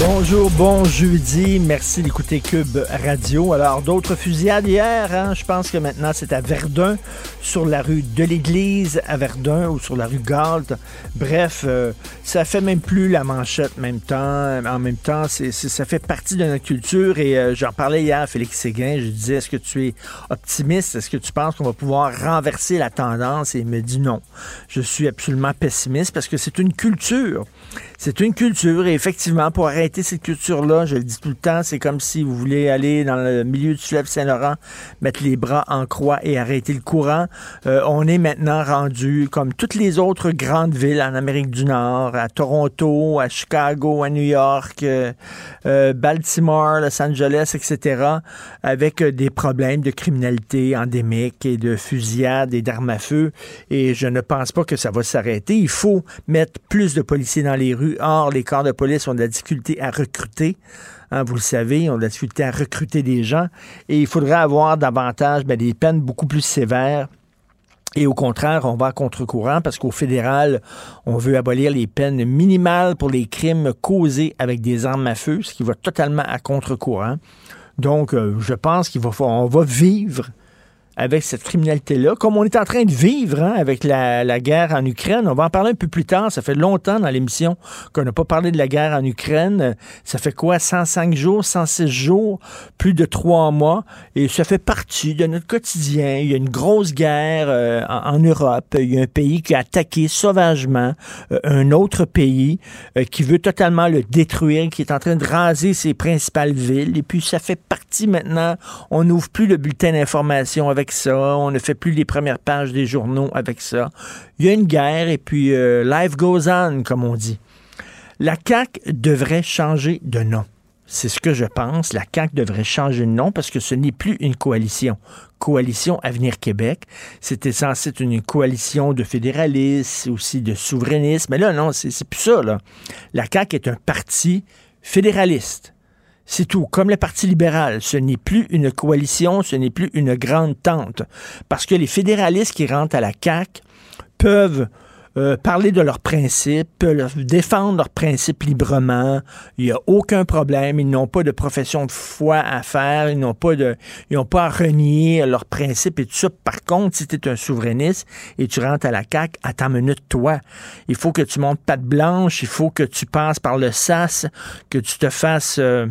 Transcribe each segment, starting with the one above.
Bonjour, bon jeudi. Merci d'écouter Cube Radio. Alors, d'autres fusillades hier. Hein? Je pense que maintenant, c'est à Verdun, sur la rue de l'Église à Verdun ou sur la rue Galt. Bref, euh, ça fait même plus la manchette même temps. En même temps, c'est, ça fait partie de notre culture. Et euh, j'en parlais hier à Félix Séguin. Je disais, est-ce que tu es optimiste? Est-ce que tu penses qu'on va pouvoir renverser la tendance? Et il me dit non. Je suis absolument pessimiste parce que c'est une culture. C'est une culture et effectivement, pour arrêter cette culture-là, je le dis tout le temps, c'est comme si vous voulez aller dans le milieu du fleuve Saint-Laurent, mettre les bras en croix et arrêter le courant. Euh, on est maintenant rendu comme toutes les autres grandes villes en Amérique du Nord, à Toronto, à Chicago, à New York, euh, euh, Baltimore, Los Angeles, etc., avec euh, des problèmes de criminalité endémique et de fusillade et d'armes à feu. Et je ne pense pas que ça va s'arrêter. Il faut mettre plus de policiers dans les rues. Or, les corps de police ont de la difficulté à recruter. Hein, vous le savez, ils ont de la difficulté à recruter des gens. Et il faudrait avoir davantage ben, des peines beaucoup plus sévères. Et au contraire, on va à contre-courant parce qu'au fédéral, on veut abolir les peines minimales pour les crimes causés avec des armes à feu, ce qui va totalement à contre-courant. Donc, euh, je pense qu'il va, on va vivre avec cette criminalité-là, comme on est en train de vivre hein, avec la, guerre en Ukraine. On va en parler un peu plus tard. Ça fait longtemps dans l'émission qu'on n'a pas parlé de la guerre en Ukraine. Ça fait quoi, 105 jours, 106 jours, plus de trois mois. Et ça fait partie de notre quotidien. Il y a une grosse guerre euh, en, en Europe. Il y a un pays qui a attaqué sauvagement euh, un autre pays, euh, qui veut totalement le détruire, qui est en train de raser ses principales villes. Et puis, ça fait partie maintenant. On n'ouvre plus le bulletin d'information avec ça. On ne fait plus les premières pages des journaux avec ça. Il y a une guerre et puis euh, life goes on, comme on dit. La CAQ devrait changer de nom. C'est ce que je pense. La CAQ devrait changer de nom parce que ce n'est plus une coalition. Coalition Avenir Québec. C'était censé être une coalition de fédéralistes, aussi de souverainistes. Mais là, non, c'est plus ça. La CAQ est un parti fédéraliste. C'est tout. Comme le Parti libéral, ce n'est plus une coalition, ce n'est plus une grande tente. Parce que les fédéralistes qui rentrent à la CAQ peuvent euh, parler de leurs principes, peuvent défendre leurs principes librement. Il n'y a aucun problème. Ils n'ont pas de profession de foi à faire. Ils n'ont pas de, ils n'ont pas à renier leurs principes et tout ça. Par contre, si tu es un souverainiste et tu rentres à la CAQ, attends une minute, toi. Il faut que tu montes patte blanche. Il faut que tu passes par le SAS, que tu te fasses, euh,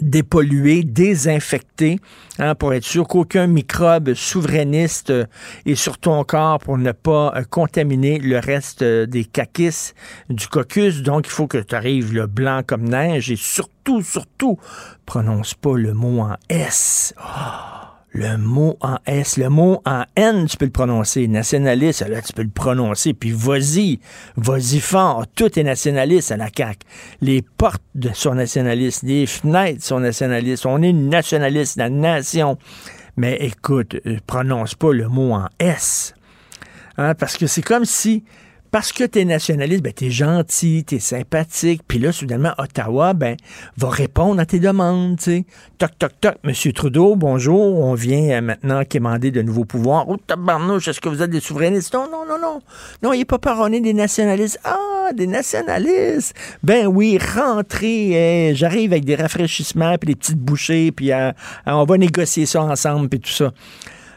dépolluer, désinfecter, hein, pour être sûr qu'aucun microbe souverainiste euh, est sur ton corps pour ne pas euh, contaminer le reste euh, des caquis du caucus. Donc, il faut que tu arrives le blanc comme neige et surtout, surtout, prononce pas le mot en S. Oh, le mot en S, le mot en N, tu peux le prononcer. Nationaliste, là, tu peux le prononcer. Puis vas-y, vas-y fort. Tout est nationaliste à la CAQ. Les portes sont nationalistes, les fenêtres sont nationalistes. On est nationaliste, la nation. Mais écoute, euh, prononce pas le mot en S. Hein, parce que c'est comme si, parce que tu es nationaliste, ben, tu es gentil, tu es sympathique, puis là, soudainement, Ottawa ben, va répondre à tes demandes. Toc, toc, toc, Monsieur Trudeau, bonjour, on vient euh, maintenant quémander de nouveaux pouvoirs. Oh, tabarnouche, est-ce que vous êtes des souverainistes? Non, non, non, non. Non, il n'est pas parronné des nationalistes. Ah, des nationalistes. Ben oui, rentrez. euh, J'arrive avec des rafraîchissements, puis des petites bouchées, puis euh, on va négocier ça ensemble, puis tout ça.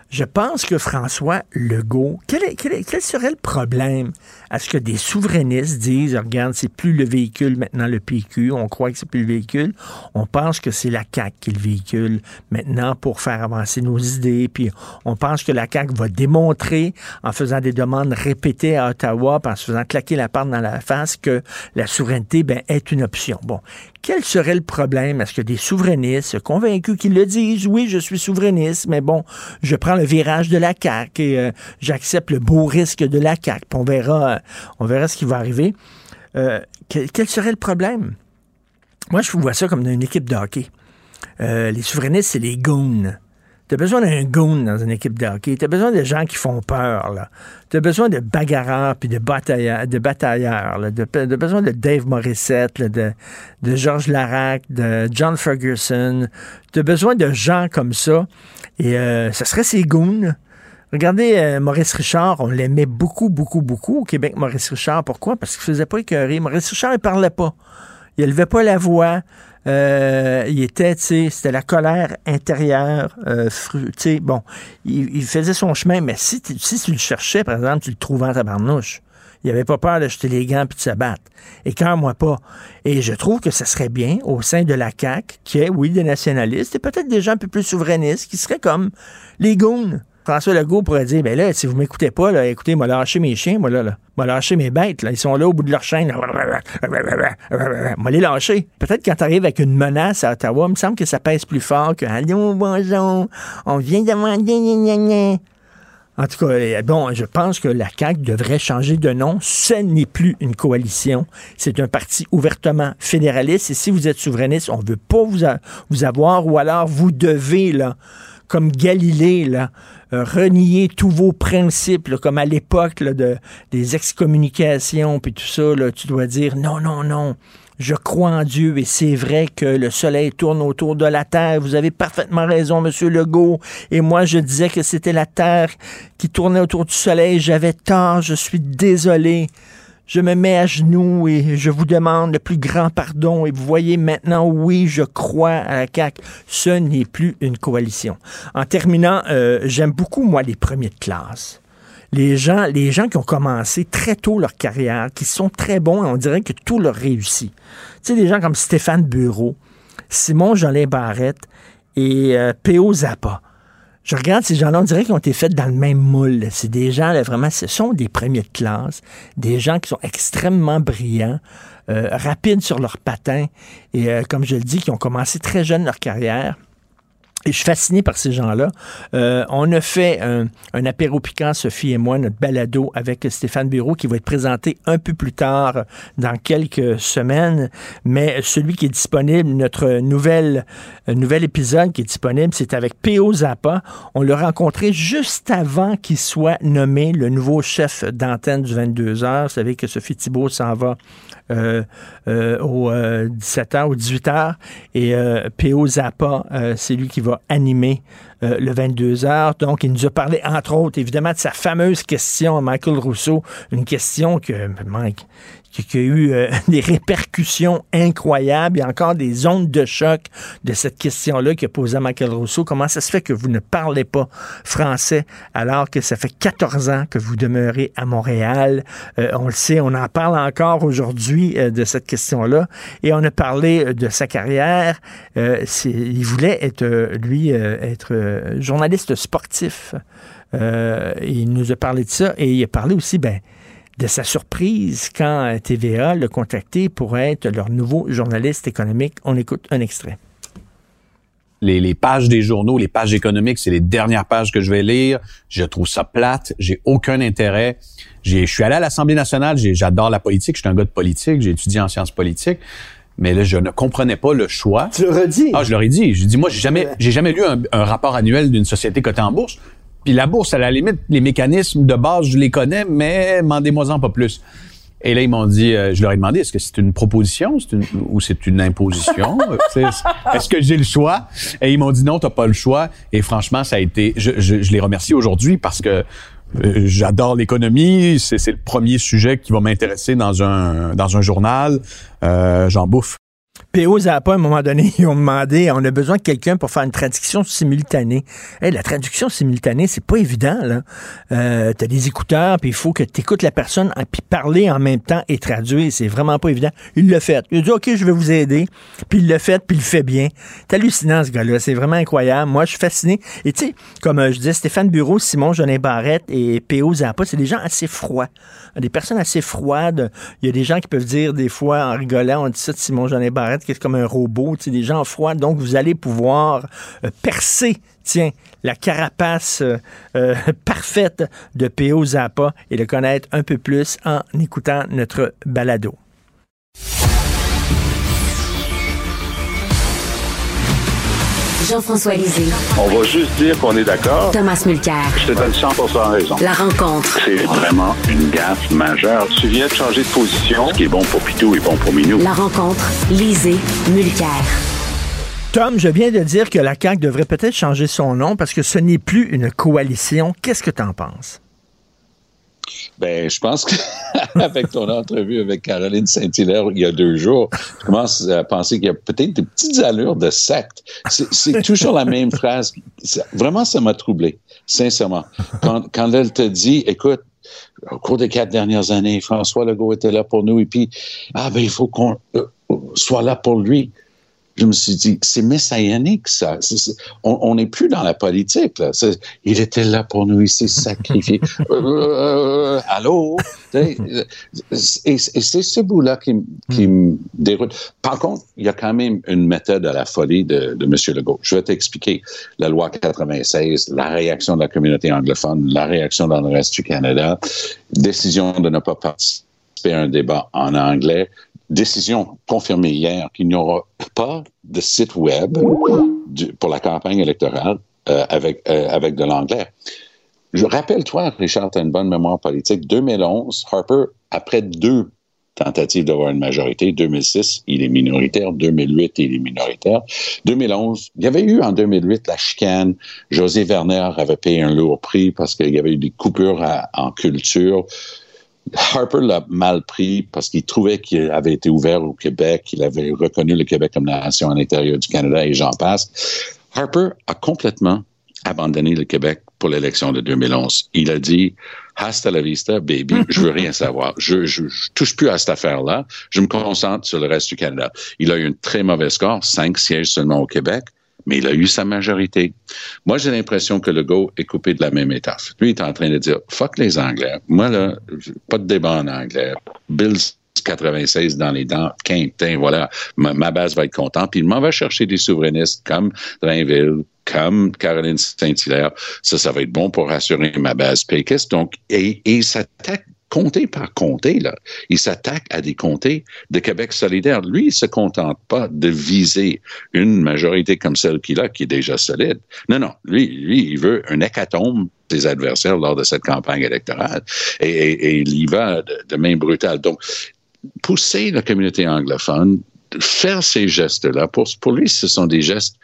Je pense que François Legault, quel, est- quel est- quel serait le problème à ce que des souverainistes disent, regarde, c'est plus le véhicule maintenant le PQ, on croit que c'est plus le véhicule, on pense que c'est la CAQ qui est le véhicule maintenant pour faire avancer nos idées, puis on pense que la CAQ va démontrer en faisant des demandes répétées à Ottawa, en se faisant claquer la porte dans la face que la souveraineté ben, est une option. Bon, quel serait le problème à ce que des souverainistes convaincus qu'ils le disent, oui, je suis souverainiste, mais bon, je prends le virage de la CAQ et euh, j'accepte le beau risque de la CAQ. On verra, euh, on verra ce qui va arriver. Euh, quel, serait le problème? Moi, je vois ça comme une équipe de hockey. Les souverainistes, c'est les goons. T'as besoin d'un goon dans une équipe de hockey. T'as besoin de gens qui font peur. T'as besoin de bagarreurs puis de batailleurs, de besoin de Dave Morissette, de, de Georges Larac, de John Ferguson. T'as besoin de gens comme ça. Et euh, ce serait ces goons. Regardez euh, Maurice Richard, on l'aimait beaucoup, beaucoup, beaucoup au Québec, Maurice Richard. Pourquoi? Parce qu'il faisait pas écœurer. Maurice Richard, il parlait pas. Il élevait pas la voix. Euh, il était, tu sais, c'était la colère intérieure. Euh, tu sais, bon, il, faisait son chemin, mais si, tu- si tu le cherchais, par exemple, tu le trouvais en tabarnouche. Il avait pas peur de jeter les gants puis de se battre. Et quand moi pas. Et je trouve que ce serait bien au sein de la CAQ, qui est, oui, des nationalistes et peut-être des gens un peu plus souverainistes, qui seraient comme les goons. François Legault pourrait dire, ben là, si vous m'écoutez pas, là, écoutez, m'a lâché mes chiens, moi là, là. M'a lâché mes bêtes, là. Ils sont là au bout de leur chaîne. M'a les lâcher. Peut-être quand t'arrives avec une menace à Ottawa, il me semble que ça pèse plus fort que Allô, bonjour, on vient demander. En tout cas, eh, bon, je pense que la CAQ devrait changer de nom. Ce n'est plus une coalition. C'est un parti ouvertement fédéraliste. Et si vous êtes souverainiste, on ne veut pas vous, vous avoir, ou alors vous devez, là, comme Galilée, là, euh, renier tous vos principes, comme à l'époque de, des excommunications, puis tout ça, là, tu dois dire non, non, non. Je crois en Dieu et c'est vrai que le soleil tourne autour de la terre. Vous avez parfaitement raison, Monsieur Legault. Et moi, je disais que c'était la terre qui tournait autour du soleil. J'avais tort. Je suis désolé. Je me mets à genoux et je vous demande le plus grand pardon. Et vous voyez maintenant, oui, je crois à la CAQ. Ce n'est plus une coalition. En terminant, euh, j'aime beaucoup, moi, les premiers de classe les gens, les gens qui ont commencé très tôt leur carrière, qui sont très bons et on dirait que tout leur réussit. Tu sais, des gens comme Stéphane Bureau, Simon Jolin Barrette et euh, P.O. Zappa. Je regarde ces gens-là, on dirait qu'ils ont été faits dans le même moule. C'est des gens, là, vraiment, ce sont des premiers de classe, des gens qui sont extrêmement brillants, euh, rapides sur leurs patins et, euh, comme je le dis, qui ont commencé très jeunes leur carrière. Et je suis fasciné par ces gens-là. Euh, on a fait un, apéro piquant, Sophie et moi, notre balado avec Stéphane Bureau, qui va être présenté un peu plus tard, dans quelques semaines. Mais celui qui est disponible, notre nouvelle, euh, nouvel épisode qui est disponible, c'est avec P.O. Zappa. On l'a rencontré juste avant qu'il soit nommé le nouveau chef d'antenne du 22 heures. Vous savez que Sophie Thibault s'en va euh, euh, au 17h ou 18h. Et euh, P.O. Zappa, c'est lui qui va animer euh, le 22h. Donc, il nous a parlé, entre autres, évidemment, de sa fameuse question à Michael Rousseau, une question que, Mike, qui, qui a eu euh, des répercussions incroyables. Il y a encore des ondes de choc de cette question-là qu'a posée Michael Rousseau. Comment ça se fait que vous ne parlez pas français alors que ça fait 14 ans que vous demeurez à Montréal? Euh, on le sait, on en parle encore aujourd'hui euh, de cette question-là. Et on a parlé de sa carrière. Il voulait être, lui, être journaliste sportif. Il nous a parlé de ça et il a parlé aussi, ben, de sa surprise quand TVA l'a contacté pour être leur nouveau journaliste économique. On écoute un extrait. les, les pages des journaux, les pages économiques, c'est les dernières pages que je vais lire. Je trouve ça plate. J'ai aucun intérêt. J'ai, je suis allé à l'Assemblée nationale. j'ai- J'adore la politique. Je suis un gars de politique. J'ai étudié en sciences politiques. Mais là, je ne comprenais pas le choix. Tu le redis. Ah, je leur ai dit. Je dis, moi, j'ai jamais, j'ai jamais lu un, un rapport annuel d'une société cotée en bourse. Puis la bourse, à la limite, les mécanismes de base, je les connais, mais demandez-moi-en pas plus. Et là, ils m'ont dit, euh, je leur ai demandé, est-ce que c'est une proposition? Une, ou c'est une imposition? Est-ce que j'ai le choix? Et ils m'ont dit, non, t'as pas le choix. Et franchement, ça a été, je, je, je les remercie aujourd'hui parce que euh, j'adore l'économie. C'est, c'est le premier sujet qui va m'intéresser dans un, dans un journal. Euh, j'en bouffe. PO Zappa, à un moment donné, ils ont demandé, on a besoin de quelqu'un pour faire une traduction simultanée. Hey, la traduction simultanée, c'est pas évident, là. Euh, t'as des écouteurs, puis il faut que tu écoutes la personne, hein, puis parler en même temps et traduire. C'est vraiment pas évident. Il l'a fait. Il a dit, OK, je vais vous aider. Puis il l'a fait, puis il le fait bien. C'est hallucinant, ce gars-là. C'est vraiment incroyable. Moi, je suis fasciné. Et tu sais, comme euh, je disais, Stéphane Bureau, Simon Jolin Barrette et P.O. Zappa, c'est des gens assez froids. Des personnes assez froides. Il y a des gens qui peuvent dire, des fois, en rigolant, on dit ça de Simon Jolin Barrette, qui est comme un robot, des gens froids. Donc, vous allez pouvoir euh, percer, tiens, la carapace euh, parfaite de P.O. Zappa et le connaître un peu plus en écoutant notre balado. Jean-François Lisée. On va juste dire qu'on est d'accord. Thomas Mulcair. Je te donne 100 raison. La rencontre. C'est vraiment une gaffe majeure. Tu viens de changer de position. Ce qui est bon pour Pitou est bon pour Minou. La rencontre. Lisée. Mulcair. Tom, je viens de dire que la CAQ devrait peut-être changer son nom parce que ce n'est plus une coalition. Qu'est-ce que tu en penses? Ben, je pense qu'avec ton entrevue avec Caroline Saint-Hilaire il y a deux jours, je commence à penser qu'il y a peut-être des petites allures de secte. C'est toujours la même phrase. Vraiment, ça m'a troublé, sincèrement. Quand, elle te dit, écoute, au cours des quatre dernières années, François Legault était là pour nous, et puis, ah ben, il faut qu'on euh, soit là pour lui je me suis dit, c'est messianique, ça. on n'est plus dans la politique. Là. Il était là pour nous, il s'est sacrifié. Euh, euh, allô? et, c'est ce bout-là qui, qui me déroute. Par contre, il y a quand même une méthode à la folie de, de M. Legault. Je vais t'expliquer. La loi 96, la réaction de la communauté anglophone, la réaction dans le reste du Canada, décision de ne pas participer à un débat en anglais, décision confirmée hier qu'il n'y aura pas de site web pour la campagne électorale euh, avec, euh, avec de l'anglais. Je rappelle-toi, Richard, tu as une bonne mémoire politique. 2011, Harper, après deux tentatives d'avoir une majorité, 2006, il est minoritaire, 2008, il est minoritaire. 2011, il y avait eu en 2008 la chicane. José Werner avait payé un lourd prix parce qu'il y avait eu des coupures en culture. Harper l'a mal pris parce qu'il trouvait qu'il avait été ouvert au Québec, qu'il avait reconnu le Québec comme nation à l'intérieur du Canada et j'en passe. Harper a complètement abandonné le Québec pour l'élection de 2011. Il a dit Hasta la vista, baby, je veux rien savoir. Je, je, touche plus à cette affaire-là. Je me concentre sur le reste du Canada. Il a eu un très mauvais score, cinq sièges seulement au Québec mais il a eu sa majorité. Moi, j'ai l'impression que le go est coupé de la même étoffe. Lui, il est en train de dire, fuck les Anglais. Moi, là, pas de débat en anglais. Bills 96 dans les dents, Quintin, voilà, ma, base va être contente. Puis il m'en va chercher des souverainistes comme Drainville, comme Caroline Saint-Hilaire. Ça, ça va être bon pour rassurer ma base péquiste. Donc, et, et s'attaque comté par comté, là. Il s'attaque à des comtés de Québec solidaire. Lui, il se contente pas de viser une majorité comme celle qu'il a, qui est déjà solide. Non, non. Lui, lui, il veut un hécatombe des adversaires lors de cette campagne électorale. Et, il y va de, main brutale. Donc, pousser la communauté anglophone, faire ces gestes-là, pour, pour lui, ce sont des gestes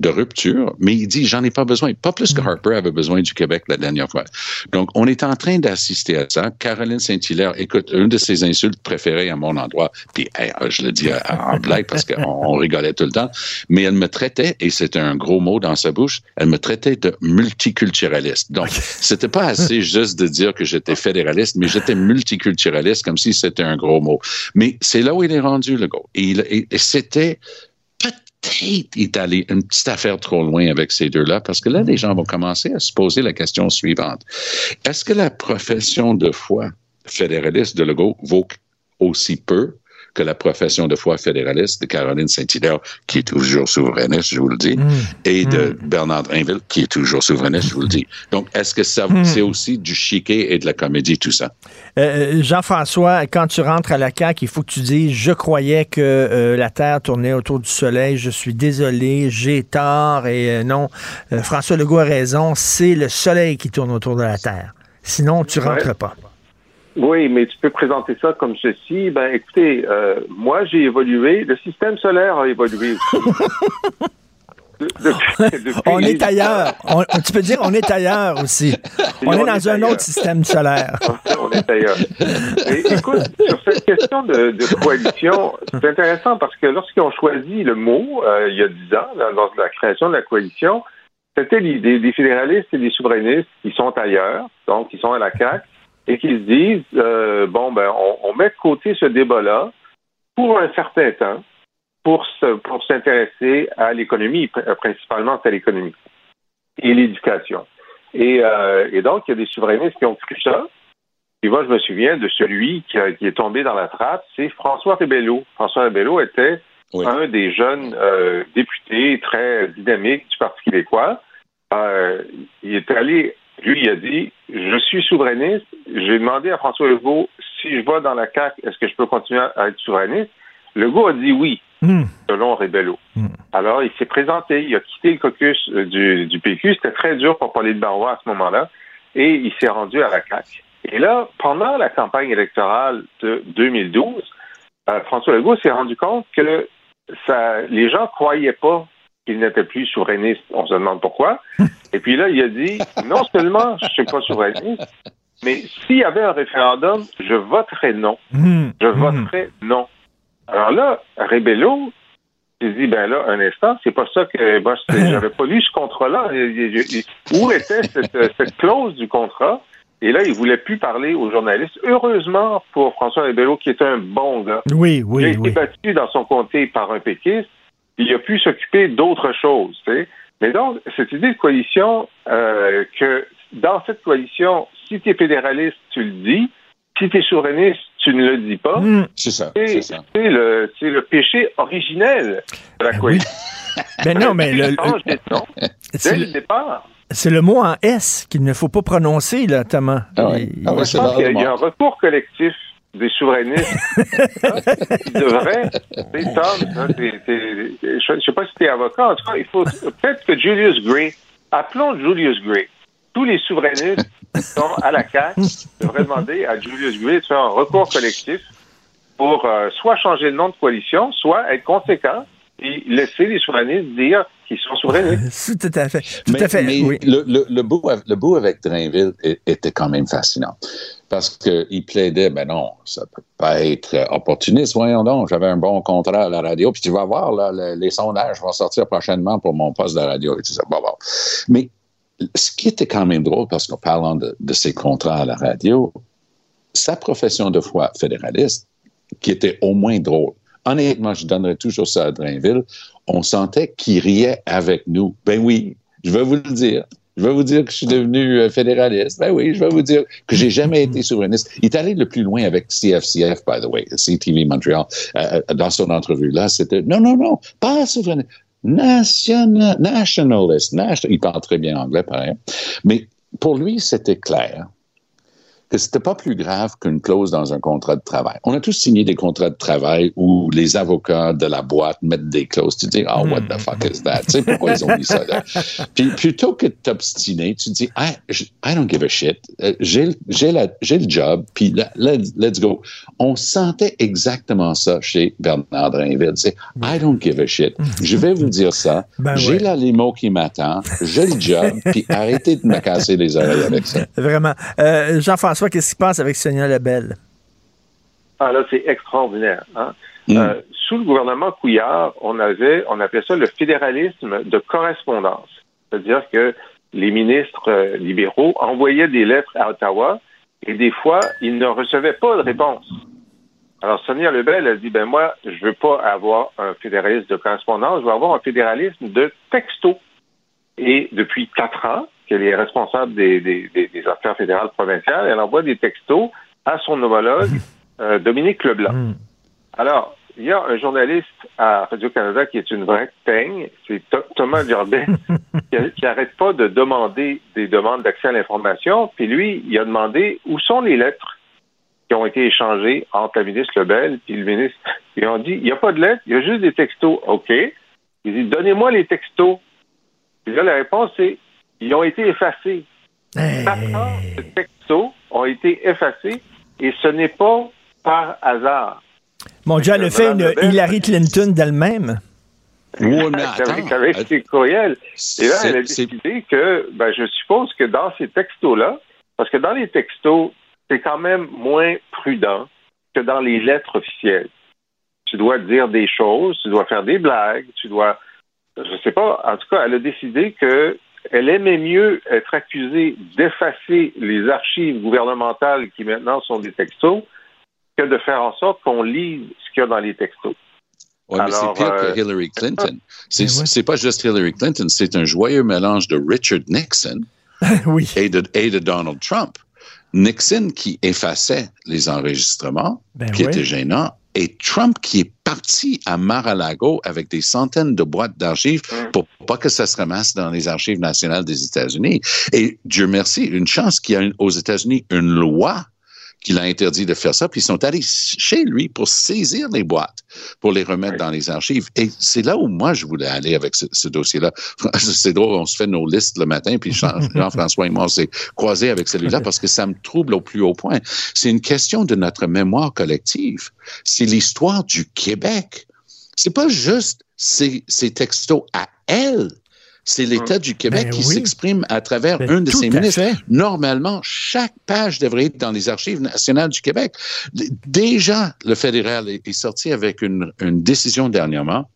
de rupture, mais il dit j'en ai pas besoin, pas plus que mm. Harper avait besoin du Québec la dernière fois. Donc on est en train d'assister à ça. Caroline Saint-Hilaire, écoute, une de ses insultes préférées à mon endroit, puis je le dis en blague parce qu'on rigolait tout le temps, mais elle me traitait et c'était un gros mot dans sa bouche, elle me traitait de multiculturaliste. Donc c'était pas assez juste de dire que j'étais fédéraliste, mais j'étais multiculturaliste comme si c'était un gros mot. Mais c'est là où il est rendu le gars. et c'était peut-être est allé une petite affaire trop loin avec ces deux-là, parce que là, les gens vont commencer à se poser la question suivante. Est-ce que la profession de foi fédéraliste de Legault vaut aussi peu que la profession de foi fédéraliste de Caroline Saint-Hilaire, qui est toujours souverainiste, je vous le dis, mmh. et de mmh. Bernard Drinville, qui est toujours souverainiste, je vous le dis. Donc, est-ce que ça, mmh. c'est aussi du chiquet et de la comédie, tout ça? Euh, euh, Jean-François, quand tu rentres à la CAQ, il faut que tu dises, je croyais que euh, la Terre tournait autour du Soleil, je suis désolé, j'ai tort, et non, François Legault a raison, c'est le Soleil qui tourne autour de la Terre. Sinon, tu rentres pas. Oui, mais tu peux présenter ça comme ceci. Ben, écoutez, euh, moi, j'ai évolué. Le système solaire a évolué aussi. on est ailleurs. tu peux dire on est ailleurs aussi. On, est dans un autre système solaire. on est ailleurs. écoute, sur cette question de, coalition, c'est intéressant parce que lorsqu'ils ont choisi le mot, euh, il y a dix ans, dans, la création de la coalition, c'était l'idée des fédéralistes et des souverainistes qui sont ailleurs, donc qui sont à la CAQ, et qui se disent euh, bon ben on, met de côté ce débat-là pour un certain temps pour se, pour s'intéresser à l'économie, euh, principalement à l'économie et l'éducation. Et, euh, et, donc il y a des souverainistes qui ont cru ça. Et moi, je me souviens de celui qui, qui est tombé dans la trappe, c'est François Rebello. François Rebello était oui. un des jeunes euh, députés très dynamiques du Parti québécois. Il est allé, lui, il a dit Je suis souverainiste. J'ai demandé à François Legault si je vais dans la CAQ, est-ce que je peux continuer à être souverainiste? Legault a dit oui, mm. selon Rebello. Mm. Alors, il s'est présenté, il a quitté le caucus euh, du, du PQ. C'était très dur pour parler de Barois à ce moment-là. Et il s'est rendu à la CAQ. Et là, pendant la campagne électorale de 2012, euh, François Legault s'est rendu compte que ça, les gens croyaient pas qu'il n'était plus souverainiste. On se demande pourquoi. Et puis là, il a dit, non seulement je ne suis pas souverainiste, mais s'il y avait un référendum, je voterais non. Hmm. Je voterais non. Alors là, Rebello s'est dit, ben là, un instant, c'est pas ça que moi, j'avais pas lu ce contrat-là. Où était cette, cette clause du contrat? Et là, il voulait plus parler aux journalistes. Heureusement pour François Rebello, qui est un bon gars. Oui, oui, il a été battu dans son comté par un péquiste. Il a pu s'occuper d'autres choses. Mais donc, cette idée de coalition, euh, que dans cette coalition, si tu es fédéraliste, tu le dis. Si tu es souverainiste, tu ne le dis pas. Hmm. C'est ça. C'est le, le, péché originel de la ben coalition. Mais ben non, mais le, dès le départ. C'est le mot en S qu'il ne faut pas prononcer, là, Thomas. Ah ah je pense qu'il y, a un recours collectif des souverainistes qui devrait. Tom, je ne sais pas si tu es avocat, en tout cas, il faut peut-être que Julius Gray, appelons Julius Gray. Tous les souverainistes qui sont à la CAQ devraient demander à Julius Gray de faire un recours collectif pour euh, soit changer le nom de coalition, soit être conséquent et laisser les souverainistes dire qu'ils sont souverainistes. tout à fait. Tout à fait. Mais le, le, le, bout, le bout avec Drainville était quand même fascinant. Parce qu'il plaidait, ben non, ça peut pas être opportuniste. Voyons donc, j'avais un bon contrat à la radio, puis tu vas voir, là, les sondages vont sortir prochainement pour mon poste de radio et tout ça. Bon, bon. Mais ce qui était quand même drôle, parce qu'en parlant de, de ces contrats à la radio, sa profession de foi fédéraliste, qui était au moins drôle, honnêtement, je donnerais toujours ça à Drainville, on sentait qu'il riait avec nous. Ben oui, je vais vous le dire. Je vais vous dire que je suis devenu euh, fédéraliste. Ben oui, je vais vous dire que j'ai jamais été souverainiste. Il est allé le plus loin avec CFCF, by the way, CTV Montreal, euh, euh, dans son entrevue là. C'était non, non, non, pas souverainiste. National, nationalist, national, il parle très bien anglais, pareil. Mais pour lui, c'était clair que c'était pas plus grave qu'une clause dans un contrat de travail. On a tous signé des contrats de travail où les avocats de la boîte mettent des clauses. Tu dis, oh, what the fuck is that? tu sais, pourquoi ils ont mis ça là? Puis plutôt que de t'obstiner, tu dis, I, I don't give a shit. Euh, j'ai le job, puis let's go. On sentait exactement ça chez Bernard Drinville. Tu sais, I don't give a shit. Je vais vous dire ça. Ben j'ai la limo qui m'attend. J'ai le job, puis arrêtez de me casser les oreilles avec ça. Vraiment. Euh, Jean-François, qu'est-ce qui se passe avec Sonia Lebel? Ah là, c'est extraordinaire. Hein? Mm. Euh, sous le gouvernement Couillard, on avait, on appelait ça le fédéralisme de correspondance. C'est-à-dire que les ministres euh, libéraux envoyaient des lettres à Ottawa et des fois, ils ne recevaient pas de réponse. Alors, Sonia Lebel a dit, ben moi, je veux pas avoir un fédéralisme de correspondance, je veux avoir un fédéralisme de texto. Et depuis quatre ans, qu'elle est responsable des, des, des, affaires fédérales provinciales, elle envoie des textos à son homologue euh, Dominique Leblanc. Hmm. Alors, il y a un journaliste à Radio-Canada qui est une vraie teigne, c'est Thomas Jourdain, qui n'arrête pas de demander des demandes d'accès à l'information. Puis lui, il a demandé où sont les lettres qui ont été échangées entre la ministre Lebel et le ministre. Ils ont dit, il n'y a pas de lettres, il y a juste des textos. OK. Il dit, donnez-moi les textos. Puis là, la réponse, c'est, ils ont été effacés. Hey. de textos ont été effacés et ce n'est pas par hasard. Mon Dieu, elle a fait une Hillary Clinton d'elle-même? Oui, mais Avec ses courriels. Et là, elle a décidé que, ben, je suppose que dans ces textos-là, parce que dans les textos, c'est quand même moins prudent que dans les lettres officielles. Tu dois dire des choses, tu dois faire des blagues, tu dois, je sais pas, en tout cas, elle a décidé que elle aimait mieux être accusée d'effacer les archives gouvernementales qui maintenant sont des textos que de faire en sorte qu'on lise ce qu'il y a dans les textos. Oui, mais c'est pire que euh, Hillary Clinton. C'est pas juste Hillary Clinton, c'est un joyeux mélange de Richard Nixon et, de, et, de, Donald Trump. Nixon qui effaçait les enregistrements, ben qui était gênant, et Trump qui est parti à Mar-a-Lago avec des centaines de boîtes d'archives pour pas que ça se ramasse dans les archives nationales des États-Unis. Et Dieu merci, une chance qu'il y a une- aux États-Unis une loi qui l'a interdit de faire ça, puis ils sont allés chez lui pour saisir les boîtes, pour les remettre dans les archives. Et c'est là où moi je voulais aller avec ce, ce dossier-là. C'est drôle, on se fait nos listes le matin, puis Jean- Jean-François et moi, on s'est croisés avec celui-là parce que ça me trouble au plus haut point. C'est une question de notre mémoire collective. C'est l'histoire du Québec. C'est pas juste ces, ces textos à elle. C'est l'État du Québec Ben qui oui. s'exprime à travers Ben, un de ses ministres. fait. Normalement, chaque page devrait être dans les archives nationales du Québec. Déjà, le fédéral est, sorti avec une, une décision dernièrement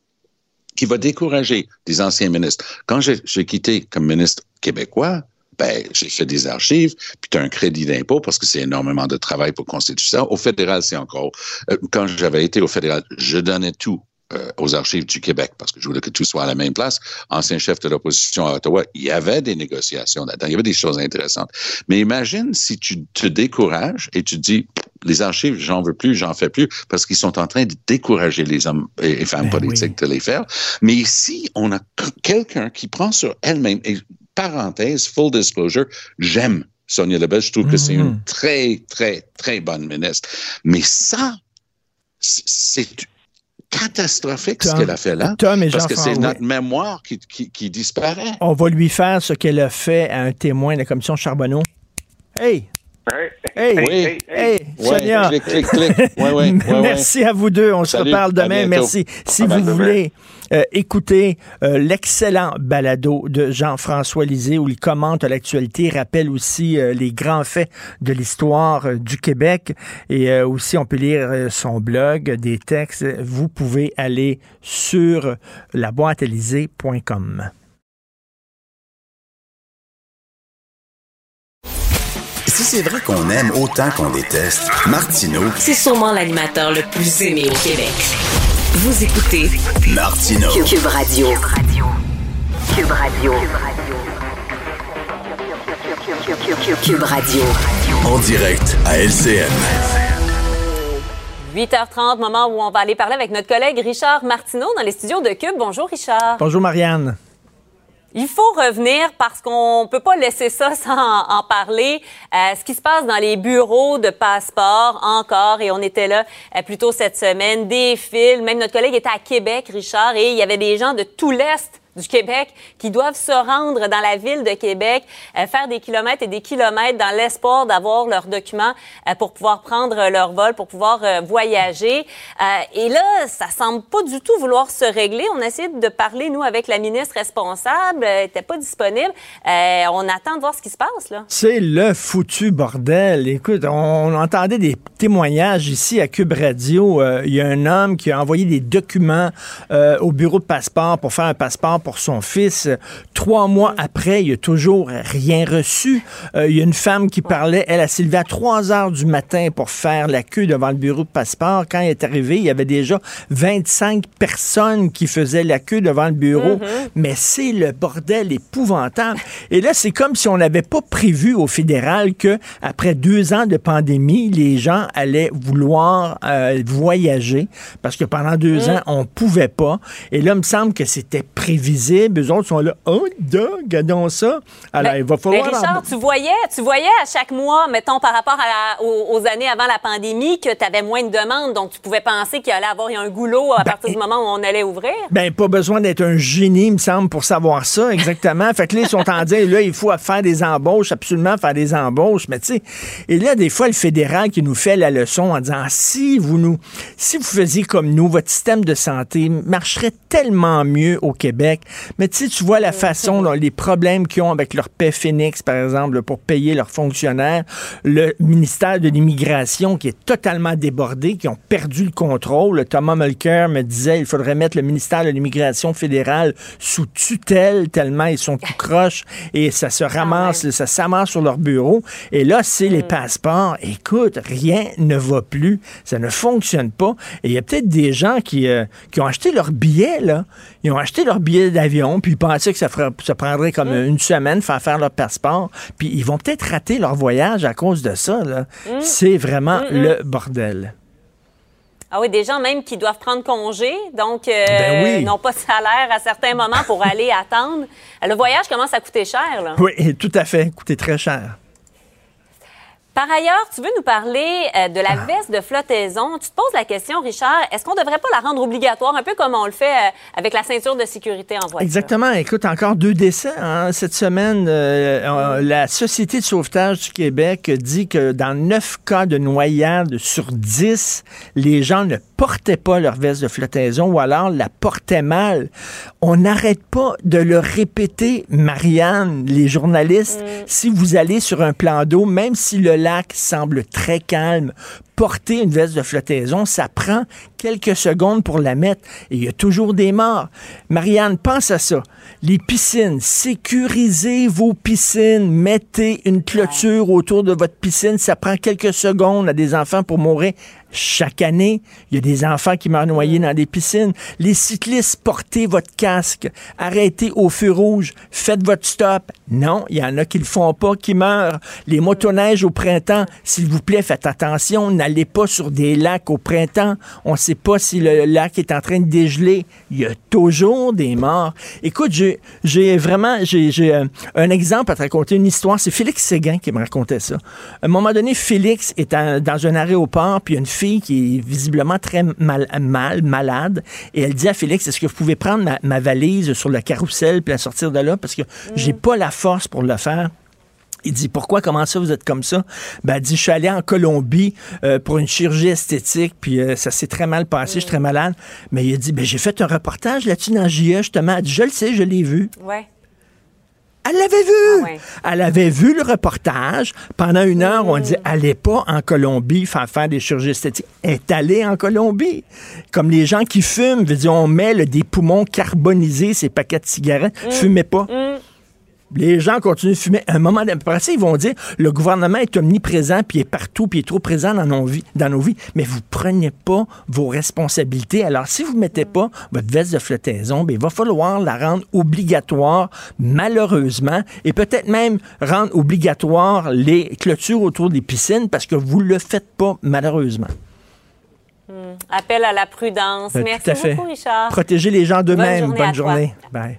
qui va décourager des anciens ministres. Quand j'ai quitté comme ministre québécois, ben, j'ai fait des archives, puis tu as un crédit d'impôt parce que c'est énormément de travail pour constituer ça. Au fédéral, c'est encore. euh, quand j'avais été au fédéral, je donnais tout euh, aux archives du Québec parce que je voulais que tout soit à la même place. Ancien chef de l'opposition à Ottawa, il y avait des négociations là-dedans, il y avait des choses intéressantes. Mais imagine si tu te décourages et tu te dis les archives, j'en veux plus, j'en fais plus, parce qu'ils sont en train de décourager les hommes et femmes Ben politiques de les faire. Mais ici, on a quelqu'un qui prend sur elle-même, et parenthèse, full disclosure, j'aime Sonia Lebel, je trouve que c'est Mhm. une très, très, très bonne ministre. Mais ça, c'est- c'est catastrophique ce qu'elle a fait là. Tom et Parce que c'est notre mémoire qui, qui, qui disparaît. On va lui faire ce qu'elle a fait à un témoin de la commission Charbonneau. Hey! Hey, Hey! Oui. hey, Sonia! clic, clic, clic. Ouais, ouais. Merci à vous deux. On se reparle demain. Merci. Si À vous demain. voulez euh, écouter euh, l'excellent balado de Jean-François Lisée où il commente l'actualité, rappelle aussi euh, les grands faits de l'histoire du Québec et aussi on peut lire son blog, des textes. Vous pouvez aller sur laboîteelysée.com. Si c'est vrai qu'on aime autant qu'on déteste, Martineau, C'est sûrement l'animateur le plus aimé au Québec. Vous écoutez Martineau. Cube Radio. Cube Radio. Cube Radio. En direct à LCN. 8h30, moment où on va aller parler avec notre collègue Richard Martineau dans les studios de Cube. Bonjour Richard. Bonjour Marianne. Il faut revenir parce qu'on peut pas laisser ça sans en parler. Euh, ce qui se passe dans les bureaux de passeport encore, et on était là euh, plus tôt cette semaine, des fils. Même notre collègue était à Québec, Richard, et il y avait des gens de tout l'Est du Québec qui doivent se rendre dans la ville de Québec, euh, faire des kilomètres et des kilomètres dans l'espoir d'avoir leurs documents euh, pour pouvoir prendre leur vol, pour pouvoir euh, voyager. Et là, ça semble pas du tout vouloir se régler. On a essayé de parler, nous, avec la ministre responsable, elle n'était pas disponible. On attend de voir ce qui se passe, là. C'est le foutu bordel. Écoute, on entendait des témoignages ici à Cube Radio. Il y a un homme qui a envoyé des documents au bureau de passeport pour faire un passeport pour son fils. Trois mois après, il n'y a toujours rien reçu. Euh, il y a une femme qui parlait, elle a s'est levée à 3 heures du matin pour faire la queue devant le bureau de passeport. Quand elle est arrivée, il y avait déjà 25 personnes qui faisaient la queue devant le bureau. Mais c'est le bordel épouvantable. Et là, c'est comme si on n'avait pas prévu au fédéral que après deux ans de pandémie, les gens allaient vouloir euh, voyager parce que pendant deux ans, on pouvait pas. Et là, il me semble que c'était Eux autres sont là, oh, regardons ça. Alors, il va falloir... en- Richard, tu voyais, tu voyais à chaque mois, mettons, par rapport à la- aux, aux années avant la pandémie, que tu avais moins de demandes, donc tu pouvais penser qu'il allait avoir un goulot à partir du moment où on allait ouvrir? Ben, pas besoin d'être un génie, il me semble, pour savoir ça, exactement. fait que là, ils sont en train de dire, là, il faut faire des embauches, absolument faire des embauches. Mais tu sais, et là, des fois, le fédéral qui nous fait la leçon en disant, si vous nous, si vous faisiez comme nous, votre système de santé marcherait tellement mieux au Québec. Mais tu sais, tu vois la façon, là, les problèmes qu'ils ont avec leur paix Phoenix, par exemple, pour payer leurs fonctionnaires, le ministère de l'immigration qui est totalement débordé, qui ont perdu le contrôle. Thomas Mulcair me disait, il faudrait mettre le ministère de l'immigration fédérale sous tutelle tellement ils sont tout croches et ça se ramasse, ça s'amasse sur leur bureau. Et là, c'est les passeports. Écoute, rien ne va plus. Ça ne fonctionne pas. Et il y a peut-être des gens qui, euh, qui ont acheté leur billet, là. Ils ont acheté leur billet d'avion, puis ils pensaient que ça, ferait, ça prendrait comme une semaine faire faire leur passeport. Puis ils vont peut-être rater leur voyage à cause de ça, là. C'est vraiment le bordel. Ah oui, des gens même qui doivent prendre congé, donc euh, Ben n'ont pas de salaire à certains moments pour aller attendre. Le voyage commence à coûter cher. Là. Oui, tout à fait. Coûter très cher. Par ailleurs, tu veux nous parler euh, de la Ah. veste de flottaison. Tu te poses la question, Richard, est-ce qu'on ne devrait pas la rendre obligatoire, un peu comme on le fait euh, avec la ceinture de sécurité en voiture? Exactement. Écoute, encore deux décès. hein. Cette semaine, euh, la Société de sauvetage du Québec dit que dans neuf cas de noyade sur 10, les gens ne portaient pas leur veste de flottaison ou alors la portaient mal. On n'arrête pas de le répéter, Marianne, les journalistes. Si vous allez sur un plan d'eau, même si le lac semble très calme, porter une veste de flottaison, ça prend quelques secondes pour la mettre et il y a toujours des morts. Marianne, pense à ça. Les piscines, sécurisez vos piscines, mettez une clôture autour de votre piscine, ça prend quelques secondes à des enfants pour mourir. Chaque année, il y a des enfants qui meurent noyés dans des piscines. Les cyclistes, portez votre casque. Arrêtez au feu rouge. Faites votre stop. Non, il y en a qui le font pas, qui meurent. Les motoneiges au printemps, s'il vous plaît, faites attention. N'allez pas sur des lacs au printemps. On ne sait pas si le lac est en train de dégeler. Il y a toujours des morts. Écoute, j'ai vraiment j'ai euh, un exemple à te raconter, une histoire. C'est Félix Séguin qui me racontait ça. À un moment donné, Félix est dans un aéroport, puis il y a une fille qui est visiblement très mal, mal malade, et elle dit à Félix, est-ce que vous pouvez prendre ma, ma valise sur le carrousel puis la sortir de là, parce que j'ai pas la force pour le faire. Il dit pourquoi comment ça vous êtes comme ça? Ben elle dit je suis allé en Colombie euh, pour une chirurgie esthétique puis euh, ça s'est très mal passé, je suis très malade. Mais il a dit ben j'ai fait un reportage là-dessus dans JE justement. Elle dit je le sais, je l'ai vu. Ouais. Elle l'avait vu. Ah ouais. Elle avait vu le reportage. Pendant une heure, on dit allez pas en Colombie faire faire des chirurgies esthétiques. Elle est allée en Colombie. Comme les gens qui fument, veut dire, on met des poumons carbonisés, ces paquets de cigarettes. Fumez pas. Les gens continuent de fumer. À un moment, après ça, ils vont dire le gouvernement est omniprésent, puis il est partout, puis il est trop présent dans nos vies. Dans nos vies. Mais vous prenez pas vos responsabilités. Alors, si vous ne mettez pas votre veste de flottaison, ben, il va falloir la rendre obligatoire, malheureusement, et peut-être même rendre obligatoire les clôtures autour des piscines parce que vous ne le faites pas, malheureusement. Appel à la prudence. Euh, Merci beaucoup, Richard. Protégez les gens d'eux-mêmes. journée à Bonne journée. Bye.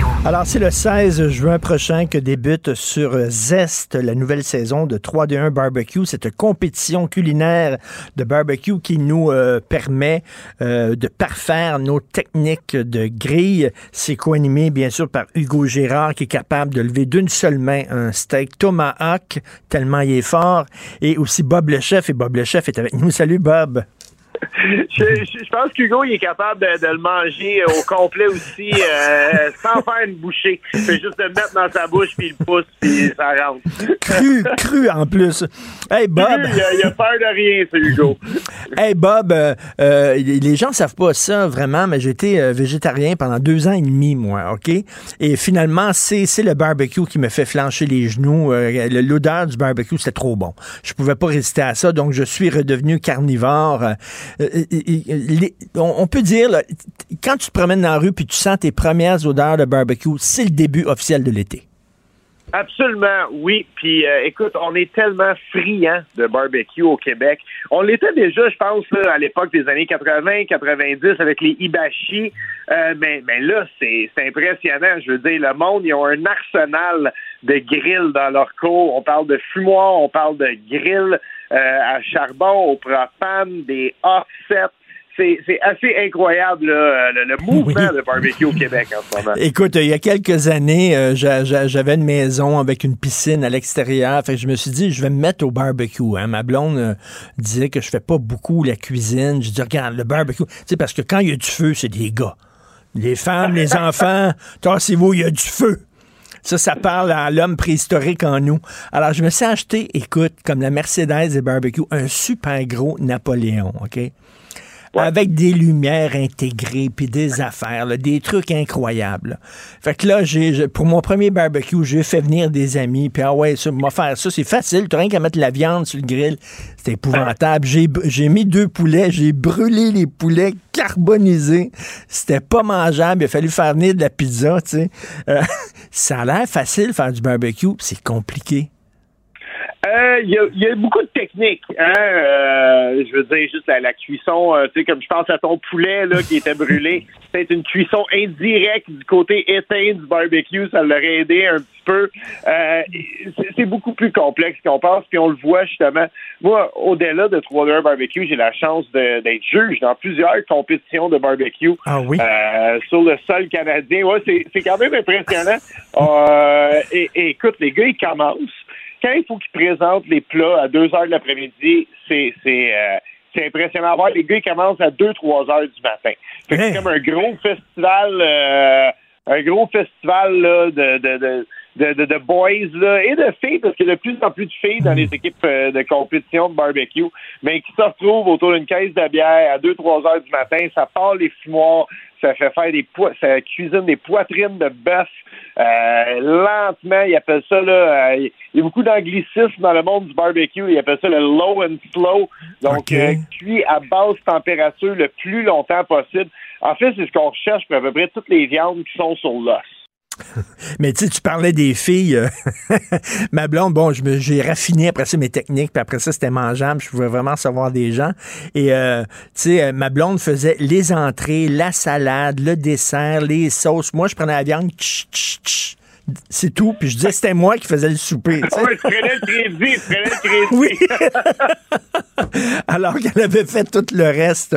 Alors, c'est le 16 juin prochain que débute sur Zest la nouvelle saison de 3 de 1 Barbecue, cette compétition culinaire de barbecue qui nous euh, permet euh, de parfaire nos techniques de grille. C'est co-animé, bien sûr, par Hugo Gérard, qui est capable de lever d'une seule main un steak tomahawk, tellement il est fort, et aussi Bob le chef, et Bob le chef est avec nous. Salut, Bob. Je, je- je pense qu'Hugo, il est capable de, de le manger au complet aussi, euh, sans faire une bouchée. Il fait juste le mettre dans sa bouche, puis il pousse, puis ça rentre. Cru, cru en plus. Hey, Bob. Il a, il a peur de rien, ce Hugo. Hey Bob, euh, euh, les gens savent pas ça vraiment, mais euh, végétarien pendant deux ans et demi, moi, OK? Et finalement, c'est c'est le barbecue qui me fait flancher les genoux. L'odeur du barbecue, c'était trop bon. Je pouvais pas résister à ça, donc je suis redevenu carnivore. Euh, euh, euh, on, peut dire, quand tu te promènes dans la rue puis tu sens tes premières odeurs de barbecue, c'est le début officiel de l'été. Absolument, oui. Puis écoute, on est tellement friand de barbecue au Québec. On l'était déjà, je pense, là, à l'époque des années 80, 90 avec les hibachi. Mais, là, c'est impressionnant. Je veux dire, le monde, ils ont un arsenal de grilles dans leur cours. On parle de fumoir, on parle de grilles à charbon, au propane, des offsets. C'est c'est assez incroyable, là, le, le mouvement Oui. de barbecue au Québec en ce moment. Écoute, il y a quelques années, euh, j'a- j'a- j'avais une maison avec une piscine à l'extérieur. Fait que je me suis dit, je vais me mettre au barbecue. hein. Ma blonde euh, disait que je fais pas beaucoup la cuisine. Je dis, regarde, le barbecue. Tu sais, parce que quand il y a du feu, c'est des gars. Les femmes, les enfants, tassez-vous, il y a du feu. Ça, ça parle à l'homme préhistorique en nous. Alors, je me suis acheté, écoute, comme la Mercedes des barbecues, un super gros Napoléon, OK? Avec des lumières intégrées, puis des affaires, des trucs incroyables. Fait que là, j'ai, pour mon premier barbecue, j'ai fait venir des amis, puis ah ouais, ça, m'a faire ça, c'est facile, t'as rien qu'à mettre la viande sur le grill. C'était épouvantable. J'ai, j'ai mis deux poulets, j'ai brûlé les poulets carbonisé. C'était pas mangeable. Il a fallu faire venir de la pizza, tu. Euh, ça a l'air facile faire du barbecue, c'est compliqué. Euh, Il y, a, y, a, beaucoup de techniques. Hein? Euh, je veux dire, juste la, la cuisson, euh, tu sais, comme je pense à ton poulet là, qui était brûlé. C'est une cuisson indirecte du côté éteint du barbecue. Ça l'aurait aidé un petit peu. Euh, c'est beaucoup plus complexe qu'on pense, puis on le voit justement. Moi, au-delà de 3 heures barbecue, j'ai la chance d'être juge dans plusieurs compétitions de barbecue ah oui? euh, sur le sol canadien. Ouais, c'est quand même impressionnant. et, et écoute, les gars, ils commencent quand il faut qu'ils présentent les plats à 2 heures de l'après-midi, c'est c'est euh, c'est impressionnant à voir. Les gars ils commencent à 2-3 heures du matin. C'est comme un gros festival euh, un gros festival là, de, de, de de, de, de, boys là, et de filles, parce qu'il y a de plus en plus de filles dans les équipes euh, de compétition de barbecue, mais qui se retrouvent autour d'une caisse de bière à 2-3 heures du matin, ça part les fumoirs, ça fait faire des po ça cuisine des poitrines de bœuf euh, lentement, ils appellent ça là, euh, il y a beaucoup d'anglicisme dans le monde du barbecue, ils appellent ça le low and slow, donc Okay. euh, cuit à basse température le plus longtemps possible. En fait, c'est ce qu'on recherche pour à peu près toutes les viandes qui sont sur l'os. Mais tu tu parlais des filles. euh, ma blonde, bon, j'ai raffiné après ça mes techniques, puis après ça, c'était mangeable. Je pouvais vraiment recevoir des gens. Et, euh, tu sais, euh, ma blonde faisait les entrées, la salade, le dessert, les sauces. Moi, je prenais la viande. C'est tout. Puis je disais, c'était moi qui faisais le souper. tu sais. Ouais, je prenais le crédit, je prenais le crédit. Oui. Alors qu'elle avait fait tout le reste.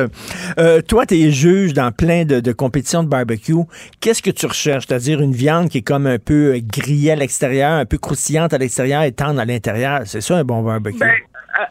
Euh, toi, tu es juge dans plein de, de compétitions de barbecue. Qu'est-ce que tu recherches? C'est-à-dire une viande qui est comme un peu grillée à l'extérieur, un peu croustillante à l'extérieur et tendre à l'intérieur. C'est ça un bon barbecue? Ben,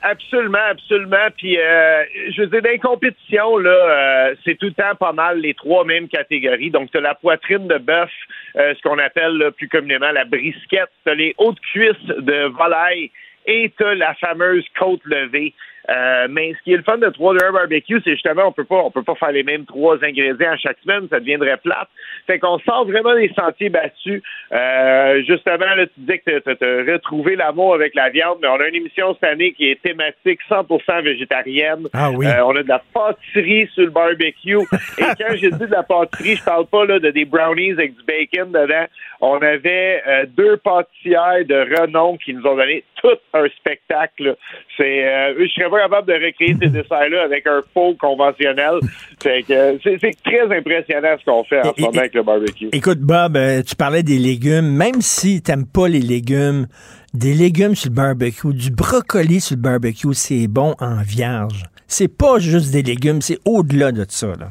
absolument, absolument. Puis, euh, je veux dire, dans les compétitions, là, euh, c'est tout le temps pas mal les trois mêmes catégories. Donc, tu as la poitrine de bœuf, euh, ce qu'on appelle là, plus communément la brisquette. Tu as les hautes cuisses de volaille et tu as la fameuse côte levée. Euh, mais ce qui est le fun de 3 heures barbecue, c'est justement on peut pas on peut pas faire les mêmes trois ingrédients à chaque semaine, ça deviendrait plate. Fait qu'on sort vraiment des sentiers battus. Euh, justement, là, tu disais que tu as retrouvé l'amour avec la viande, mais on a une émission cette année qui est thématique 100% végétarienne. Ah oui. Euh, on a de la pâtisserie sur le barbecue. Et quand j'ai dit de la pâtisserie, je parle pas là, de des brownies avec du bacon dedans. On avait euh, deux pâtissières de renom qui nous ont donné tout un spectacle. C'est, euh, je serais pas capable de recréer ces desserts-là avec un faux conventionnel. C'est, très impressionnant ce qu'on fait en ce moment avec le barbecue. Écoute, Bob, euh, tu parlais des légumes. Même si t'aimes pas les légumes, des légumes sur le barbecue, du brocoli sur le barbecue, c'est bon en vierge. C'est pas juste des légumes, c'est au-delà de ça. Là.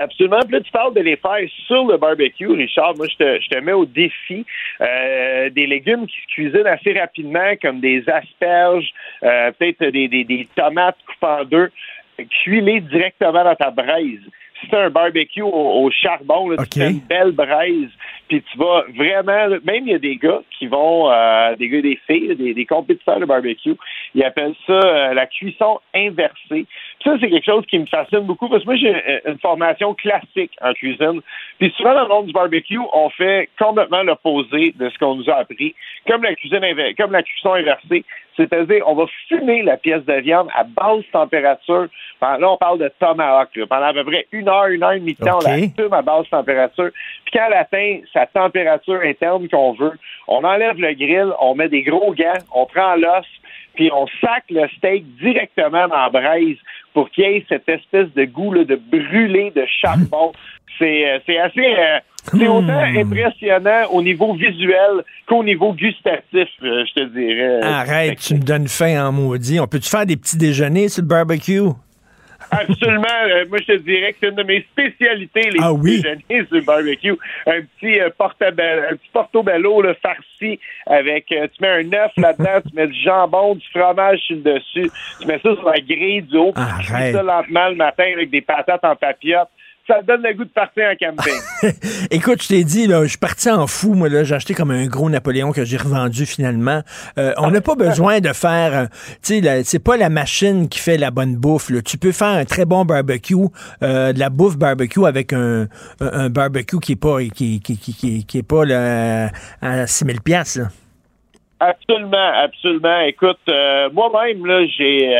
Absolument. Puis là, tu parles de les faire sur le barbecue, Richard. Moi, je te, je te mets au défi euh, des légumes qui se cuisinent assez rapidement, comme des asperges, euh, peut-être des, des, des tomates coupées en deux. Cuis-les directement dans ta braise. Si c'est un barbecue au, au charbon, là, tu fais une belle braise, puis tu vas vraiment... Même il y a des gars qui vont, euh, des gars des filles, des, des compétiteurs de barbecue, ils appellent ça euh, la cuisson inversée. Ça, c'est quelque chose qui me fascine beaucoup parce que moi, j'ai une- formation classique en cuisine. Puis souvent, dans le monde du barbecue, on fait complètement l'opposé de ce qu'on nous a appris. Comme la cuisine comme la cuisson inversée. C'est-à-dire, on va fumer la pièce de viande à basse température. Pendant- Là, on parle de tomahawk. là. Pendant à peu près une heure, une heure et demie de temps, on la fume à basse température. Puis quand elle atteint sa température interne qu'on veut, on enlève le grill, on met des gros gants, on prend l'os, puis on sac le steak directement dans la braise pour qu'il y ait cette espèce de goût là, de brûlé de charbon. C'est euh, c'est assez... euh, c'est Hmm. autant impressionnant au niveau visuel qu'au niveau gustatif, euh, je te dirais. Arrête, tu me donnes faim en maudit. On peut-tu faire des petits déjeuners sur le barbecue? Absolument. Euh, moi, je te dirais que c'est une de mes spécialités, les Ah oui? déjeuners le barbecue. Un petit, euh, un petit portobello là, farci avec... euh, tu mets un œuf là-dedans, tu mets du jambon, du fromage sur le dessus, tu mets ça sur la grille du haut, puis tu Arrête. ça lentement le matin avec des patates en papillote. Ça donne le goût de partir en camping. Écoute, je t'ai dit, là, je suis parti en fou, moi, là. J'ai acheté comme un gros Napoléon que j'ai revendu finalement. Euh, on n'a pas besoin de faire, euh, tu sais, c'est pas la machine qui fait la bonne bouffe, là. Tu peux faire un très bon barbecue, euh, de la bouffe barbecue avec un, barbecue qui est pas, qui, qui, qui, qui, qui est pas, là, à 6000 pièces Absolument. Absolument, absolument. Écoute, euh, moi-même, là, j'ai...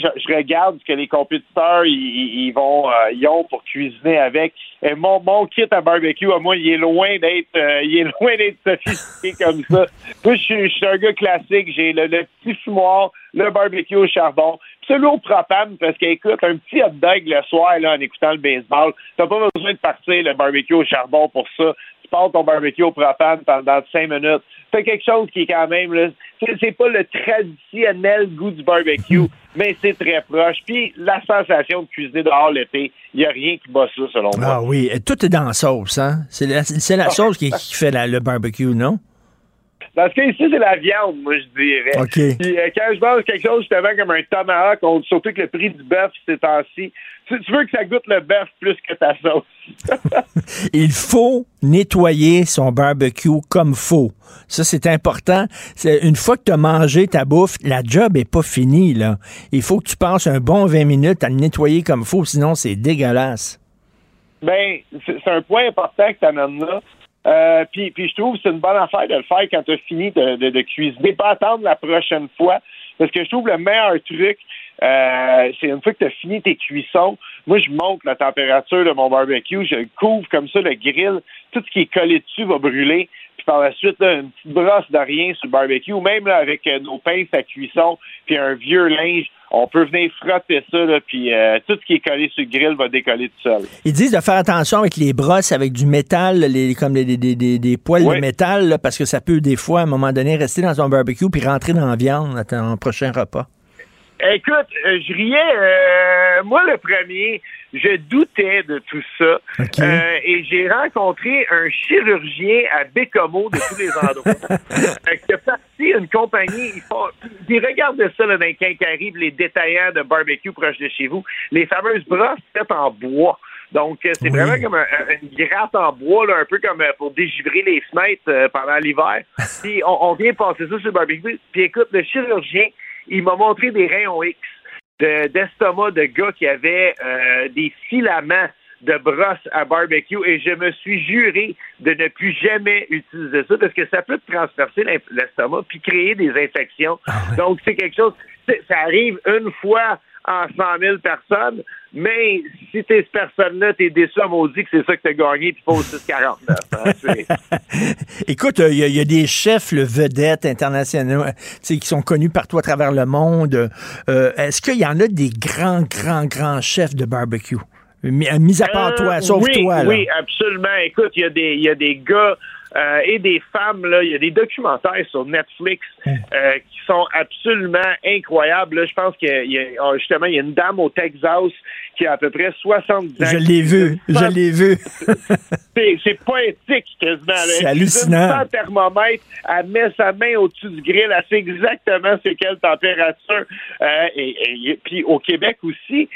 je, regarde ce que les compétiteurs ils, vont euh, ont pour cuisiner avec. Et mon, kit à barbecue, à moi, il est loin d'être euh, il est loin d'être sophistiqué comme ça. Moi, je suis, un gars classique. J'ai le, petit fumoir, le barbecue au charbon. Puis celui au propane, parce qu'écoute, un petit hot dog le soir en écoutant le baseball, t'as pas besoin de partir le barbecue au charbon pour ça. Ton barbecue au propane pendant cinq minutes. Fais quelque chose qui est quand même là. C'est, c'est pas le traditionnel goût du barbecue, mais c'est très proche. Puis la sensation de cuisiner dehors l'été, il y a rien qui bat ça selon moi. Ah oui, tout est dans la sauce, hein? C'est la, c'est la sauce qui, qui fait la- le barbecue, non? Parce que ici, c'est la viande, moi, je dirais. OK. Puis euh, quand je mange quelque chose justement comme un tomahawk, on, surtout que le prix du bœuf ces temps-ci, tu, tu veux que ça goûte le bœuf plus que ta sauce. Il faut nettoyer son barbecue comme faut. Ça, c'est important. Une fois que tu as mangé ta bouffe, la job est pas finie, là. Il faut que tu passes un bon 20 minutes à le nettoyer comme faut, sinon c'est dégueulasse. Ben, c'est c'est un point important que tu amènes là. Euh, puis, je trouve que c'est une bonne affaire de le faire quand tu as fini de, de, de cuisiner, pas attendre la prochaine fois. Parce que je trouve le meilleur truc, euh, c'est une fois que tu as fini tes cuissons, moi je monte la température de mon barbecue, je couvre comme ça, le grill, tout ce qui est collé dessus va brûler. Puis par la suite, là, une petite brosse de rien sur le barbecue, même là, avec euh, nos pinces à cuisson, puis un vieux linge, on peut venir frotter ça, là, puis euh, tout ce qui est collé sur le grill va décoller tout seul. Ils disent de faire attention avec les brosses, avec du métal, les, comme les, des- des- des poils Oui. de métal, là, parce que ça peut des fois, à un moment donné, rester dans son barbecue puis rentrer dans la viande à ton prochain repas. Écoute, je riais. euh, moi, le premier, je doutais de tout ça. Euh, et j'ai rencontré un chirurgien à Bécomo de tous les endroits. euh, qui a parti une compagnie. Ils font, puis regardez ça là, dans les quincailleries, les détaillants de barbecue proche de chez vous. Les fameuses brosses faites en bois. Donc, euh, c'est Oui. vraiment comme un- un- une gratte en bois, là, un peu comme euh, pour dégivrer les fenêtres euh, pendant l'hiver. Puis on, on vient passer ça sur le barbecue. Puis écoute, le chirurgien, il m'a montré des rayons X de- d'estomac de, gars qui avaient euh, des filaments de brosse à barbecue et je me suis juré de ne plus jamais utiliser ça parce que ça peut transpercer l'estomac puis créer des infections. Donc, c'est quelque chose, ça arrive une fois en 100 000 personnes, mais si t'es cette personne-là, t'es déçu à maudit que c'est ça que t'as gagné puis au 649. hein. Écoute, il y, a- y a des chefs le vedettes internationaux euh, qui sont connus partout à travers le monde. Euh, Est-ce qu'il y en a des grands, grands, grands chefs de barbecue? Mis, euh, à part toi, Euh, sauf oui, toi. Là. Oui, absolument. Écoute, il y y a des gars euh, et des femmes, là, il y a des documentaires sur Netflix euh, qui sont absolument incroyables. Là, je pense qu'il y a- il y a, oh, justement, il y a une dame au Texas qui a à peu près 70 ans. Je l'ai vu, je l'ai vu. C'est, poétique quasiment. C'est hallucinant. sans thermomètre, elle met sa main au-dessus du grill, elle sait exactement c'est quelle température. Euh, et, et- puis au Québec aussi,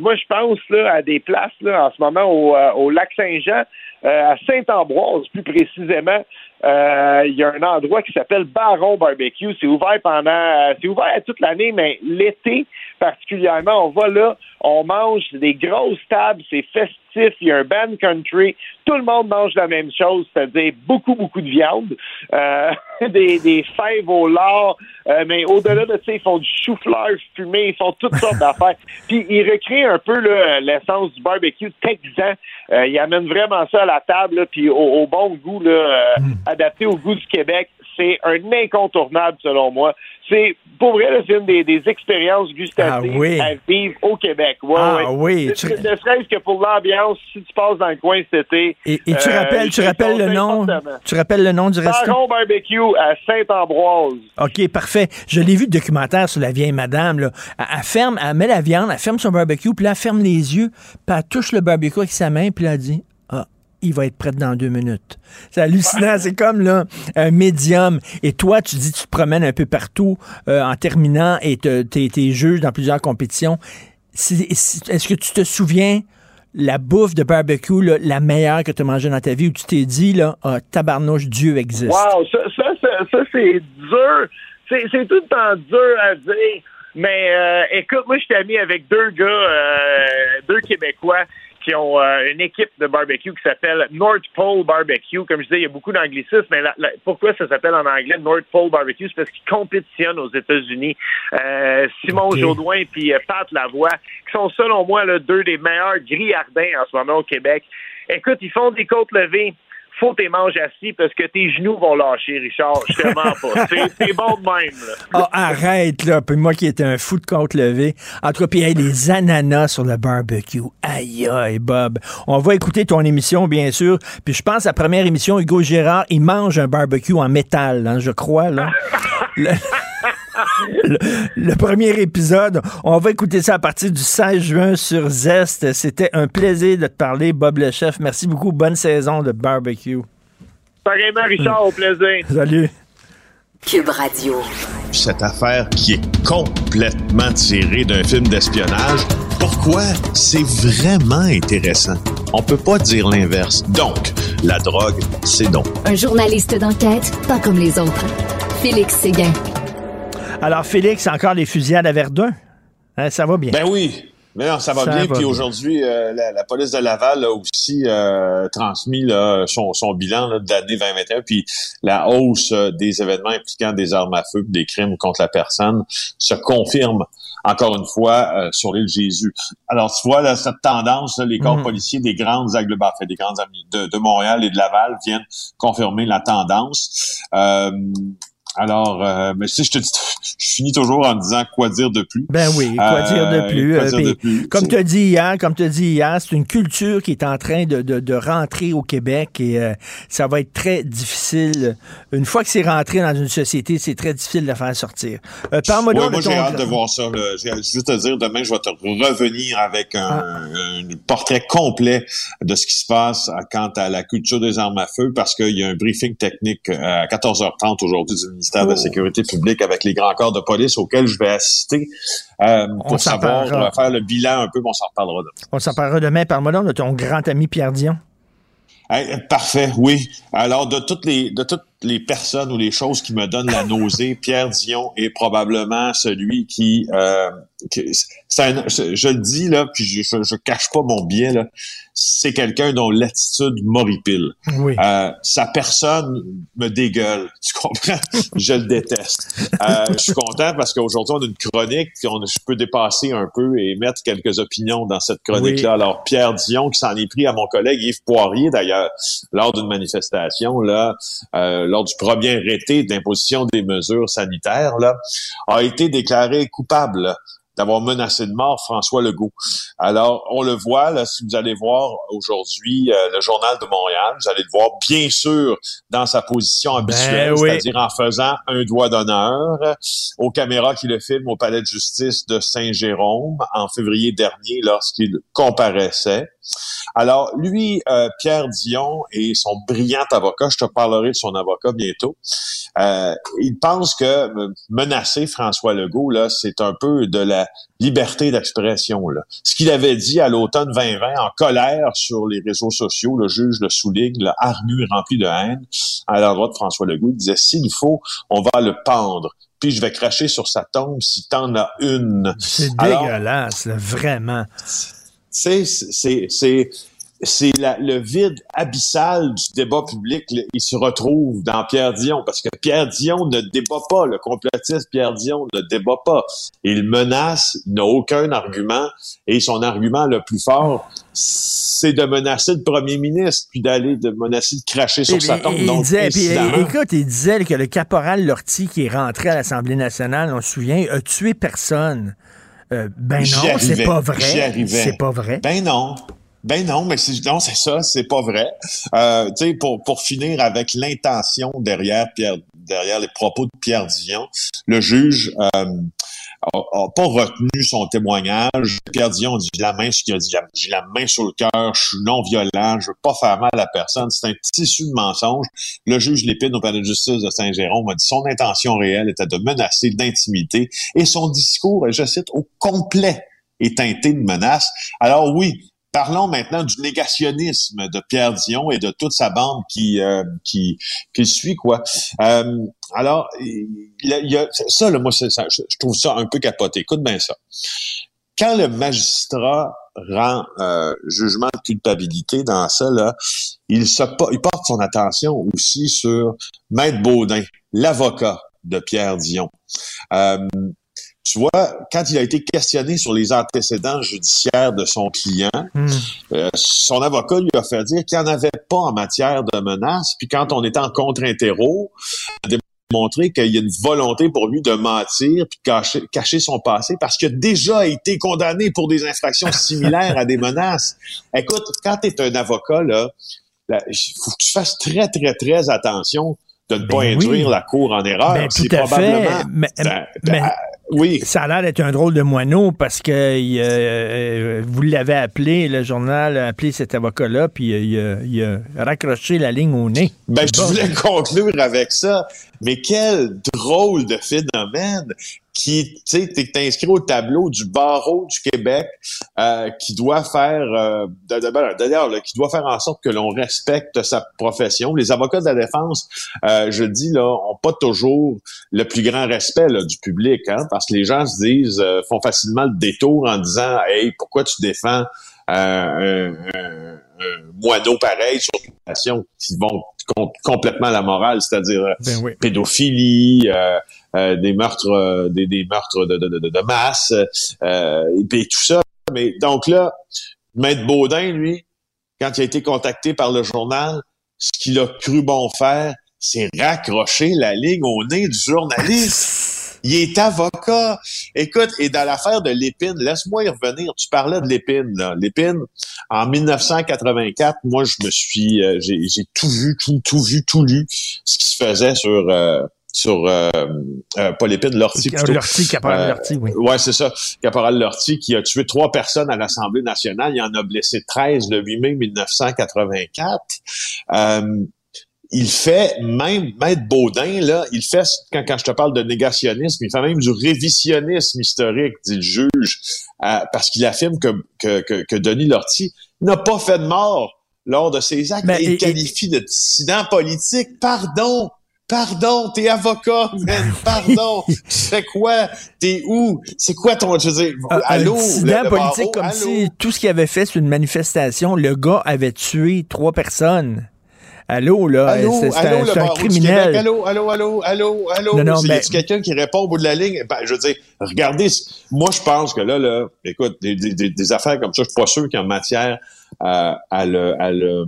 moi je pense là à des places là en ce moment au, au lac Saint-Jean, euh, à Saint-Ambroise plus précisément. euh, Il y a un endroit qui s'appelle Baron Barbecue. C'est ouvert pendant, euh, c'est ouvert toute l'année, mais l'été particulièrement, on va là, on mange des grosses tables, c'est festif, il y a un band country, tout le monde mange la même chose, c'est-à-dire beaucoup, beaucoup de viande, euh, des, des fèves au lard, euh, mais au-delà de ça, ils font du chou-fleur fumé, ils font toutes sortes d'affaires. Puis ils recréent un peu l'essence du barbecue texan. Euh, ils amènent vraiment ça à la table, là, puis au, au bon goût, là, euh, adapté au goût du Québec. C'est un incontournable selon moi. C'est pour vrai, c'est une des, des expériences gustatives Ah oui. à vivre au Québec. Ouais, Ah ouais. oui, tu- Ne serait-ce que pour l'ambiance, si tu passes dans le coin cet été. Et, et tu euh, rappelles, tu rappelles le nom, tu rappelles le nom du restaurant? Barbecue à Saint-Ambroise. OK, parfait. Je l'ai vu le documentaire sur la vieille madame. Là. Elle, elle ferme, elle met la viande, elle ferme son barbecue, puis là, elle ferme les yeux, puis elle touche le barbecue avec sa main, puis là, elle dit Ah, il va être prêt dans deux minutes. C'est hallucinant. C'est comme là, un médium. Et toi, tu dis tu te promènes un peu partout euh, en terminant et tu es, juge dans plusieurs compétitions. Est-ce que tu te souviens la bouffe de barbecue, là, la meilleure que tu as mangée dans ta vie, où tu t'es dit, là, ah, tabarnouche, Dieu existe? Wow, ça, ça, ça, ça, c'est dur. C'est, c'est tout le temps dur à dire. Mais euh, écoute, moi, je suis ami avec deux gars, euh, deux Québécois qui ont euh, une équipe de barbecue qui s'appelle North Pole Barbecue. Comme je disais, il y a beaucoup d'anglicisme, mais pourquoi ça s'appelle en anglais North Pole Barbecue? C'est parce qu'ils compétitionnent aux États-Unis. Euh, Simon Jaudoin et puis euh, Pat Lavoie, qui sont selon moi là, deux des meilleurs grillardins en ce moment au Québec. Écoute, ils font des côtes levées faut tes manges assis parce que tes genoux vont lâcher, Richard. Je te mens pas. C'est bon de même. Là. Oh, arrête, là. Puis moi qui étais un fou de compte levé. En tout cas, puis il y a des ananas sur le barbecue. Aïe, aïe, Bob. On va écouter ton émission, bien sûr. Puis je pense, à la première émission, Hugo Gérard, il mange un barbecue en métal, hein, je crois, là. le, premier épisode. On va écouter ça à partir du 16 juin sur Zest. C'était un plaisir de te parler, Bob le chef. Merci beaucoup. Bonne saison de barbecue. Pareillement, Richard, au plaisir. Salut. Cube Radio. Cette affaire qui est complètement tirée d'un film d'espionnage, pourquoi c'est vraiment intéressant? On peut pas dire l'inverse. Donc, la drogue, c'est donc. Un journaliste d'enquête, pas comme les autres. Félix Séguin. Alors, Félix, encore les fusillades à Verdun. Hein, ça va bien? Ben oui. Mais non, ça va bien. Puis aujourd'hui, euh, la, police de Laval a aussi euh, transmis son, bilan de l'année 2021. Puis la hausse euh, des événements impliquant des armes à feu, des crimes contre la personne, se confirme encore une fois sur l'île Jésus. Alors, tu vois, là, cette tendance, les corps mhm. policiers des grandes agglomérations, des grandes de, de Montréal et de Laval viennent confirmer la tendance. Alors, euh, mais si je te dis, je finis toujours en disant quoi dire de plus. Ben oui, quoi dire de plus. Euh, comme tu as dit hier, comme tu as dit hier, c'est une culture qui est en train de, de, de rentrer au Québec et euh, ça va être très difficile. Une fois que c'est rentré dans une société, c'est très difficile de la faire sortir. Euh, Parle-moi ouais, moi, j'ai hâte de voir ça. J'ai juste te dire, demain, je vais te revenir avec un, ah. un, portrait complet de ce qui se passe quant à la culture des armes à feu parce qu'il y a un briefing technique à 14h30 aujourd'hui du ministère de la oh. Sécurité publique avec les grands corps de police auxquels je vais assister euh, pour savoir, euh, faire le bilan un peu, on s'en reparlera demain. On s'en parlera demain. Parle-moi de ton grand ami Pierre Dion. parfait, oui. Alors, de toutes les de toutes les personnes ou les choses qui me donnent la nausée, Pierre Dion est probablement celui qui, euh, je le dis là, puis je, je, cache pas mon biais là, c'est quelqu'un dont l'attitude m'horripile. Oui. Euh, sa personne me dégueule, tu comprends? Je le déteste. Euh, je suis content parce qu'aujourd'hui on a une chronique, on, je peux dépasser un peu et mettre quelques opinions dans cette chronique là. Alors Pierre Dion qui s'en est pris à mon collègue Yves Poirier d'ailleurs lors d'une manifestation là. Euh, lors du premier été d'imposition des mesures sanitaires, là, a été déclaré coupable d'avoir menacé de mort François Legault. Alors, on le voit, là, si vous allez voir aujourd'hui euh, le Journal de Montréal, vous allez le voir bien sûr dans sa position ben habituelle, c'est-à-dire en faisant un doigt d'honneur aux caméras qui le filment au palais de justice de Saint-Jérôme en février dernier lorsqu'il comparaissait. Alors, lui, euh, Pierre Dion et son brillant avocat, je te parlerai de son avocat bientôt, euh, il pense que menacer François Legault, là, c'est un peu de la liberté d'expression. Là. Ce qu'il avait dit à l'automne 2020 en colère sur les réseaux sociaux, le juge le souligne, le hargnu et rempli de haine à l'endroit de François Legault, il disait, s'il faut, on va le pendre puis je vais cracher sur sa tombe si t'en as une. C'est dégueulasse, vraiment c'est c'est c'est le vide abyssal du débat public, il se retrouve dans Pierre Dion, parce que Pierre Dion ne débat pas, le complotiste Pierre Dion ne débat pas. Il menace, il n'a aucun argument, et son argument le plus fort, c'est de menacer le premier ministre, puis d'aller de menacer de cracher sur sa tombe. Il disait, écoute, il disait que le caporal Lortie, qui est rentré à l'Assemblée nationale, on se souvient, a tué personne. Euh, ben non, c'est pas vrai. C'est pas vrai. Ben non. Ben non, mais c'est non, c'est ça, c'est pas vrai. Euh, tu sais, pour pour finir avec l'intention derrière Pierre, derrière les propos de Pierre Dion, le juge euh, a, pas retenu son témoignage. Pierre Dion dit la j'ai la main sur le cœur, je suis non violent, je veux pas faire mal à personne. C'est un tissu de mensonge. Le juge Lépine au palais de justice de Saint-Jérôme a dit son intention réelle était de menacer, d'intimité, et son discours, je cite, au complet est teinté de menace. Alors oui, Parlons maintenant du négationnisme de Pierre Dion et de toute sa bande qui euh, qui, qui suit quoi. Euh, alors, il y, a, ça, là, moi, ça, je trouve ça un peu capoté. Écoute bien ça. quand le magistrat rend euh, jugement de culpabilité dans ça, là, il, se, il porte son attention aussi sur Maître Baudin, l'avocat de Pierre Dion. Euh, tu vois, quand il a été questionné sur les antécédents judiciaires de son client, Hmm. euh, son avocat lui a fait dire qu'il n'y en avait pas en matière de menaces. Puis quand on était en contre-interro, il a démontré qu'il y a une volonté pour lui de mentir puis de cacher, cacher son passé parce qu'il a déjà été condamné pour des infractions similaires à des menaces. Écoute, quand tu es un avocat, là, il faut que tu fasses très, très, très attention de ne pas Ben induire oui. la cour en erreur. Ben, tout à fait. Mais- Ben, mais- ben, oui. Ça a l'air d'être un drôle de moineau parce que il, euh, vous l'avez appelé, le journal a appelé cet avocat-là, puis euh, il, a- il a raccroché la ligne au nez. Ben, je voulais conclure avec ça. Mais quel drôle de phénomène qui, tu sais, t'es inscrit au tableau du barreau du Québec euh, qui doit faire, euh, ben, d'ailleurs, qui doit faire en sorte que l'on respecte sa profession. Les avocats de la défense, euh, je dis là, ont pas toujours le plus grand respect là, du public, hein, parce que les gens se disent, euh, font facilement le détour en disant, hey, pourquoi tu défends euh, un, un- un moineau pareil sur une nation qui vont com- complètement à la morale, c'est-à-dire euh, Ben oui. pédophilie, euh, euh, des meurtres, euh, des, des meurtres de, de, de, de masse, euh, et puis tout ça. Mais donc là, Maître Baudin, lui, quand il a été contacté par le journal, ce qu'il a cru bon faire, c'est raccrocher la ligne au nez du journaliste. Il est avocat. Écoute, et dans l'affaire de Lépine, laisse-moi y revenir. Tu parlais de Lépine, là. Lépine, en 1984, moi, je me suis, euh, j'ai, j'ai tout vu, tout, tout vu, tout lu, ce qui se faisait sur, euh, sur, euh, euh, pas Lépine, Lortie plutôt. Lortie, Caporal Euh, Lortie, oui. Ouais, c'est ça. Caporal Lortie qui a tué trois personnes à l'Assemblée nationale. Il en a blessé 13 le 8 mai 1984. Il fait même, Maître Baudin, là, il fait, quand, quand je te parle de négationnisme, il fait même du révisionnisme historique, dit le juge, euh, parce qu'il affirme que, que, que, que Denis Lortie n'a pas fait de mort lors de ses actes. Mais- et il et- qualifie de dissident politique. Pardon! Pardon, t'es avocat, man. Pardon. tu fais quoi? T'es où? C'est quoi ton, je veux dire, Un- allô? un le- dissident le politique barreau, comme allô? si tout ce qu'il avait fait sur une manifestation, le gars avait tué trois personnes. Allô, là, Allô, c'est un, un criminel. Allô, allô, allô, allô, allô? Non, mais- quelqu'un qui répond au bout de la ligne? Ben, je veux dire, regardez, moi, je pense que là, là, écoute, des, des- des- affaires comme ça, je suis pas sûr qu'il y a matière à, à le, à le,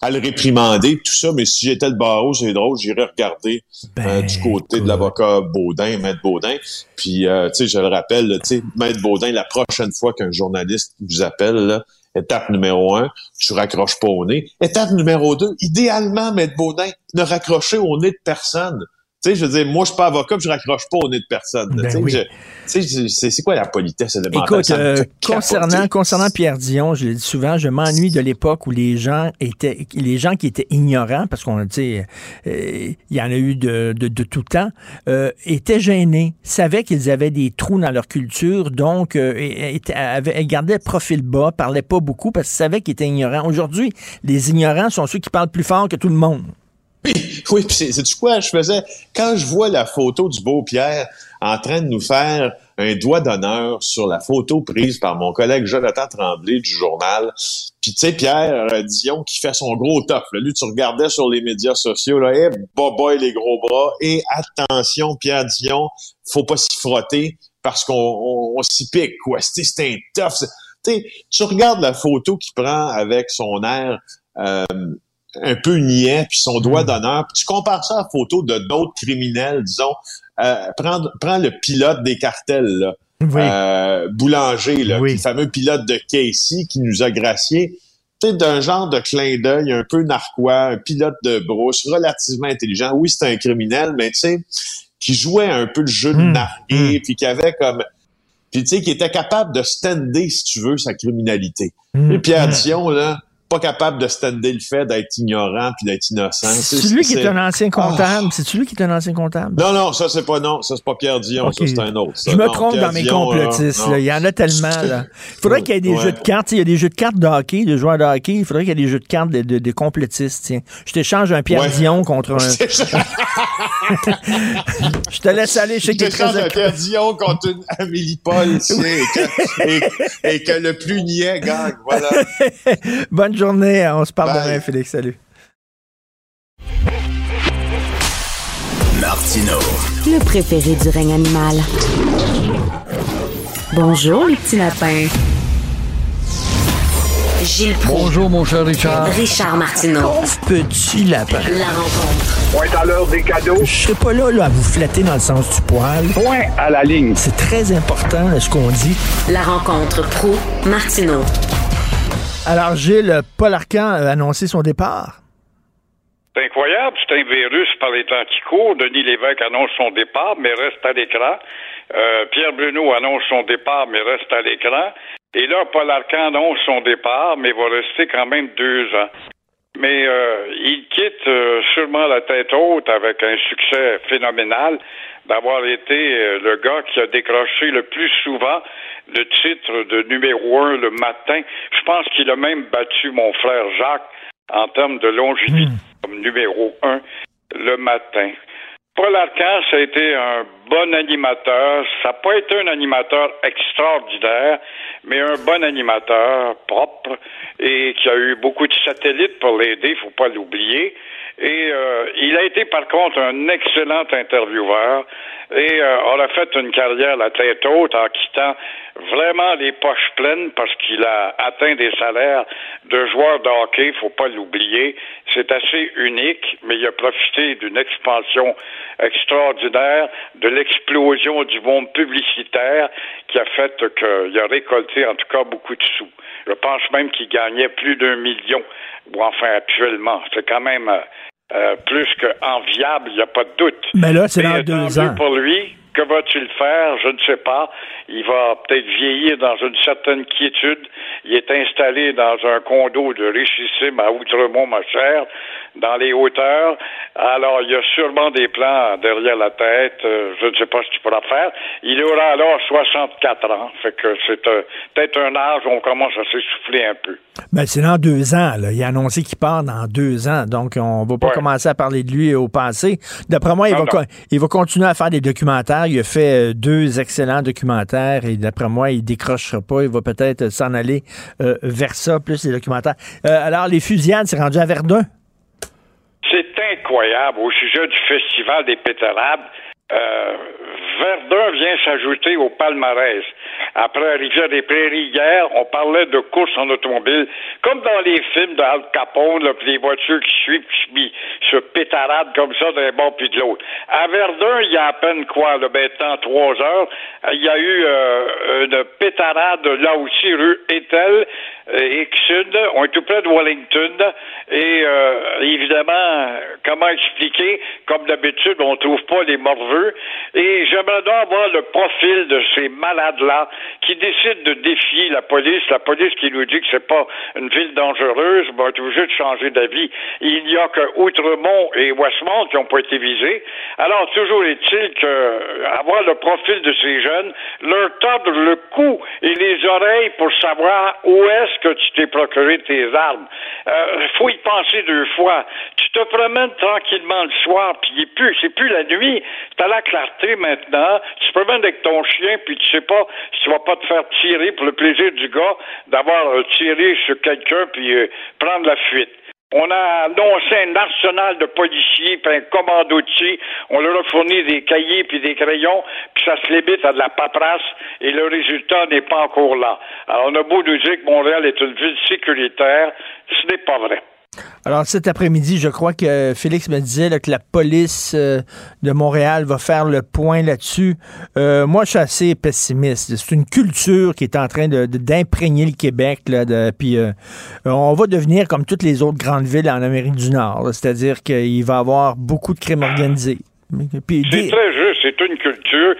à le réprimander, tout ça, mais si j'étais le barreau, c'est drôle, j'irais regarder Ben, euh, du côté de l'avocat Baudin, Maître Baudin. Puis, euh, tu sais, je le rappelle, tu sais, Maître Baudin, la prochaine fois qu'un journaliste vous appelle, là, étape numéro un, tu raccroches pas au nez. Étape numéro deux, idéalement, Maître Baudin, ne raccrochez au nez de personne. Tu sais, je veux dire, moi, je suis pas avocat, puis je raccroche pas au nez de personne. Ben tu sais, oui. c'est quoi la politesse élémentaire? Écoute, euh, concernant, concernant Pierre Dion, je le dis souvent, je m'ennuie de l'époque où les gens étaient, les gens qui étaient ignorants, parce qu'on, tu sais, euh, il y en a eu de, de, de tout temps, euh, étaient gênés, savaient qu'ils avaient des trous dans leur culture, donc euh, étaient- avaient, gardaient le profil bas, parlaient pas beaucoup parce qu'ils savaient qu'ils étaient ignorants. Aujourd'hui, les ignorants sont ceux qui parlent plus fort que tout le monde. Oui, puis c'est c'est quoi? Je faisais quand je vois la photo du beau Pierre en train de nous faire un doigt d'honneur sur la photo prise par mon collègue Jonathan Tremblay du journal. Puis tu sais Pierre Dion qui fait son gros tough. Là. Lui tu regardais sur les médias sociaux là, eh boy les gros bras et attention Pierre Dion, faut pas s'y frotter parce qu'on on, s'y pique quoi. C'est un sais, tu regardes la photo qu'il prend avec son air euh, un peu niais, puis son Hmm. doigt d'honneur. Puis tu compares ça à la photo de d'autres criminels, disons. Euh, prends, prends le pilote des cartels, là. Oui. Euh, Boulanger, là, Oui. le fameux pilote de Casey qui nous a gracié. Tu sais, d'un genre de clin d'œil un peu narquois, un pilote de brousse, relativement intelligent. Oui, c'est un criminel, mais tu sais, qui jouait un peu le jeu de Hmm. narguer, puis qui avait comme... Puis tu sais, qui était capable de stander, si tu veux, sa criminalité. Mm. Et Pierre Dion, là, pas capable de stander le fait d'être ignorant puis d'être innocent. C'est lui qui est un ancien comptable. C'est lui qui est un ancien comptable. Non, non, ça c'est pas non, ça c'est pas Pierre Dion, ça c'est un autre. ça. Je me Non, trompe Pierre dans mes Dion, complotistes. euh, là. Il y en a tellement. Là. Il faudrait qu'il y ait des Ouais. jeux de cartes. Il y a des jeux de cartes de hockey, de joueurs de hockey. Il faudrait qu'il y ait des jeux de cartes de, de- de complotistes. Tiens. Je t'échange un Pierre Ouais. Dion contre un. Je te laisse aller. Je sais Je t'échange un Pierre Dion contre une Amélie Paul, tu sais, et, que, et- et que le plus niais gagne, voilà. Bonne journée. On se parle Bye. demain, Félix. Salut. Martino. Le préféré du règne animal. Bonjour, les petits lapins. Gilles Proulx, Bonjour, mon cher Richard. Richard Martineau. Pauvre petit lapin. La rencontre. Point à l'heure des cadeaux. Je serai pas là, là à vous flatter dans le sens du poil. Point à la ligne. C'est très important là, ce qu'on dit. La rencontre pro martineau Alors, Gilles, Paul Arcan a annoncé son départ. C'est incroyable, c'est un virus par les temps qui courent. Denis Lévesque annonce son départ, mais reste à l'écran. Euh, Pierre Bruno annonce son départ, mais reste à l'écran. Et là, Paul Arcand annonce son départ, mais va rester quand même deux ans. Mais euh, il quitte euh, sûrement la tête haute avec un succès phénoménal d'avoir été le gars qui a décroché le plus souvent le titre de numéro un le matin. Je pense qu'il a même battu mon frère Jacques en termes de longévité comme numéro un le matin. Paul Arcand, ça a été un bon animateur. Ça n'a pas été un animateur extraordinaire, mais un bon animateur propre et qui a eu beaucoup de satellites pour l'aider, faut pas l'oublier. Et euh, il a été par contre un excellent intervieweur et euh, aura fait une carrière la tête haute en quittant vraiment les poches pleines parce qu'il a atteint des salaires de joueur de hockey, faut pas l'oublier. C'est assez unique, mais il a profité d'une expansion extraordinaire, de l'explosion du monde publicitaire qui a fait qu'il a récolté en tout cas beaucoup de sous. Je pense même qu'il gagnait plus d'un million, ou enfin actuellement. C'est quand même euh, euh, plus qu'enviable, il n'y a pas de doute. Mais là, c'est dans deux ans. pour lui. Que va-t-il faire? Je ne sais pas. Il va peut-être vieillir dans une certaine quiétude. Il est installé dans un condo de richissime à Outremont, ma chère, dans les hauteurs. Alors, il y a sûrement des plans derrière la tête. Euh, je ne sais pas ce qu'il pourra faire. Il aura alors 64 ans. Fait que c'est euh, peut-être un âge où on commence à s'essouffler un peu. Ben, c'est dans deux ans. Là. Il a annoncé qu'il part dans deux ans. Donc, on va pas Ouais. commencer à parler de lui au passé. D'après moi, il Non, va, non. co- il va continuer à faire des documentaires. Il a fait euh, deux excellents documentaires et d'après moi, il décrochera pas. Il va peut-être s'en aller euh, vers ça, plus les documentaires. Euh, alors, les fusillades, c'est rendu à Verdun. C'est incroyable au sujet du festival des pétarades. Euh, Verdun vient s'ajouter au palmarès. Après Rivière des Prairies hier, on parlait de course en automobile, comme dans les films de Al Capone, là, puis les voitures qui suivent, qui se pétaradent comme ça d'un bord puis de l'autre. À Verdun, il y a à peine quoi, là, ben, trois heures, il y a eu euh, une pétarade là aussi, rue Etel, euh, X-Sud, on est tout près de Wellington, et euh, évidemment, comment expliquer, comme d'habitude, on trouve pas les morveux, et j'aimerais donc avoir le profil de ces malades-là qui décident de défier la police, la police qui nous dit que c'est pas une ville dangereuse, ben, on est obligé de changer d'avis. Il n'y a que Outremont et Westmont qui n'ont pas été visés. Alors, toujours est-il que euh, avoir le profil de ces jeunes, leur tordre le cou et les oreilles pour savoir où est-ce que tu t'es procuré tes armes. Euh, faut y penser deux fois. Tu te promènes tranquillement le soir, puis plus, c'est plus la nuit. T'as la clarté maintenant. Tu te promènes avec ton chien, puis tu sais pas si tu vas pas te faire tirer pour le plaisir du gars d'avoir euh, tiré sur quelqu'un puis euh, prendre la fuite. On a annoncé un arsenal de policiers, puis un commandotier. On leur a fourni des cahiers puis des crayons, puis ça se limite à de la paperasse, et le résultat n'est pas encore là. Alors, on a beau nous dire que Montréal est une ville sécuritaire, ce n'est pas vrai. Alors cet après-midi, je crois que Félix me disait là, que la police euh, de Montréal va faire le point là-dessus. Euh, moi, je suis assez pessimiste. C'est une culture qui est en train de- de- d'imprégner le Québec. Là, de, puis euh, on va devenir comme toutes les autres grandes villes en Amérique du Nord. C'est-à-dire qu'il va y avoir beaucoup de crimes organisés. C'est des- très juste. C'est une culture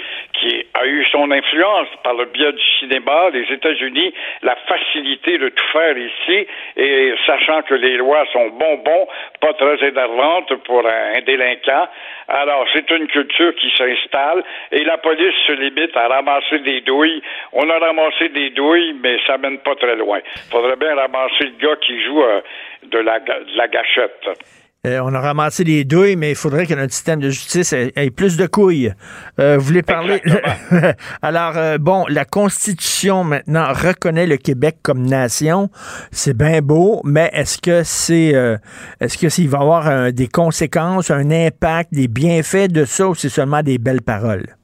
a eu son influence par le biais du cinéma, les États-Unis, la facilité de tout faire ici, et sachant que les lois sont bonbons, pas très énervantes pour un, délinquant. Alors, c'est une culture qui s'installe, et la police se limite à ramasser des douilles. On a ramassé des douilles, mais ça mène pas très loin. Faudrait bien ramasser le gars qui joue euh, de, la, de la gâchette. Euh, on a ramassé les douilles, mais il faudrait que notre système de justice ait, plus de couilles. Euh, vous voulez parler? Alors, euh, bon, la Constitution maintenant reconnaît le Québec comme nation. C'est bien beau, mais est-ce que c'est, est-ce que s'il va y avoir des conséquences, un impact, des bienfaits de ça, ou c'est seulement des belles paroles?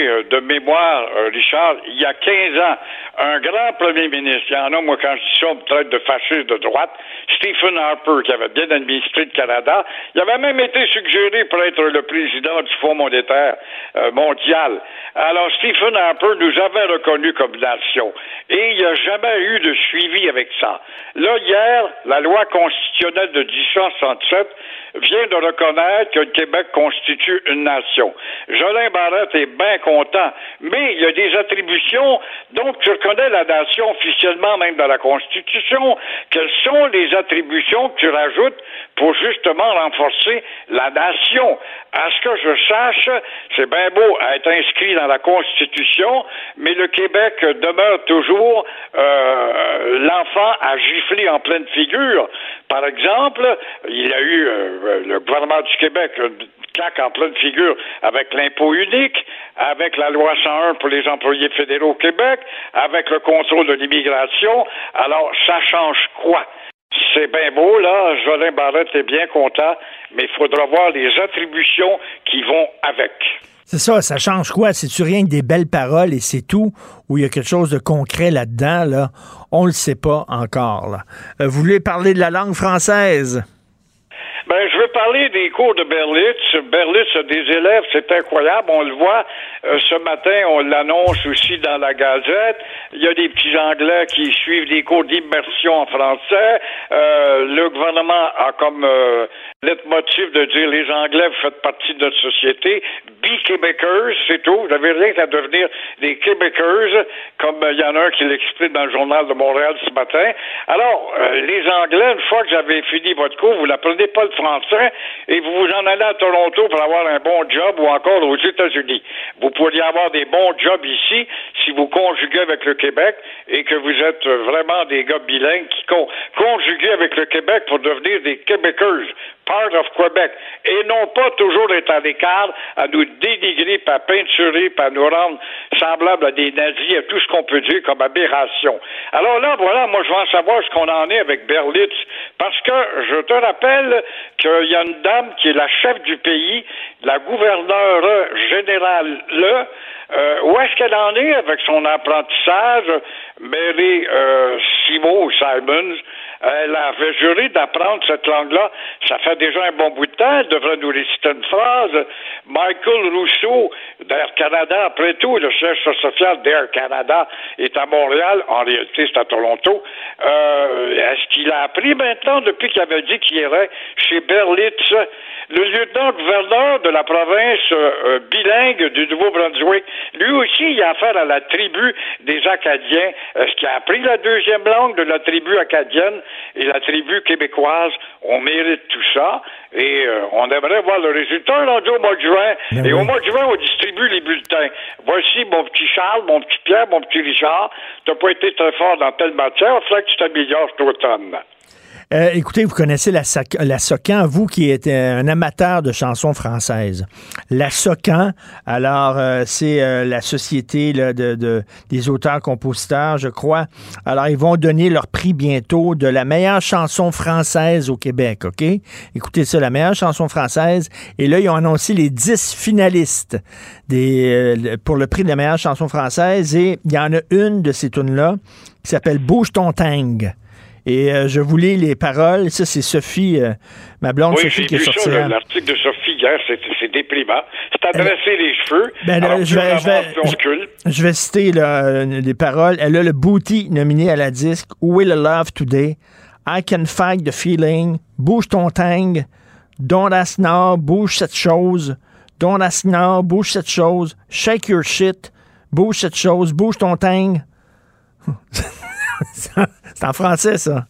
Prouver de mémoire, Richard, il y a 15 ans, un grand premier ministre, il y en a, moi, quand je dis ça, on me traite de fasciste de droite, Stephen Harper, qui avait bien administré le Canada, il avait même été suggéré pour être le président du Fonds monétaire euh, mondial. Alors, Stephen Harper nous avait reconnus comme nation. Et il n'y a jamais eu de suivi avec ça. Là, hier, la loi constitutionnelle de 1867 vient de reconnaître que le Québec constitue une nation. Jolin Barrette est bien mais il y a des attributions, donc tu reconnais la nation officiellement même dans la Constitution. Quelles sont les attributions que tu rajoutes pour justement renforcer la nation? À ce que je sache, c'est bien beau être inscrit dans la Constitution, mais le Québec demeure toujours euh, l'enfant à gifler en pleine figure. Par exemple, il y a eu euh, le gouvernement du Québec claque en pleine figure avec l'impôt unique, avec la loi 101 pour les employés fédéraux au Québec, avec le contrôle de l'immigration. Alors, ça change quoi? C'est bien beau, là. Jolin Barrette est bien content, mais il faudra voir les attributions qui vont avec. C'est ça, ça change quoi? C'est-tu rien que des belles paroles et c'est tout? Ou il y a quelque chose de concret là-dedans, là? On le sait pas encore, là. Euh, vous voulez parler de la langue française? Ben, je veux parler des cours de Berlitz. Berlitz a des élèves, c'est incroyable. On le voit euh, ce matin, on l'annonce aussi dans la Gazette. Il y a des petits Anglais qui suivent des cours d'immersion en français. Euh, le gouvernement a comme euh, leitmotiv de dire les Anglais, vous faites partie de notre société. Be Québécois, c'est tout. Vous n'avez rien qu'à devenir des Québécois, comme il y en a un qui l'explique dans le journal de Montréal ce matin. Alors, les Anglais, une fois que avez fini votre cours, vous n'apprenez pas le français et vous vous en allez à Toronto pour avoir un bon job ou encore aux États-Unis. Vous pourriez avoir des bons jobs ici si vous conjuguez avec le Québec et que vous êtes vraiment des gars bilingues qui conjuguent avec le Québec pour devenir des Québécois part of Quebec, et non pas toujours être à l'écart, à nous dénigrer, pas à peinturer, nous rendre semblables à des nazis, à tout ce qu'on peut dire comme aberration. Alors là, voilà, moi je veux en savoir ce qu'on en est avec Berlitz, parce que je te rappelle qu'il y a une dame qui est la chef du pays, la gouverneure générale, le, euh, où est-ce qu'elle en est avec son apprentissage, Mary euh, Simons Simons? Elle avait juré d'apprendre cette langue-là. Ça fait déjà un bon bout de temps. Elle devrait nous réciter une phrase. Michael Rousseau d'Air Canada, après tout, le chef social d'Air Canada est à Montréal. En réalité, c'est à Toronto. Euh, est-ce qu'il a appris maintenant depuis qu'il avait dit qu'il irait chez Berlitz? Le lieutenant-gouverneur de la province euh, bilingue du Nouveau-Brunswick, lui aussi, il a affaire à la tribu des Acadiens. Est-ce qu'il a appris la deuxième langue de la tribu acadienne? Et la tribu québécoise? On mérite tout ça et euh, on aimerait voir le résultat rendu au mois de juin. Ben et au mois de juin, on distribue les bulletins. Voici mon petit Charles, mon petit Pierre, mon petit Richard. Tu n'as pas été très fort dans telle matière. Il faudrait que tu t'améliores cet automne. Euh, écoutez, vous connaissez la, la Socan, vous qui êtes un amateur de chansons françaises. La Socan, alors euh, c'est euh, la société de, des auteurs-compositeurs, je crois. Alors ils vont donner leur prix bientôt de la meilleure chanson française au Québec, OK? Écoutez ça, la meilleure chanson française. Et là, ils ont annoncé les dix finalistes des, pour le prix de la meilleure chanson française. Et il y en a une de ces tunes-là qui s'appelle Bouge ton tang. Et euh, je vous lis les paroles. Ça, c'est Sophie, euh, ma blonde Sophie qui est sortie. L'article de Sophie hier, c'est déprimant. C'est adressé les cheveux. Ben, je, vais, je, vais, je, vais, citer là, les paroles. Elle a le booty nominé à la disque. Will Love Today? I can fight the feeling. Bouge ton tang. Don't ask now. Bouge cette chose. ton assineur, bouge cette chose, shake your shit, bouge cette chose, bouge ton teigne. c'est en français, ça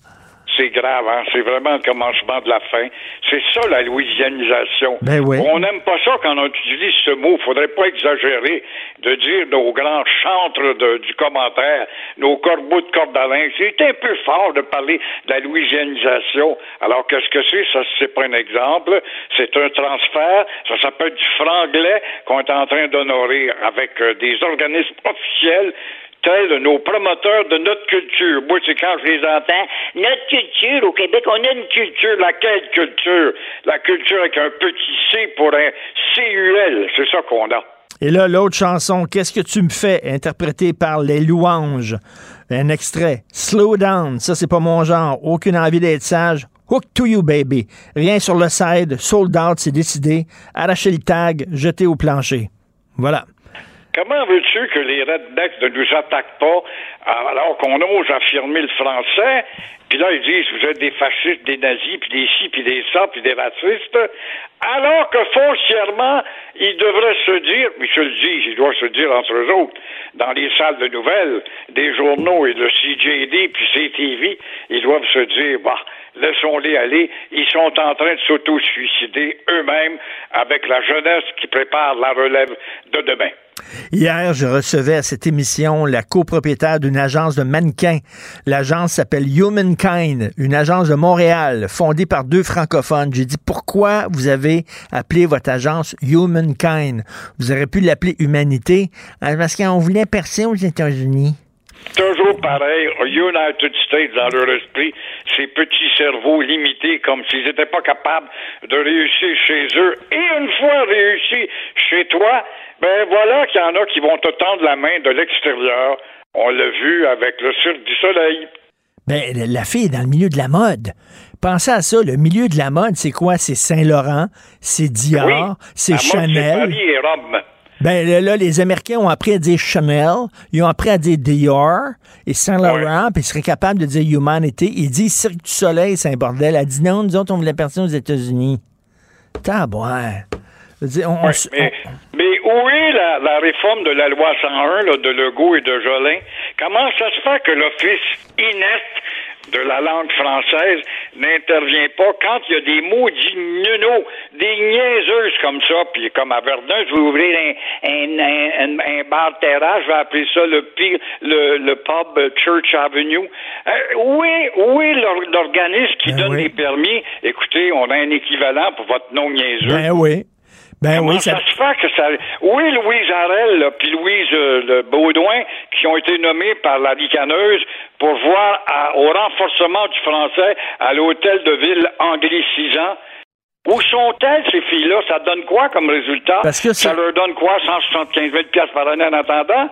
c'est grave, hein? c'est vraiment le commencement de la fin. C'est ça la louisianisation. Ben oui. On n'aime pas ça quand on utilise ce mot. Faudrait pas exagérer de dire nos grands chantres de, du commentaire, nos corbeaux de cordalin. C'est un peu fort de parler de la louisianisation. Alors qu'est-ce que c'est? Ça, c'est pas un exemple. C'est un transfert. Ça s'appelle du franglais qu'on est en train d'honorer avec euh, des organismes officiels tels nos promoteurs de notre culture. Moi, c'est quand je les entends, notre culture au Québec, on a une culture. Laquelle culture? La culture avec un petit C pour un CUL. C'est ça qu'on a. Et là, l'autre chanson, Qu'est-ce que tu me fais? interprétée par les louanges. Un extrait. Slow down. Ça, c'est pas mon genre. Aucune envie d'être sage. Hook to you, baby. Rien sur le side. Sold out, c'est décidé. Arracher le tag, jeter au plancher. Voilà. Comment veux-tu que les rednecks ne nous attaquent pas alors qu'on ose affirmer le français? Puis là, ils disent, vous êtes des fascistes, des nazis, puis des ci, puis des ça, puis des racistes. Alors que foncièrement, ils devraient se dire, ils se le disent, ils doivent se dire entre eux autres, dans les salles de nouvelles, des journaux et de CJD, puis CTV, ils doivent se dire, bah, laissons-les aller. Ils sont en train de s'auto-suicider eux-mêmes avec la jeunesse qui prépare la relève de demain. Hier, je recevais à cette émission la copropriétaire d'une agence de mannequins. L'agence s'appelle Humankind, une agence de Montréal fondée par deux francophones. J'ai dit pourquoi vous avez appelé votre agence Humankind? Vous auriez pu l'appeler Humanité hein, parce qu'on voulait percer aux États-Unis. Toujours pareil, United States dans leur esprit, ces petits cerveaux limités comme s'ils n'étaient pas capables de réussir chez eux. Et une fois réussi chez toi, ben voilà qu'il y en a qui vont te tendre la main de l'extérieur. On l'a vu avec le Cirque du Soleil. Ben, la fille est dans le milieu de la mode. Pensez à ça, le milieu de la mode, c'est quoi? C'est Saint-Laurent, c'est Dior, c'est Chanel. et Rome. Ben là, les Américains ont appris à dire Chanel, ils ont appris à dire Dior et Saint-Laurent, puis ils seraient capables de dire Humanity. Ils disent Cirque du Soleil, c'est un bordel. Elle dit non, nous autres, on voulait personne aux États-Unis. Tabouin. mais, mais, où est la, réforme de la loi 101 là, de Legault et de Jolin? Comment ça se fait que l'Office inerte de la langue française n'intervient pas quand il y a des maudits nunos, des niaiseuses comme ça, puis comme à Verdun, je vais ouvrir un, un, bar terrasse, je vais appeler ça le le, le pub Church Avenue. Euh, où est, où est l'organisme qui ben donne les permis? Écoutez, on a un équivalent pour votre nom niaiseux. Ben oui. Ben Comment oui, ça... se fait que ça. Oui, Louise Arel, puis Louise euh, Baudouin, qui ont été nommés par la ricaneuse pour voir au renforcement du français à l'hôtel de ville anglicisant. Où sont-elles, ces filles-là? Ça donne quoi comme résultat? Parce que ça leur donne quoi, 175 000 par année en attendant?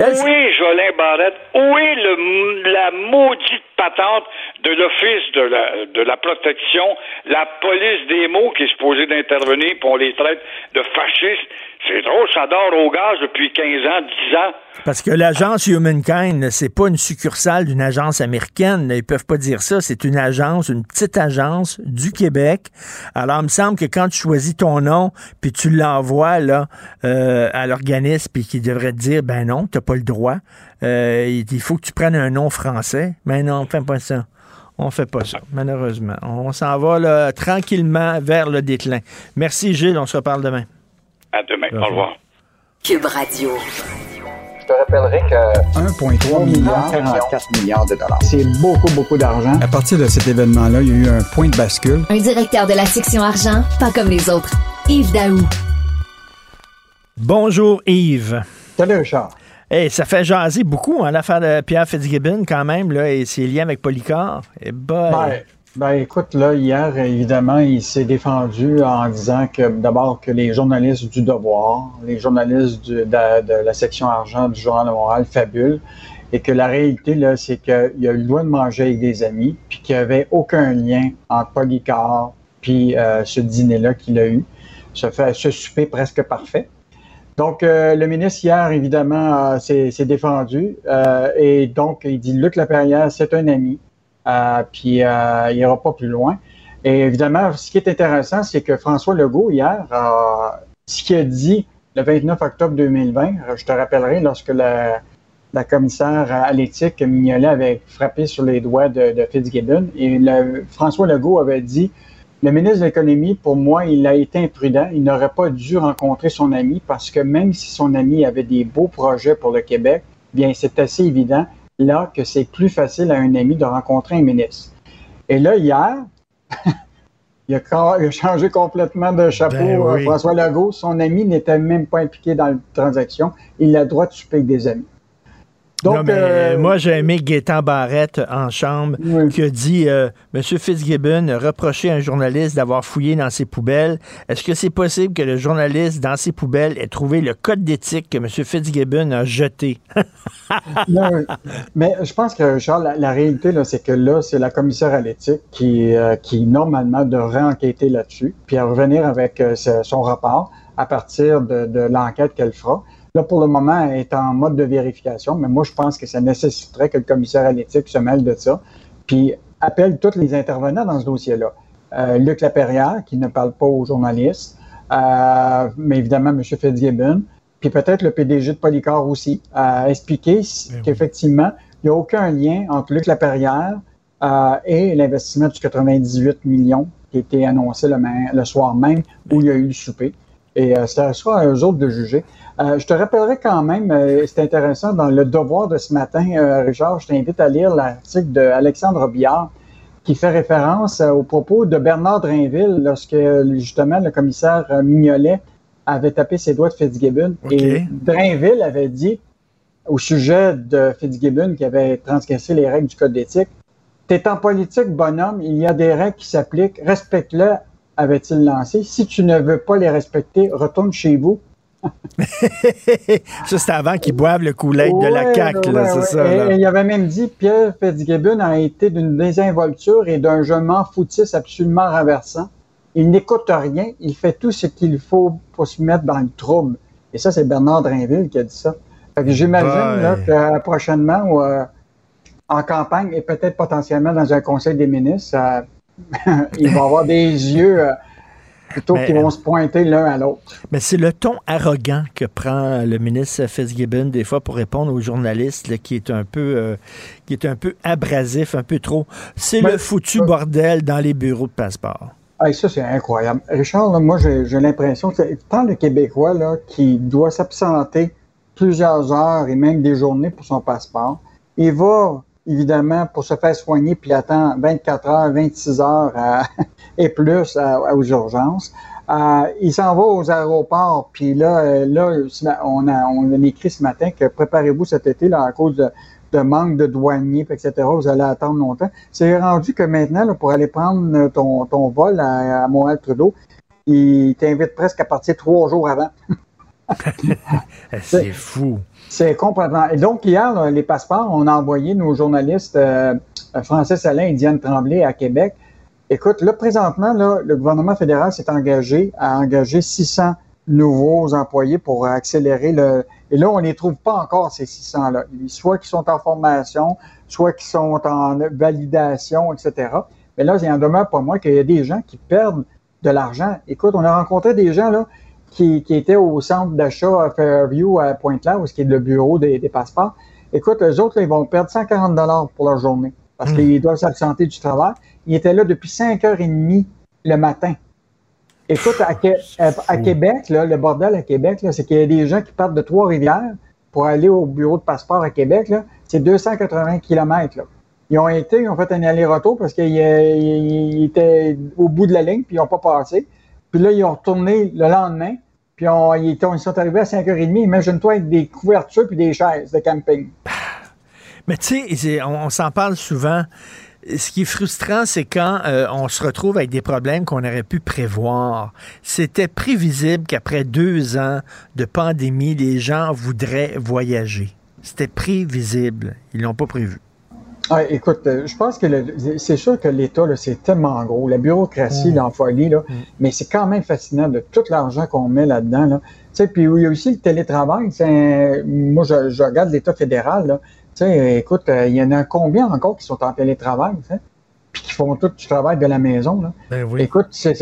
Où est Jolin Barrette? Où est le, la maudite patente de l'Office de la, de la protection, la police des mots qui est supposée d'intervenir pour les traite de fascistes? C'est drôle, ça dort au gaz depuis 15 ans, 10 ans. Parce que l'agence Humankind, c'est pas une succursale d'une agence américaine. Ils peuvent pas dire ça. C'est une agence, une petite agence du Québec. Alors, il me semble que quand tu choisis ton nom, puis tu l'envoies là euh, à l'organisme, puis qu'il devrait te dire, ben non, t'as pas le droit. Euh, il faut que tu prennes un nom français. Mais non, on fait pas ça. On fait pas ça, malheureusement. On s'en va là, tranquillement vers le déclin. Merci Gilles, on se reparle demain. À demain. Au revoir. Cube Radio. Je te rappellerai que 1,3 milliard, 44 milliards de dollars. C'est beaucoup, beaucoup d'argent. À partir de cet événement-là, il y a eu un point de bascule. Un directeur de la section argent, pas comme les autres. Yves Daou. Bonjour Yves. Salut Richard. Hey, ça fait jaser beaucoup, hein, l'affaire de Pierre Fitzgibbon, quand même, là, et ses liens avec Polycar. Et bah, ben, écoute, là, hier, évidemment, il s'est défendu en disant que d'abord que les journalistes du Devoir, les journalistes de, la section argent du Journal de Montréal fabulent et que la réalité, là, c'est qu'il a eu le droit de manger avec des amis, puis qu'il n'y avait aucun lien entre Polycar puis euh, ce dîner-là qu'il a eu, ce, souper presque parfait. Donc, euh, le ministre, hier, évidemment, s'est défendu euh, et donc, il dit Luc Laperrière, c'est un ami. Euh, puis euh, il aura pas plus loin. Et évidemment, ce qui est intéressant, c'est que François Legault, hier, ce qu'il a dit le 29 octobre 2020. Je te rappellerai lorsque la, commissaire à l'éthique, Mignolet, avait frappé sur les doigts de, de Fitzgibbon. Et François Legault avait dit le ministre de l'Économie, pour moi, il a été imprudent. Il n'aurait pas dû rencontrer son ami parce que même si son ami avait des beaux projets pour le Québec, bien, c'est assez évident là que c'est plus facile à un ami de rencontrer un ministre. Et là, hier, il, a, changé complètement de chapeau ben euh, François Legault. Son ami n'était même pas impliqué dans la transaction. Il a le droit de souper avec des amis. Donc, euh, moi, j'ai aimé Gaétan Barrette en chambre qui a dit euh, Monsieur Fitzgibbon a reproché à un journaliste d'avoir fouillé dans ses poubelles. Est-ce que c'est possible que le journaliste, dans ses poubelles, ait trouvé le code d'éthique que M. Fitzgibbon a jeté? non, mais je pense que, Charles, la, réalité, c'est que là, c'est la commissaire à l'éthique qui, euh, qui, normalement, devrait enquêter là-dessus, puis revenir avec son rapport à partir de, de l'enquête qu'elle fera. Là, pour le moment, elle est en mode de vérification, mais moi, je pense que ça nécessiterait que le commissaire à l'éthique se mêle de ça, puis appelle tous les intervenants dans ce dossier-là. Euh, Luc Laperrière, qui ne parle pas aux journalistes, euh, mais évidemment M. Fitzgibbon, puis peut-être le PDG de Polycar aussi, à expliquer ben qu'effectivement, il n'y a aucun lien entre Luc Laperrière euh, et l'investissement de 98 millions qui a été annoncé le, le soir même où il y a eu le souper. Et euh, c'est à eux autres de juger. Euh, je te rappellerai quand même, euh, c'est intéressant, dans le devoir de ce matin, Richard, je t'invite à lire l'article d'Alexandre Billard qui fait référence aux propos de Bernard Drainville lorsque justement le commissaire Mignolet avait tapé ses doigts de Fitzgibbon. Et Drainville avait dit au sujet de Fitzgibbon qui avait transgressé les règles du code d'éthique, T'es en politique, bonhomme, il y a des règles qui s'appliquent, respecte-le, avait-il lancé. Si tu ne veux pas les respecter, retourne chez vous ça, c'était avant qu'ils boivent le coulet de la CAQ, c'est ça. il avait même dit Pierre Fitzgibbon a été d'une désinvolture et d'un jeu foutiste absolument renversant. Il n'écoute rien, il fait tout ce qu'il faut pour se mettre dans le trouble. Et ça, c'est Bernard Drinville qui a dit ça. j'imagine que euh, prochainement, euh, en campagne et peut-être potentiellement dans un conseil des ministres, il va avoir des yeux. Euh, Plutôt qu'ils vont se pointer l'un à l'autre. Mais c'est le ton arrogant que prend le ministre Fitzgibbon des fois pour répondre aux journalistes qui est un peu euh, qui est un peu abrasif, un peu trop. C'est le foutu bordel dans les bureaux de passeport. ça, c'est incroyable. Richard, moi, j'ai l'impression que tant le Québécois là, qui doit s'absenter plusieurs heures et même des journées pour son passeport, il va évidemment, pour se faire soigner, puis attend 24 heures, 26 heures et plus aux urgences. Euh, il s'en va aux aéroports, puis là, euh, là on, a, on a écrit ce matin que préparez-vous cet été là, à cause de, manque de douaniers, etc. Vous allez attendre longtemps. C'est rendu que maintenant, pour aller prendre ton, ton vol à, à Montréal-Trudeau, il t'invite presque à partir trois jours avant. C'est fou. C'est complètement. Et donc, hier, les passeports, on a envoyé nos journalistes euh, Francis Alain et Diane Tremblay à Québec. Écoute, là, présentement, là, le gouvernement fédéral s'est engagé à engager 600 nouveaux employés pour accélérer le. Et là, on ne les trouve pas encore, ces 600-là. Soit qui sont en formation, soit qui sont en validation, etc. Mais là, il en demeure pas moins qu'il y a des gens qui perdent de l'argent. Écoute, on a rencontré des gens, là, qui, qui était au centre d'achat à Fairview à Pointe-Claire, où est le bureau des, passeports. Écoute, les autres, ils vont perdre 140 dollars pour leur journée parce hmm. qu'ils doivent s'absenter du travail. Ils étaient là depuis 5h30 le matin. Écoute, à, Québec, là, le bordel à Québec, c'est qu'il y a des gens qui partent de Trois-Rivières pour aller au bureau de passeport à Québec. C'est 280 km. Ils ont été, ils ont fait un aller-retour parce qu'ils étaient au bout de la ligne puis ils n'ont pas passé. Puis là, ils ont retourné le lendemain, puis ils, sont arrivés à 5h30. Imagine-toi avec des couvertures puis des chaises de camping. Mais tu sais, on, s'en parle souvent. Ce qui est frustrant, c'est quand euh, on se retrouve avec des problèmes qu'on aurait pu prévoir. C'était prévisible qu'après deux ans de pandémie, les gens voudraient voyager. C'était prévisible. Ils l'ont pas prévu. Ah, écoute, euh, je pense que c'est sûr que l'État, c'est tellement gros. La bureaucratie, mmh. folie, là, mm. mais c'est quand même fascinant de tout l'argent qu'on met là-dedans. Là. Puis il y a aussi le télétravail. moi, je, regarde l'État fédéral. Là. sais, écoute, euh, il y en a combien encore qui sont en télétravail, puis qui font tout du travail de la maison. Là? Ben oui. Écoute, c'est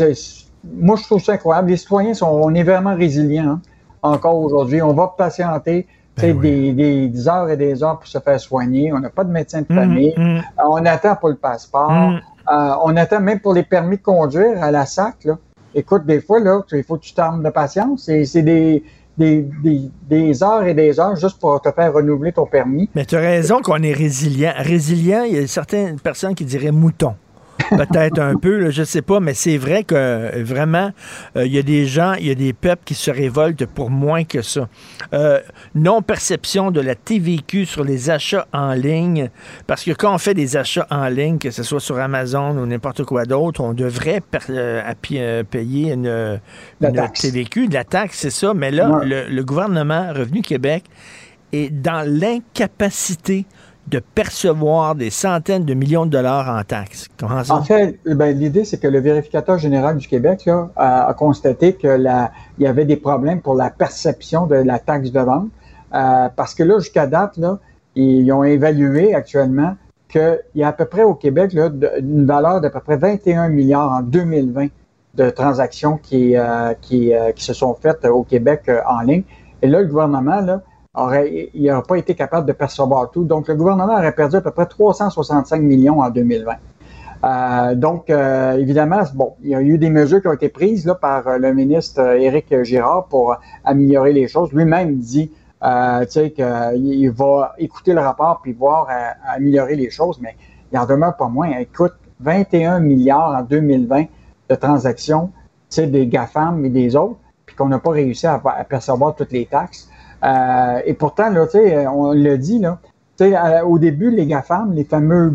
moi, je trouve ça incroyable. Les citoyens, sont, on est vraiment résilients hein, encore aujourd'hui. On va patienter ben des, des, heures et des heures pour se faire soigner. On n'a pas de médecin de famille. Euh, on attend pour le passeport. Euh, on attend même pour les permis de conduire à la SAC. Là. Écoute, des fois, là, il faut que tu t'armes de patience. C'est des, des, des, des, heures et des heures juste pour te faire renouveler ton permis. Mais tu as raison qu'on est résilient. Résilient, il y a certaines personnes qui diraient mouton. Peut-être un peu, je je sais pas, mais c'est vrai que euh, vraiment, euh, il y a des gens, il y a des peuples qui se révoltent pour moins que ça. Euh, non-perception de la TVQ sur les achats en ligne, parce que quand on fait des achats en ligne, que ce soit sur Amazon ou n'importe quoi d'autre, on devrait payer une, TVQ, de la taxe, c'est ça. Mais là, le, le gouvernement Revenu Québec est dans l'incapacité de percevoir des centaines de millions de dollars en taxes. En fait, ben, l'idée, c'est que le vérificateur général du Québec a, constaté que la, il y avait des problèmes pour la perception de la taxe de vente. Euh, parce que là, jusqu'à date, ils ont évalué actuellement qu'il y a à peu près au Québec une valeur d'à peu près 21 milliards en 2020 de transactions qui, euh, euh, qui se sont faites au Québec en ligne. Et là, le gouvernement, là, il n'aurait pas été capable de percevoir tout. Donc, le gouvernement aurait perdu à peu près 365 millions en 2020. Euh, donc, euh, évidemment, bon, il y a eu des mesures qui ont été prises par euh, le ministre Éric Girard pour améliorer les choses. Lui-même dit qu'il va écouter le rapport puis voir améliorer les choses, mais il en demeure pas moins. Écoute, 21 milliards en 2020 de transactions, des GAFAM et des autres, puis qu'on n'a pas réussi à percevoir toutes les taxes. Euh, et pourtant, là, on l'a dit, là, au début, les GAFAM, les fameux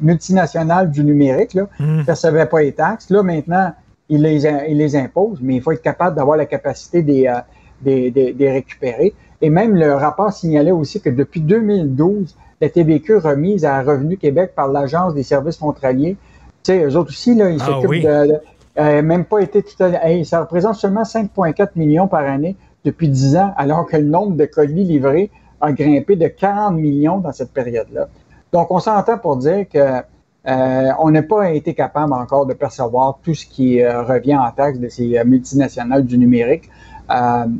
multinationales du numérique, ne mmh. percevaient pas les taxes. Là, maintenant, ils les, ils les imposent, mais il faut être capable d'avoir la capacité des, euh, des, des, récupérer. Et même le rapport signalait aussi que depuis 2012, la TVQ remise à Revenu Québec par l'Agence des services frontaliers, tu sais, eux autres aussi, là, ils ah s'occupent de, euh, même pas été tout à, ça représente seulement 5,4 millions par année depuis 10 ans, alors que le nombre de colis livrés a grimpé de 40 millions dans cette période-là. Donc, on s'entend pour dire que euh, on n'a pas été capable encore de percevoir tout ce qui euh, revient en taxe de ces euh, multinationales du numérique.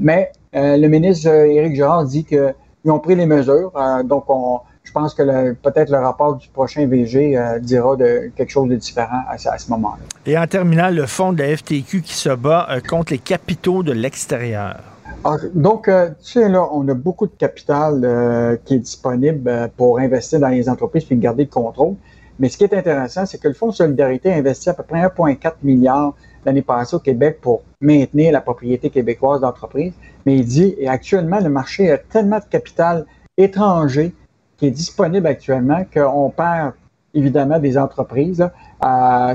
mais le ministre Éric Girard dit qu'ils ont pris les mesures. donc, on, je pense que peut-être le rapport du prochain VG dira de, quelque chose de différent à, à ce moment-là. Et en terminant, le fonds de la FTQ qui se bat contre les capitaux de l'extérieur. Donc, euh, tu sais, là, on a beaucoup de capital euh, qui est disponible euh, pour investir dans les entreprises puis garder le contrôle. Mais ce qui est intéressant, c'est que le Fonds de solidarité a investi à peu près 1,4 milliard l'année passée au Québec pour maintenir la propriété québécoise d'entreprises. Mais il dit, et actuellement, le marché a tellement de capital étranger qui est disponible actuellement qu'on perd évidemment des entreprises. Tu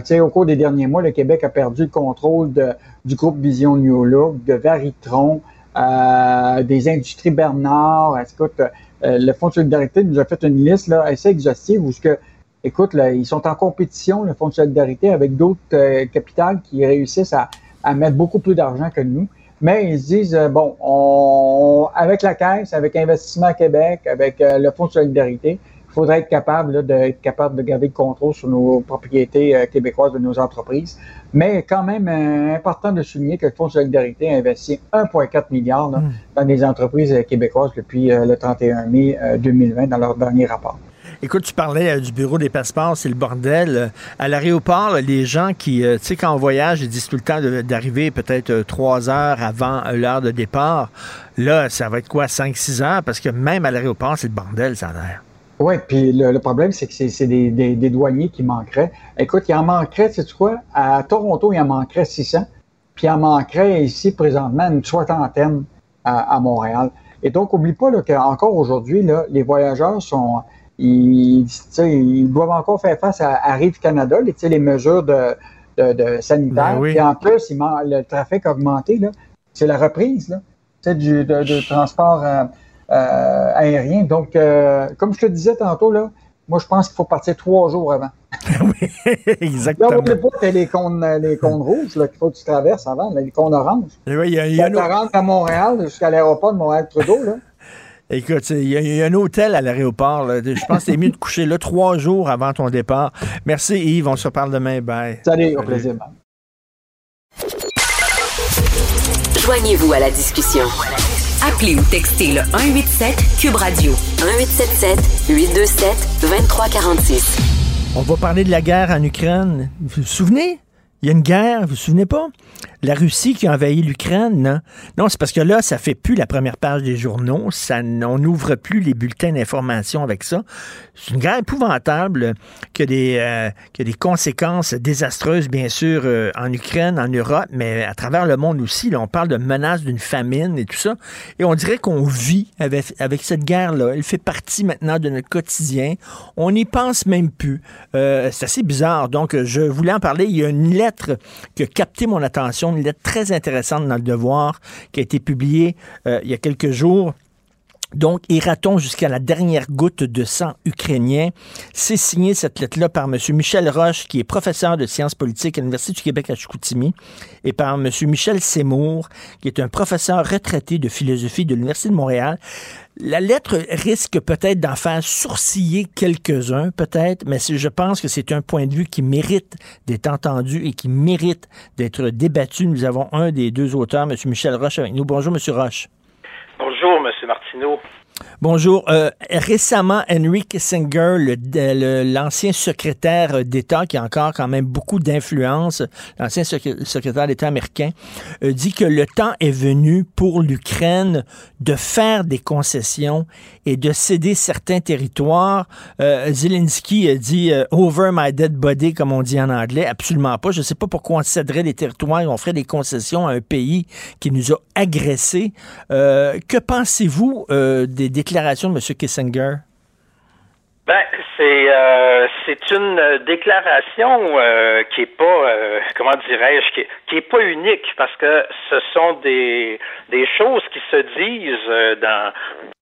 sais, au cours des derniers mois, le Québec a perdu le contrôle de, du groupe Vision New Look, de Varitron, des industries Bernard. Écoute, euh, le Fonds de solidarité nous a fait une liste là, assez exhaustive où ce que, écoute, là, ils sont en compétition, le Fonds de solidarité, avec d'autres euh, capitales qui réussissent à, mettre beaucoup plus d'argent que nous. Mais ils se disent, bon, on, avec la Caisse, avec Investissement Québec, avec le Fonds de solidarité, faudrait être capable d'être capable de garder le contrôle sur nos propriétés euh, québécoises de nos entreprises. Mais quand même euh, important de souligner que le Fonds de solidarité a investi 1,4 milliard hmm. dans des entreprises euh, québécoises depuis le 31 mai 2020 dans leur dernier rapport. Écoute, tu parlais du bureau des passeports, c'est le bordel. À l'aéroport, les gens qui, tu sais, quand on voyage, ils disent tout le temps d'arriver peut-être trois heures avant l'heure de départ. Là, ça va être quoi, cinq, six heures? Parce que même à l'aéroport, c'est le bordel, ça a l'air. Oui, puis le, problème, c'est que c'est des, des, douaniers qui manqueraient. Écoute, il en manquerait, tu sais quoi? À Toronto, il en manquerait 600, puis il en manquerait ici, présentement, une soixantaine à, à Montréal. Et donc, oublie pas qu'encore aujourd'hui, les voyageurs sont... Ils, ils doivent encore faire face à, à Rive Canada, les, les mesures de, de, de sanitaires. Ben et en plus, le trafic a augmenté. C'est la reprise là, du de, de transport... Euh, aérien. Donc, euh, comme je te disais tantôt, là, moi, je pense qu'il faut partir trois jours avant. oui, exactement. Là, on pas les cônes, les cônes rouges qu'il faut que tu traverses avant, les cônes oranges. Oui, il y a, y a tu rentres à Montréal jusqu'à l'aéroport de Montréal-Trudeau, là. Écoute, il y, a un hôtel à l'aéroport. Je pense que c'est mieux de coucher là trois jours avant ton départ. Merci Yves, on se reparle demain. Bye. Salut, au plaisir. Joignez-vous à la discussion. Appelez ou textez le 187 Cube Radio 1877 827 2346. On va parler de la guerre en Ukraine. Vous vous souvenez? Il y a une guerre, vous vous souvenez pas? La Russie qui a envahi l'Ukraine, non? Non, c'est parce que là, ça fait plus la première page des journaux. Ça, on n'ouvre plus les bulletins d'information avec ça. C'est une guerre épouvantable qui a des, euh, des conséquences désastreuses, bien sûr, euh, en Ukraine, en Europe, mais à travers le monde aussi. On parle de menaces d'une famine et tout ça. Et on dirait qu'on vit avec, avec cette guerre-là. Elle fait partie maintenant de notre quotidien. On n'y pense même plus. Euh, c'est assez bizarre. Donc, je voulais en parler. Il y a une lettre qui a capté mon attention, une lettre très intéressante dans le Devoir qui a été publiée euh, il y a quelques jours. Donc, ira-t-on jusqu'à la dernière goutte de sang ukrainien? C'est signé cette lettre-là par M. Michel Roche, qui est professeur de sciences politiques à l'Université du Québec à Chicoutimi, et par M. Michel Seymour, qui est un professeur retraité de philosophie de l'Université de Montréal. La lettre risque peut-être d'en faire sourciller quelques-uns, peut-être, mais je pense que c'est un point de vue qui mérite d'être entendu et qui mérite d'être débattu. Nous avons un des deux auteurs, M. Michel Roche, avec nous. Bonjour, M. Roche. Bonjour, M. Martineau. Bonjour. Euh, récemment, Henry Kissinger, l'ancien secrétaire d'État, qui a encore quand même beaucoup d'influence, l'ancien secrétaire d'État américain, euh, dit que le temps est venu pour l'Ukraine de faire des concessions et de céder certains territoires. Euh, Zelensky a dit over my dead body, comme on dit en anglais. Absolument pas. Je ne sais pas pourquoi on céderait des territoires et on ferait des concessions à un pays qui nous a agressés. que pensez-vous des déclaration de M. Kissinger? Ben, c'est euh, c'est une déclaration euh, qui est pas euh, comment dirais-je qui, qui est pas unique parce que ce sont des des choses qui se disent dans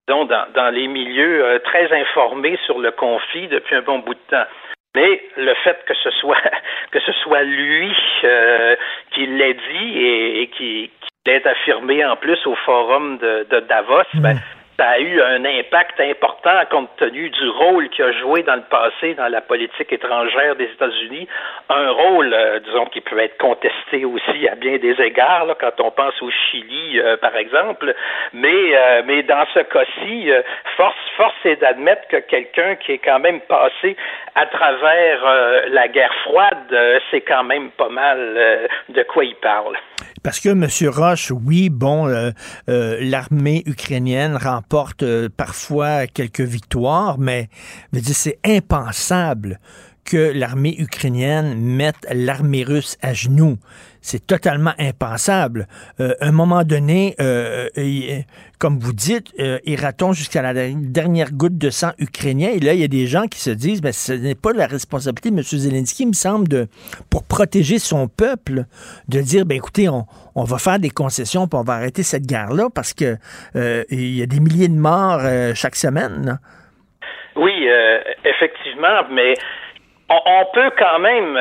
dans, dans les milieux très informés sur le conflit depuis un bon bout de temps. Mais le fait que ce soit que ce soit lui qui l'ait dit et, qui, qui l'ait affirmé en plus au forum de, de Davos, ben, mm ça a eu un impact important compte tenu du rôle qu'il a joué dans le passé dans la politique étrangère des États-Unis, un rôle, euh, disons, qui peut être contesté aussi à bien des égards, quand on pense au Chili, euh, par exemple. Mais, euh, mais dans ce cas-ci, force, force est d'admettre que quelqu'un qui est quand même passé à travers la guerre froide, c'est quand même pas mal de quoi il parle. Parce que, M. Roche, oui, bon, l'armée ukrainienne remporte porte euh, parfois quelques victoires, mais c'est impensable que l'armée ukrainienne mette l'armée russe à genoux. C'est totalement impensable. Euh, à un moment donné, euh, comme vous dites, ira-t-on jusqu'à la dernière goutte de sang ukrainien? Et là, il y a des gens qui se disent, ben, ce n'est pas la responsabilité de M. Zelensky, il me semble, pour protéger son peuple, de dire, ben, écoutez, on, va faire des concessions, puis on va arrêter cette guerre-là parce que euh, il y a des milliers de morts euh, chaque semaine. Oui, euh, effectivement, mais on, peut quand même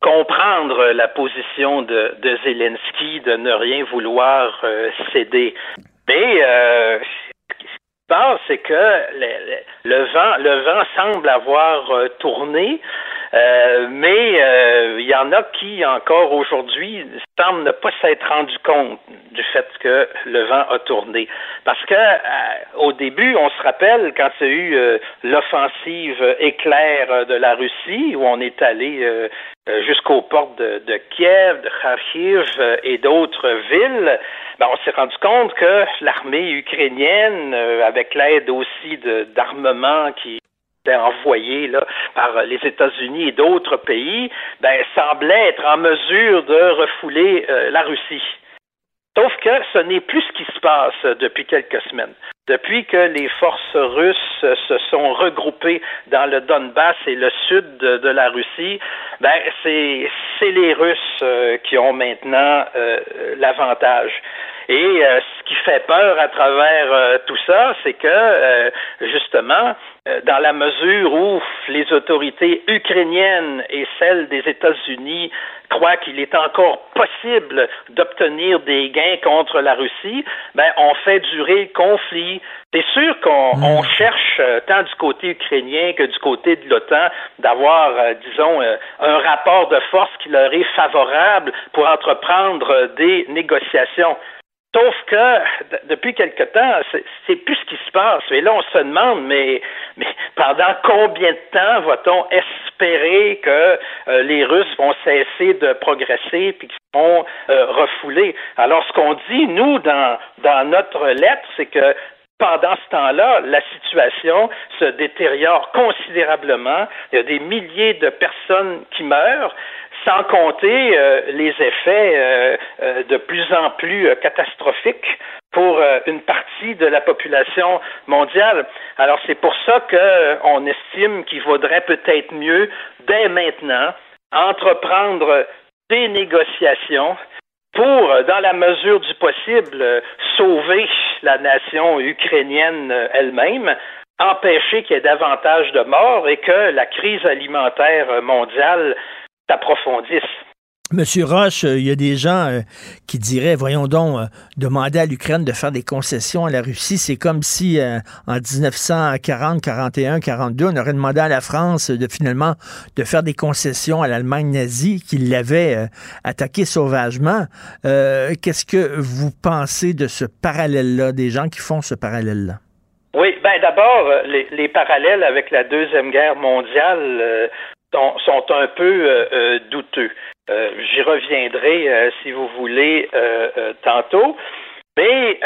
comprendre la position de, Zelensky de ne rien vouloir céder. Mais ce qui se passe, c'est que le, vent, le vent semble avoir tourné. Euh, mais euh, il y en a qui, encore aujourd'hui, semblent ne pas s'être rendu compte du fait que le vent a tourné. Parce que euh, au début, on se rappelle quand il y a eu l'offensive éclair de la Russie, où on est allé jusqu'aux portes de, Kiev, de Kharkiv et d'autres villes, ben, on s'est rendu compte que l'armée ukrainienne, avec l'aide aussi d'armements qui envoyé là, par les États-Unis et d'autres pays, ben, semblait être en mesure de refouler euh, la Russie. Sauf que ce n'est plus ce qui se passe depuis quelques semaines. Depuis que les forces russes se sont regroupées dans le Donbass et le sud de, la Russie, ben c'est les Russes euh, qui ont maintenant euh, l'avantage. Et ce qui fait peur à travers tout ça, c'est que justement, dans la mesure où les autorités ukrainiennes et celles des États-Unis croient qu'il est encore possible d'obtenir des gains contre la Russie, ben on fait durer le conflit. C'est sûr qu'on hmm. cherche tant du côté ukrainien que du côté de l'OTAN d'avoir, disons, un rapport de force qui leur est favorable pour entreprendre des négociations. Sauf que depuis quelque temps, c'est plus ce qui se passe. Et là, on se demande, mais, mais pendant combien de temps va-t-on espérer que euh, les Russes vont cesser de progresser puis qu'ils vont euh, refouler? Alors, ce qu'on dit, nous, dans, dans notre lettre, c'est que pendant ce temps-là, la situation se détériore considérablement. Il y a des milliers de personnes qui meurent sans compter euh, les effets euh, euh, de plus en plus catastrophiques pour une partie de la population mondiale. Alors c'est pour ça qu'on estime qu'il vaudrait peut-être mieux, dès maintenant, entreprendre des négociations pour, dans la mesure du possible, sauver la nation ukrainienne elle-même, empêcher qu'il y ait davantage de morts et que la crise alimentaire mondiale s'approfondissent. Monsieur Roche, euh, il y a des gens euh, qui diraient, voyons donc, euh, demander à l'Ukraine de faire des concessions à la Russie, c'est comme si en 1940, 41, 42, on aurait demandé à la France de finalement de faire des concessions à l'Allemagne nazie qui l'avait attaqué sauvagement. Qu'est-ce que vous pensez de ce parallèle-là, des gens qui font ce parallèle-là? Oui, ben d'abord, les, les, parallèles avec la Deuxième Guerre mondiale sont, un peu douteux. Euh, j'y reviendrai, si vous voulez, tantôt. Mais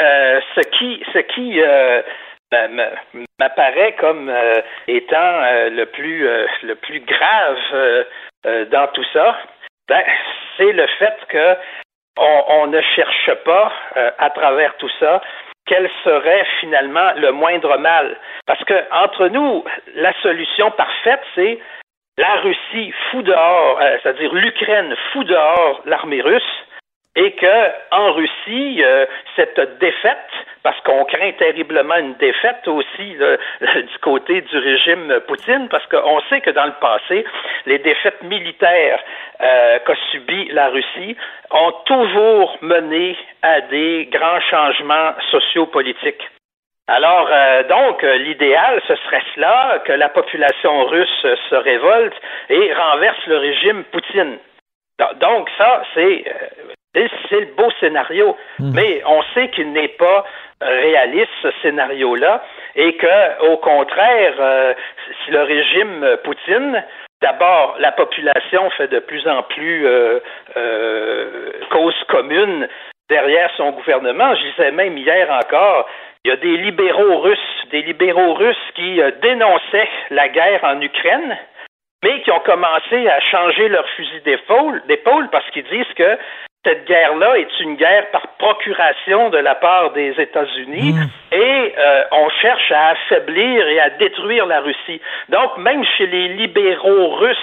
ce qui, ce qui m'apparaît comme étant le plus le plus grave dans tout ça, ben, c'est le fait que on, ne cherche pas à travers tout ça quel serait finalement le moindre mal. Parce que entre nous, la solution parfaite, c'est la Russie fout dehors, euh, c'est-à-dire l'Ukraine fout dehors l'armée russe, et que en Russie, euh, cette défaite, parce qu'on craint terriblement une défaite aussi du côté du régime Poutine, parce qu'on sait que dans le passé, les défaites militaires euh, qu'a subi la Russie ont toujours mené à des grands changements sociopolitiques. Alors, euh, donc, euh, l'idéal, ce serait cela, que la population russe se révolte et renverse le régime Poutine. Donc, ça, c'est euh, c'est le beau scénario. Hmm. Mais on sait qu'il n'est pas réaliste, ce scénario-là, et que, au contraire, si le régime Poutine, d'abord, la population fait de plus en plus cause commune derrière son gouvernement. Je disais même hier encore, il y a des libéraux russes, des libéraux russes qui euh, dénonçaient la guerre en Ukraine, mais qui ont commencé à changer leur fusil d'épaule parce qu'ils disent que cette guerre-là est une guerre par procuration de la part des États-Unis mmh. et euh, on cherche à affaiblir et à détruire la Russie. Donc, même chez les libéraux russes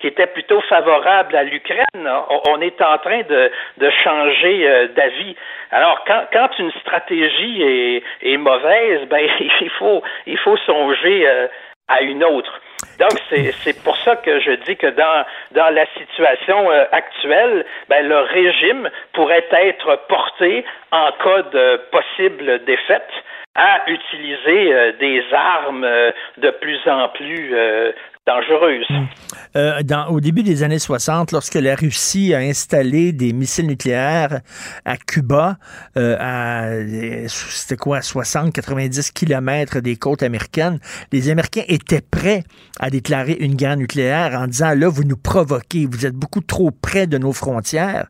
qui étaient plutôt favorables à l'Ukraine, on, est en train de, de changer euh, d'avis. Alors, quand, quand une stratégie est, mauvaise, ben, il faut, il faut songer euh, à une autre. Donc, c'est pour ça que je dis que dans, dans la situation actuelle, ben, le régime pourrait être porté, en cas de possible défaite, à utiliser euh, des armes de plus en plus dangereuse. Mm. Euh, dans, au début des années 60, lorsque la Russie a installé des missiles nucléaires à Cuba, euh, à c'était quoi, 60, 90 kilomètres des côtes américaines, les Américains étaient prêts à déclarer une guerre nucléaire en disant là, vous nous provoquez, vous êtes beaucoup trop près de nos frontières.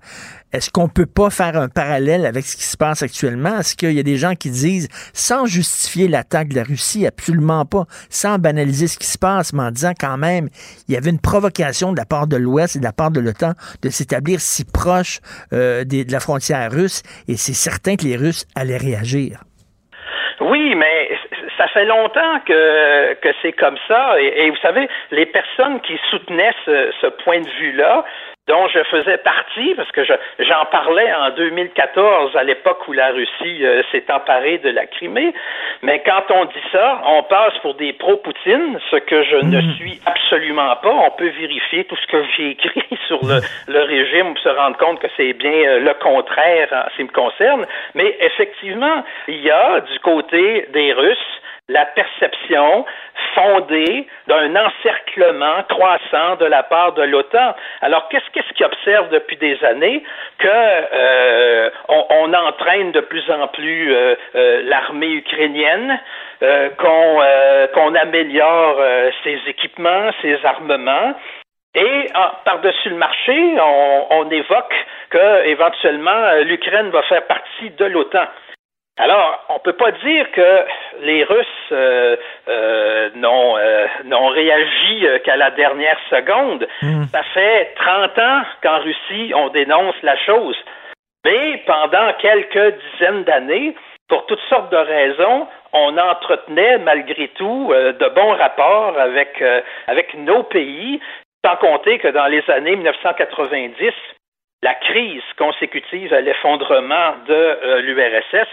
Est-ce qu'on peut pas faire un parallèle avec ce qui se passe actuellement? Est-ce qu'il y a des gens qui disent, sans justifier l'attaque de la Russie, absolument pas, sans banaliser ce qui se passe, mais en disant quand même, il y avait une provocation de la part de l'Ouest et de la part de l'OTAN de s'établir si proche euh, de la frontière russe, et c'est certain que les Russes allaient réagir. Oui, mais fait longtemps que, que c'est comme ça. Et, vous savez, les personnes qui soutenaient ce point de vue-là dont je faisais partie, parce que j'en parlais en 2014, à l'époque où la Russie euh, s'est emparée de la Crimée. Mais quand on dit ça, on passe pour des pro-Poutine, ce que je ne hmm. suis absolument pas. On peut vérifier tout ce que j'ai écrit sur le, le régime pour se rendre compte que c'est bien euh, le contraire en ce qui me concerne. Mais effectivement, il y a du côté des Russes la perception fondée d'un encerclement croissant de la part de l'OTAN. Alors, qu'est-ce qu'ils observent depuis des années? Que euh, on, entraîne de plus en plus euh, euh, l'armée ukrainienne, qu'on améliore ses équipements, ses armements. Et par-dessus le marché, on, on évoque que éventuellement l'Ukraine va faire partie de l'OTAN. Alors, on ne peut pas dire que les Russes euh, euh, euh, n'ont réagi qu'à la dernière seconde. Hmm. Ça fait 30 ans qu'en Russie, on dénonce la chose. Mais pendant quelques dizaines d'années, pour toutes sortes de raisons, on entretenait malgré tout de bons rapports avec, avec nos pays, sans compter que dans les années 1990, la crise consécutive à l'effondrement de l'URSS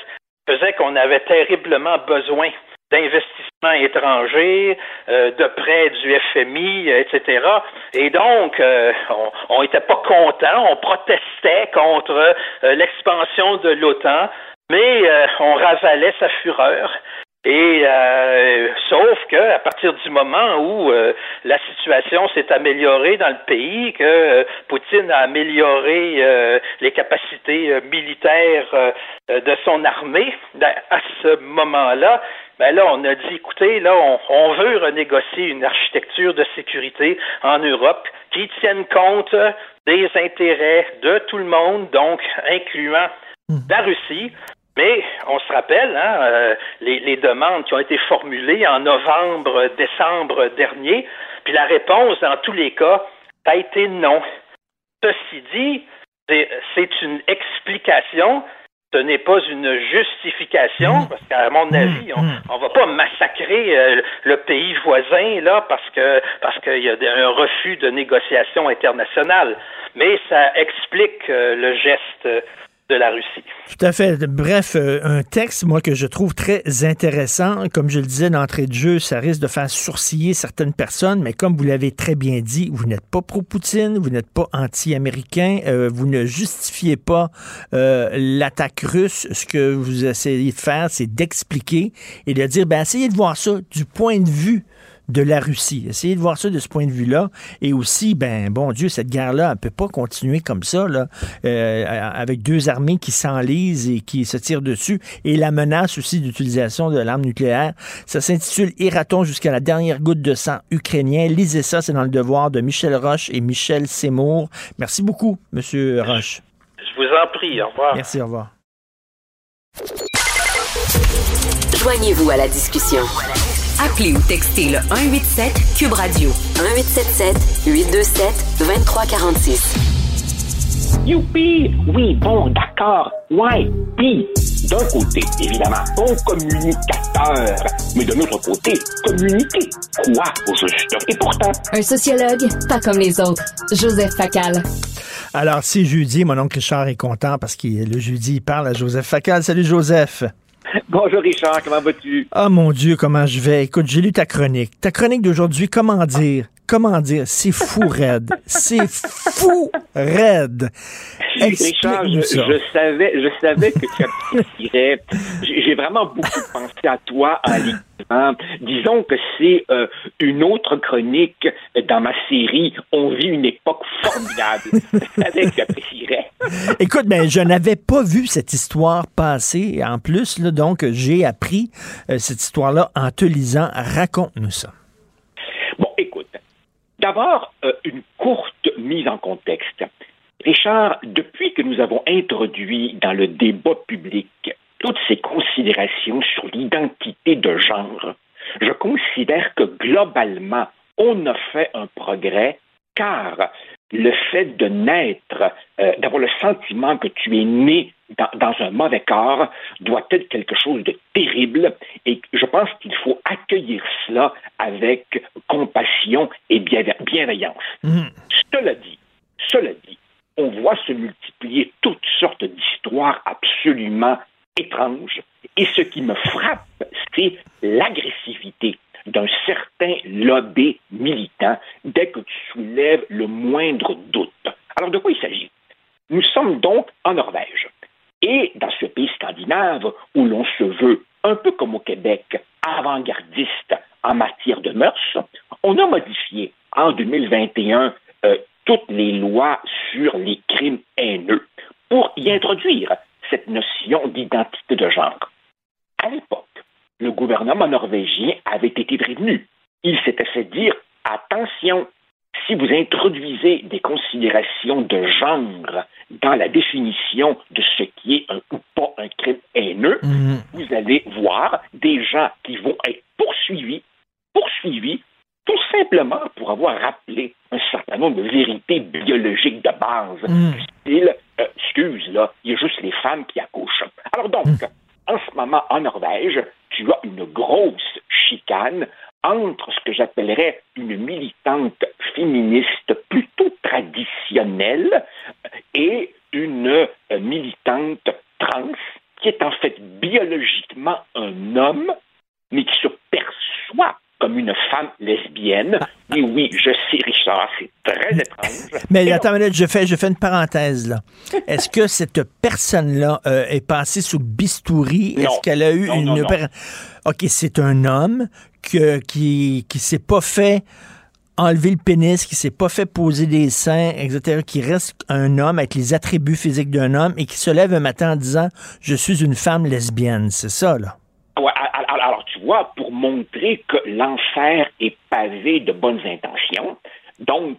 faisait qu'on avait terriblement besoin d'investissements étrangers, euh, de prêts du FMI, etc. Et donc, euh, on n'était pas content, on protestait contre euh, l'expansion de l'OTAN, mais on ravalait sa fureur. Et euh, sauf que à partir du moment où euh, la situation s'est améliorée dans le pays, que euh, Poutine a amélioré les capacités militaires de son armée, ben, à ce moment-là, ben là, on a dit, écoutez, là, on, veut renégocier une architecture de sécurité en Europe qui tienne compte des intérêts de tout le monde, donc incluant la Russie, mais on se rappelle hein, euh, les, les, demandes qui ont été formulées en novembre, décembre dernier, puis la réponse dans tous les cas a été non. Ceci dit, c'est une explication, ce n'est pas une justification, mmh. parce qu'à mon avis, on, mmh. on va pas massacrer euh, le pays voisin là parce que parce qu'il y a un refus de négociation internationale. Mais ça explique euh, le geste de la Russie. Tout à fait. Bref, euh, un texte, moi, que je trouve très intéressant. Comme je le disais d'entrée de jeu, ça risque de faire sourciller certaines personnes, mais comme vous l'avez très bien dit, vous n'êtes pas pro-Poutine, vous n'êtes pas anti-américain, euh, vous ne justifiez pas euh, l'attaque russe. Ce que vous essayez de faire, c'est d'expliquer et de dire, ben, essayez de voir ça du point de vue de la Russie. Essayez de voir ça de ce point de vue-là. Et aussi, ben, bon Dieu, cette guerre-là, elle ne peut pas continuer comme ça, là, euh, avec deux armées qui s'enlisent et qui se tirent dessus. Et la menace aussi d'utilisation de l'arme nucléaire. Ça s'intitule Iraton jusqu'à la dernière goutte de sang ukrainien. Lisez ça, c'est dans le devoir de Michel Roche et Michel Seymour. Merci beaucoup, Monsieur Roche. Je vous en prie. Au revoir. Merci, au revoir. Joignez-vous à la discussion. Appelez ou textez le 187 Cube Radio 1877 827 2346. Youpi! Oui, bon, d'accord. Ouais, puis, d'un côté, évidemment, bon communicateur, mais de l'autre côté, communiquer. Quoi, au juste? Et pourtant... Un sociologue, pas comme les autres. Joseph Facal. Alors, c'est jeudi, mon oncle Richard est content parce que le jeudi, il parle à Joseph Facal. Salut, Joseph. Bonjour Richard, comment vas-tu? Ah mon Dieu, comment je vais? Écoute, j'ai lu ta chronique. Ta chronique d'aujourd'hui, comment dire? Comment dire? C'est fou raide. C'est fou raide. Richard, je, savais, je savais que tu apprécierais. J'ai vraiment beaucoup pensé à toi en lisant. Disons que c'est euh, une autre chronique dans ma série On vit une époque formidable. Je savais que tu apprécierais. Écoute, ben, je n'avais pas vu cette histoire passer. En plus, là, donc, j'ai appris euh, cette histoire-là en te lisant. Raconte-nous ça. D'abord, euh, une courte mise en contexte. Richard, depuis que nous avons introduit dans le débat public toutes ces considérations sur l'identité de genre, je considère que globalement, on a fait un progrès car le fait de naître, euh, d'avoir le sentiment que tu es né dans, un mauvais corps, doit être quelque chose de terrible et je pense qu'il faut accueillir cela avec compassion et bienveillance. Mmh. Cela dit, cela dit, voit se multiplier toutes sortes d'histoires absolument étranges. Et ce qui me frappe, c'est l'agressivité d'un certain lobby militant dès que tu soulèves le moindre doute. Alors de quoi il s'agit? Nous sommes donc en Norvège. Et dans ce pays scandinave où l'on se veut, un peu comme au Québec, avant-gardiste en matière de mœurs, on a modifié en 2021 euh, toutes les lois sur les crimes haineux pour y introduire cette notion d'identité de genre. À l'époque, le gouvernement norvégien avait été prévenu. Il s'était fait dire attention, si vous introduisez des considérations de genre dans la définition de ce qui est un ou pas un crime haineux, Mhm. vous allez voir des gens qui vont être poursuivis, poursuivis tout simplement pour avoir rappelé un certain nombre de vérités biologiques de base. Mhm. Du style, euh, excuse, là, il y a juste les femmes qui accouchent. Alors donc, en ce moment, en Norvège, tu as une grosse chicane entre ce que j'appellerais une militante féministe plutôt traditionnelle et une euh, militante trans qui est en fait biologiquement un homme, mais qui se perçoit comme une femme lesbienne. Oui, oui, je sais, Richard, c'est très étrange. Mais attends une minute, je fais, je fais une parenthèse là. Est-ce que cette personne-là euh, est passée sous le bistouri? Est-ce qu'elle a eu Non, une non, non. opération? OK, c'est un homme qui qui s'est pas fait enlever le pénis, qui s'est pas fait poser des seins, etc., qui reste un homme avec les attributs physiques d'un homme et qui se lève un matin en disant « Je suis une femme lesbienne ». C'est ça, là. Alors, tu vois, pour montrer que l'enfer est pavé de bonnes intentions, donc,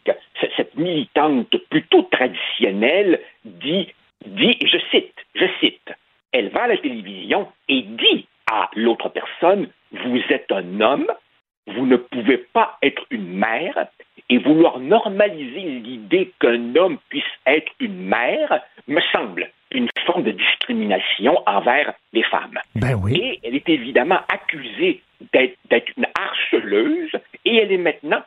cette militante plutôt traditionnelle dit, dit, je cite, je cite, elle va à la télévision et dit à l'autre personne, vous êtes un homme, vous ne pouvez pas être une mère, et vouloir normaliser l'idée qu'un homme puisse être une mère me semble une forme de discrimination envers les femmes. Ben oui. Et elle est évidemment accusée d'être une harceleuse et elle est maintenant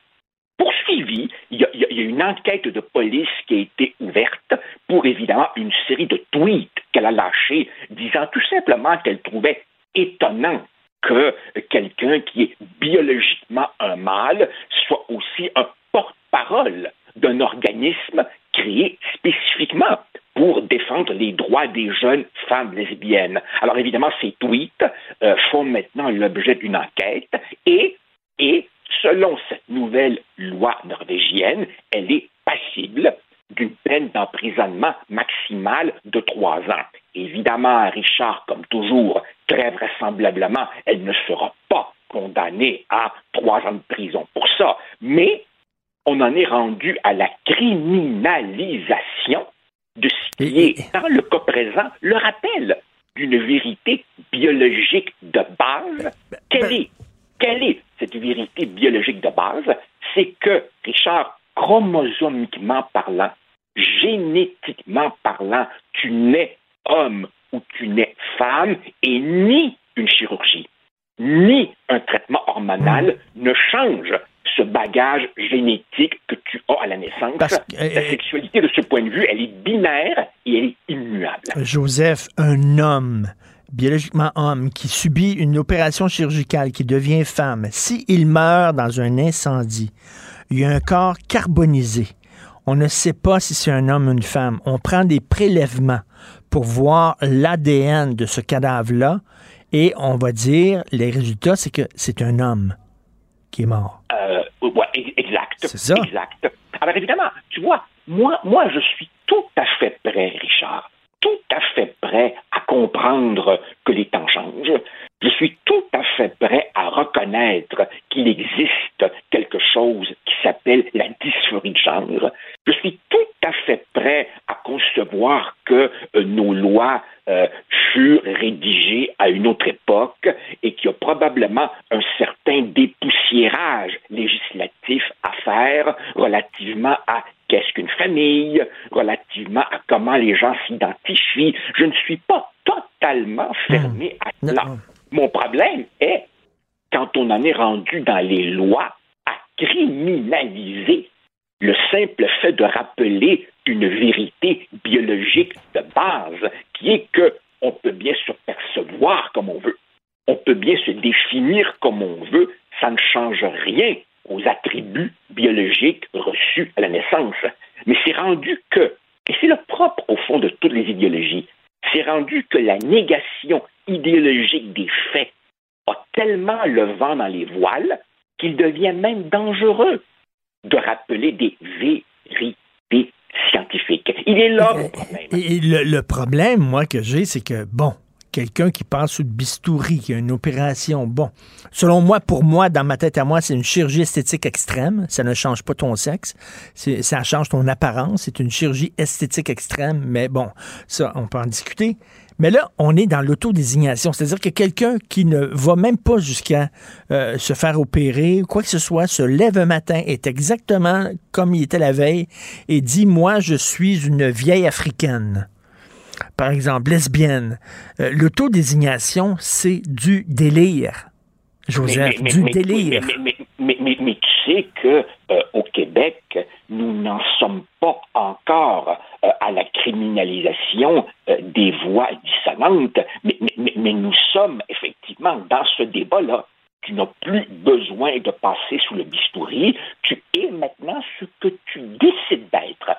poursuivie. Il y a- il y a une enquête de police qui a été ouverte pour évidemment une série de tweets qu'elle a lâchés disant tout simplement qu'elle trouvait étonnant que quelqu'un qui est biologiquement un mâle soit aussi un porte-parole d'un organisme créé spécifiquement pour défendre les droits des jeunes femmes lesbiennes. Alors évidemment, ces tweets euh, font maintenant l'objet d'une enquête et, et selon cette nouvelle loi norvégienne, elle est passible d'une peine d'emprisonnement maximale de trois ans. Évidemment, Richard, comme toujours, très vraisemblablement, elle ne sera pas condamnée à trois ans de prison pour ça. Mais on en est rendu à la criminalisation de ce qui est, dans le cas présent, le rappel d'une vérité biologique de base. Quelle est, quelle est cette vérité biologique de base? C'est que, Richard, chromosomiquement parlant, génétiquement parlant, tu nais homme ou tu nais femme et ni une chirurgie, ni un traitement hormonal ne change ce bagage génétique que tu as à la naissance. Parce que- Ta sexualité, de ce point de vue, elle est binaire et elle est immuable. Joseph, un homme, biologiquement homme, qui subit une opération chirurgicale, qui devient femme, s'il meurt dans un incendie, il y a un corps carbonisé. On ne sait pas si c'est un homme ou une femme. On prend des prélèvements pour voir l'ADN de ce cadavre-là et on va dire, les résultats, c'est que c'est un homme qui est mort. Euh, ouais, exact. C'est ça. Exact. Alors évidemment, tu vois, moi, moi, je suis tout à fait prêt, Richard, tout à fait prêt à comprendre que les temps changent. Je suis tout à fait prêt à reconnaître qu'il existe quelque chose qui s'appelle la dysphorie de genre. Je suis tout à fait prêt à concevoir que euh, nos lois euh, furent rédigées à une autre époque et qu'il y a probablement un certain dépoussiérage législatif à faire relativement à qu'est-ce qu'une famille, relativement à comment les gens s'identifient. Je ne suis pas totalement fermé à cela. Mon problème est quand on en est rendu dans les lois à criminaliser le simple fait de rappeler une vérité biologique de base, qui est que on peut bien se percevoir comme on veut, on peut bien se définir comme on veut, ça ne change rien aux attributs biologiques reçus à la naissance. Mais c'est rendu que, et c'est le propre au fond de toutes les idéologies, c'est rendu que la négation idéologique des faits a tellement le vent dans les voiles qu'il devient même dangereux de rappeler des vérités scientifiques. Il est là le problème. Et le, problème, moi, que j'ai, c'est que, bon, quelqu'un qui passe sous le bistouri, qui a une opération, bon, selon moi, pour moi, dans ma tête à moi, c'est une chirurgie esthétique extrême. Ça ne change pas ton sexe. Ça change ton apparence. C'est une chirurgie esthétique extrême. Mais bon, ça, on peut en discuter. Mais là, on est dans l'autodésignation. C'est-à-dire que quelqu'un qui ne va même pas jusqu'à euh, se faire opérer, quoi que ce soit, se lève un matin, est exactement comme il était la veille et dit, moi, je suis une vieille africaine par exemple, lesbienne. Euh, L'autodésignation, c'est du délire. Joseph, Mais- mais- du mais- délire. Mais, sais que euh, au Québec, nous n'en sommes pas encore euh, à la criminalisation euh, des voix dissonantes, mais- mais nous sommes effectivement dans ce débat-là. Tu n'as plus besoin de passer sous le bistouri. Tu es maintenant ce que tu décides d'être.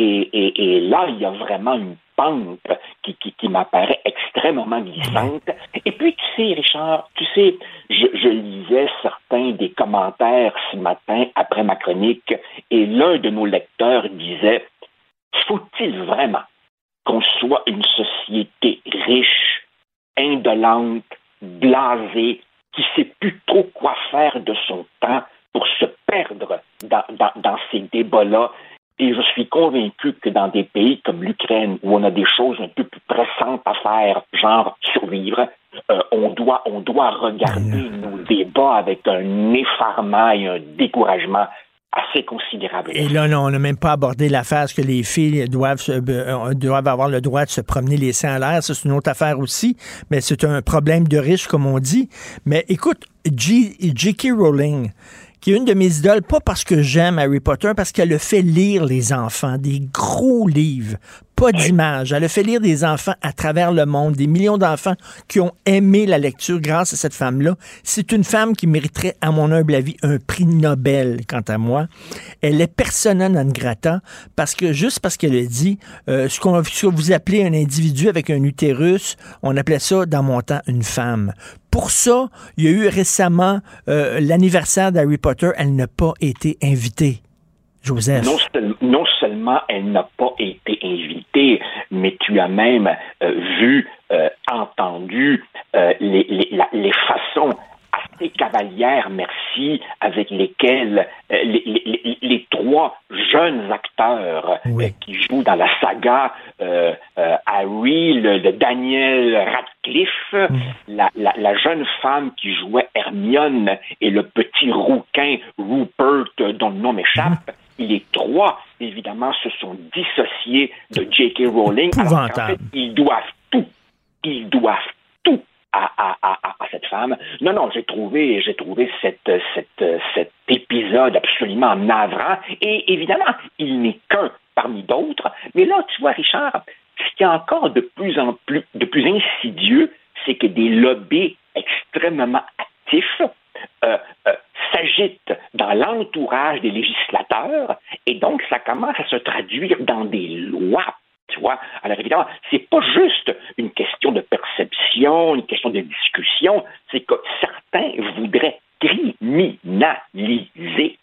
Et, là, il y a vraiment une pente qui, m'apparaît extrêmement glissante. Et puis, tu sais, Richard, tu sais, je, lisais certains des commentaires ce matin après ma chronique, et l'un de nos lecteurs disait Faut-il vraiment qu'on soit une société riche, indolente, blasée, qui sait plus trop quoi faire de son temps pour se perdre dans, dans, dans ces débats-là? Et je suis convaincu que dans des pays comme l'Ukraine, où on a des choses un peu plus pressantes à faire, genre survivre, euh, on, doit, on doit regarder nos débats avec un effarement et un découragement assez considérable. Et là, non, on n'a même pas abordé l'affaire que les filles doivent, euh, doivent avoir le droit de se promener les seins en l'air. Ça, c'est une autre affaire aussi. Mais c'est un problème de riches, comme on dit. Mais écoute, J.K. Rowling, qui est une de mes idoles, pas parce que j'aime Harry Potter, parce qu'elle le fait lire les enfants, des gros livres, pas d'images. Elle a fait lire des enfants à travers le monde, des millions d'enfants qui ont aimé la lecture grâce à cette femme-là. C'est une femme qui mériterait, à mon humble avis, un prix Nobel, quant à moi. Elle est persona non grata parce que juste parce qu'elle a dit euh, ce, qu'on, ce que vous appelez un individu avec un utérus, on appelait ça dans mon temps une femme. Pour ça, il y a eu récemment euh, l'anniversaire d'Harry Potter. Elle n'a pas été invitée. Joseph. Non, seul- non seulement elle n'a pas été invitée, mais tu as même euh, vu, euh, entendu les façons assez cavalières, merci, avec lesquelles euh, les, les- les- les trois jeunes acteurs euh, qui jouent dans la saga euh, euh, Harry, le, le Daniel Radcliffe, la, la- la jeune femme qui jouait Hermione et le petit rouquin Rupert, euh, dont le nom m'échappe, les trois, évidemment, se sont dissociés de J.K. Rowling. alors fait, ils doivent tout. Ils doivent tout à, cette femme. Non, non, j'ai trouvé, j'ai trouvé cet épisode absolument navrant. Et évidemment, il n'est qu'un parmi d'autres. Mais là, tu vois, Richard, ce qui est encore de plus en plus insidieux, c'est que des lobbies extrêmement actifs euh, euh, s'agitent dans l'entourage des législateurs et donc ça commence à se traduire dans des lois. Tu vois? Alors évidemment, c'est pas juste une question de perception, une question de discussion, c'est que certains voudraient criminaliser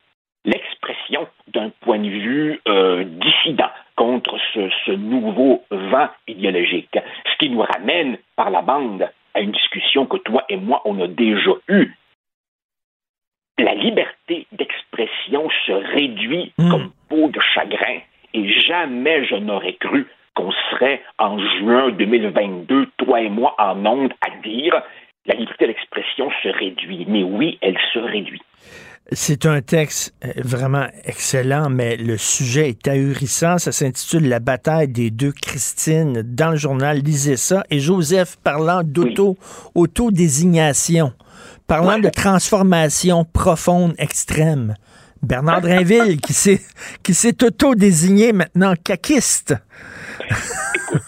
l'expression d'un point de vue euh, dissident contre ce, ce nouveau vent idéologique. Ce qui nous ramène par la bande à une discussion que toi et moi, on a déjà eue. La liberté d'expression se réduit comme peau de chagrin et jamais je n'aurais cru qu'on serait en juin 2022, toi et moi, en ondes à dire la liberté d'expression se réduit. Mais oui, elle se réduit. C'est un texte euh, vraiment excellent, mais le sujet est ahurissant. Ça s'intitule La bataille des deux Christines dans le journal. Lisez ça. Et Joseph, parlant d'auto, autodésignation, parlant de transformation profonde, extrême, Bernard Drinville, qui s'est, qui s'est auto-désigné maintenant caquiste.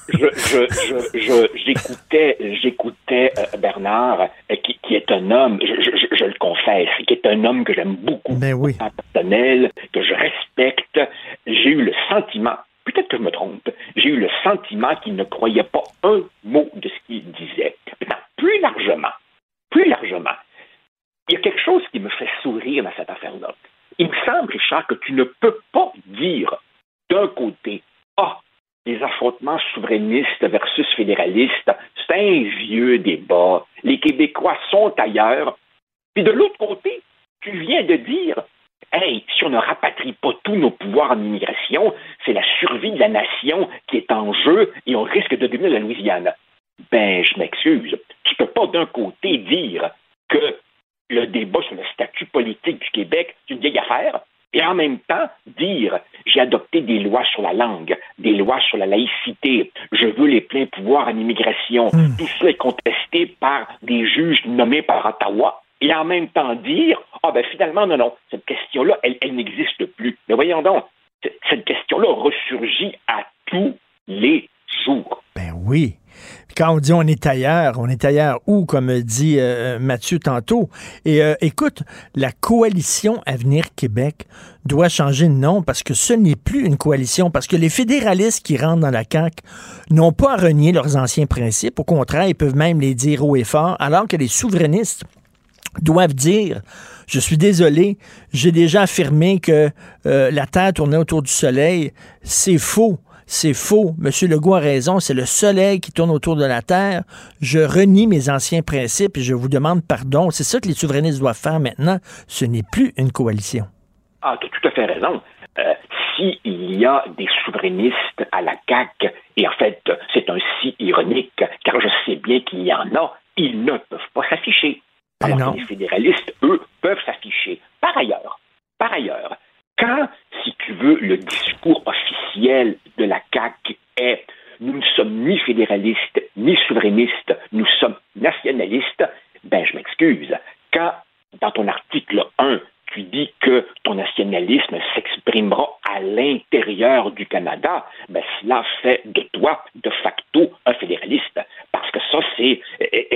je, j'écoutais, j'écoutais euh, Bernard, euh, qui, qui, est un homme, je, je, le confesse, qui est un homme que j'aime beaucoup, Mais oui. personnel, que je respecte. J'ai eu le sentiment, peut-être que je me trompe, j'ai eu le sentiment qu'il ne croyait pas un mot de ce qu'il disait. Plus largement, plus largement, il y a quelque chose qui me fait sourire dans cette affaire-là. Il me semble, Richard, que tu ne peux pas dire d'un côté, ah, les affrontements souverainistes versus fédéralistes, c'est un vieux débat. Les Québécois sont ailleurs. Puis de l'autre côté, tu viens de dire, hey, si on ne rapatrie pas tous nos pouvoirs en immigration, c'est la survie de la nation qui est en jeu et on risque de devenir la Louisiane. Ben, je m'excuse. Tu peux pas d'un côté dire que le débat sur le statut politique du Québec, c'est une vieille affaire, et en même temps dire j'ai adopté des lois sur la langue, des lois sur la laïcité, je veux les pleins pouvoirs en immigration. Tout cela est contesté par des juges nommés par Ottawa. Et en même temps dire ah ben finalement non non cette question-là elle, elle n'existe plus. Mais voyons donc cette question-là ressurgit à tous les jours. Ben oui. Quand on dit on est ailleurs, on est ailleurs où, comme dit euh, Mathieu tantôt. Et euh, écoute, la coalition Avenir Québec doit changer de nom parce que ce n'est plus une coalition, parce que les fédéralistes qui rentrent dans la CAQ n'ont pas à renier leurs anciens principes. Au contraire, ils peuvent même les dire haut et fort, alors que les souverainistes doivent dire je suis désolé, j'ai déjà affirmé que euh, la Terre tournait autour du Soleil. C'est faux. C'est faux. Monsieur Legault a raison. C'est le soleil qui tourne autour de la Terre. Je renie mes anciens principes et je vous demande pardon. C'est ça que les souverainistes doivent faire maintenant. Ce n'est plus une coalition. Ah, tu as tout à fait raison. Euh, S'il y a des souverainistes à la CAQ, et en fait, c'est un si ironique, car je sais bien qu'il y en a, ils ne peuvent pas s'afficher. Ben Alors que les fédéralistes, eux, peuvent s'afficher. Par ailleurs, par ailleurs, quand, si tu veux, le discours officiel de la CAQ est nous ne sommes ni fédéralistes ni souverainistes, nous sommes nationalistes, ben je m'excuse. Quand, dans ton article 1, tu dis que ton nationalisme s'exprimera à l'intérieur du Canada, ben cela fait de toi, de facto, un fédéraliste. Parce que ça, c'est,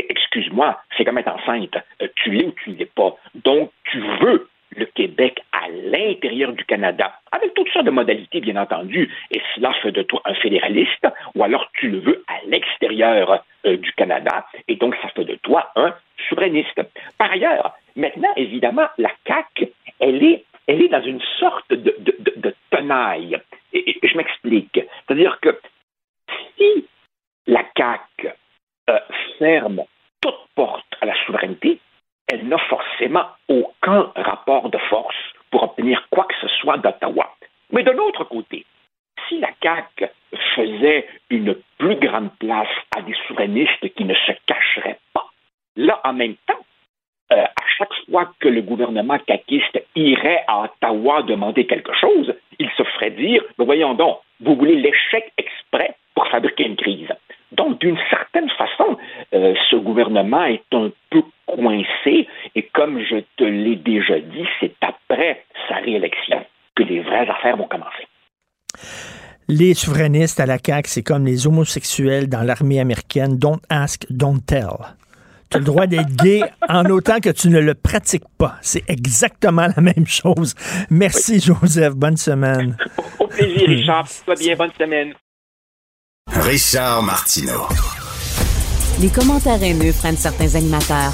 excuse-moi, c'est comme être enceinte. Tu l'es ou tu ne l'es pas. Donc, tu veux le Québec à l'intérieur du Canada, avec toutes sortes de modalités, bien entendu, et cela fait de toi un fédéraliste, ou alors tu le veux à l'extérieur euh, du Canada, et donc ça fait de toi un souverainiste. Par ailleurs, maintenant, évidemment, la CAQ, elle est, elle est dans une sorte de, de, de, tenaille. Je m'explique. C'est-à-dire que si la CAQ euh, ferme toute porte à la souveraineté, elle n'a forcément aucun rapport de force pour obtenir quoi que ce soit d'Ottawa. Mais de l'autre côté, si la CAQ faisait une plus grande place à des souverainistes qui ne se cacheraient pas, là, en même temps, euh, à chaque fois que le gouvernement caquiste irait à Ottawa demander quelque chose, il se ferait dire, voyons donc, vous voulez l'échec exprès pour fabriquer une crise. Donc, d'une certaine façon, euh, ce gouvernement est un peu coincé et comme je te l'ai déjà dit, c'est après sa réélection que les vraies affaires vont commencer. Les souverainistes à la CAQ, c'est comme les homosexuels dans l'armée américaine. Don't ask, don't tell. Tu as le droit d'être gay en autant que tu ne le pratiques pas. C'est exactement la même chose. Merci, Joseph. Bonne semaine. Au plaisir, Richard. Sois bien. Bonne semaine. Richard Martineau. Les commentaires haineux prennent certains animateurs.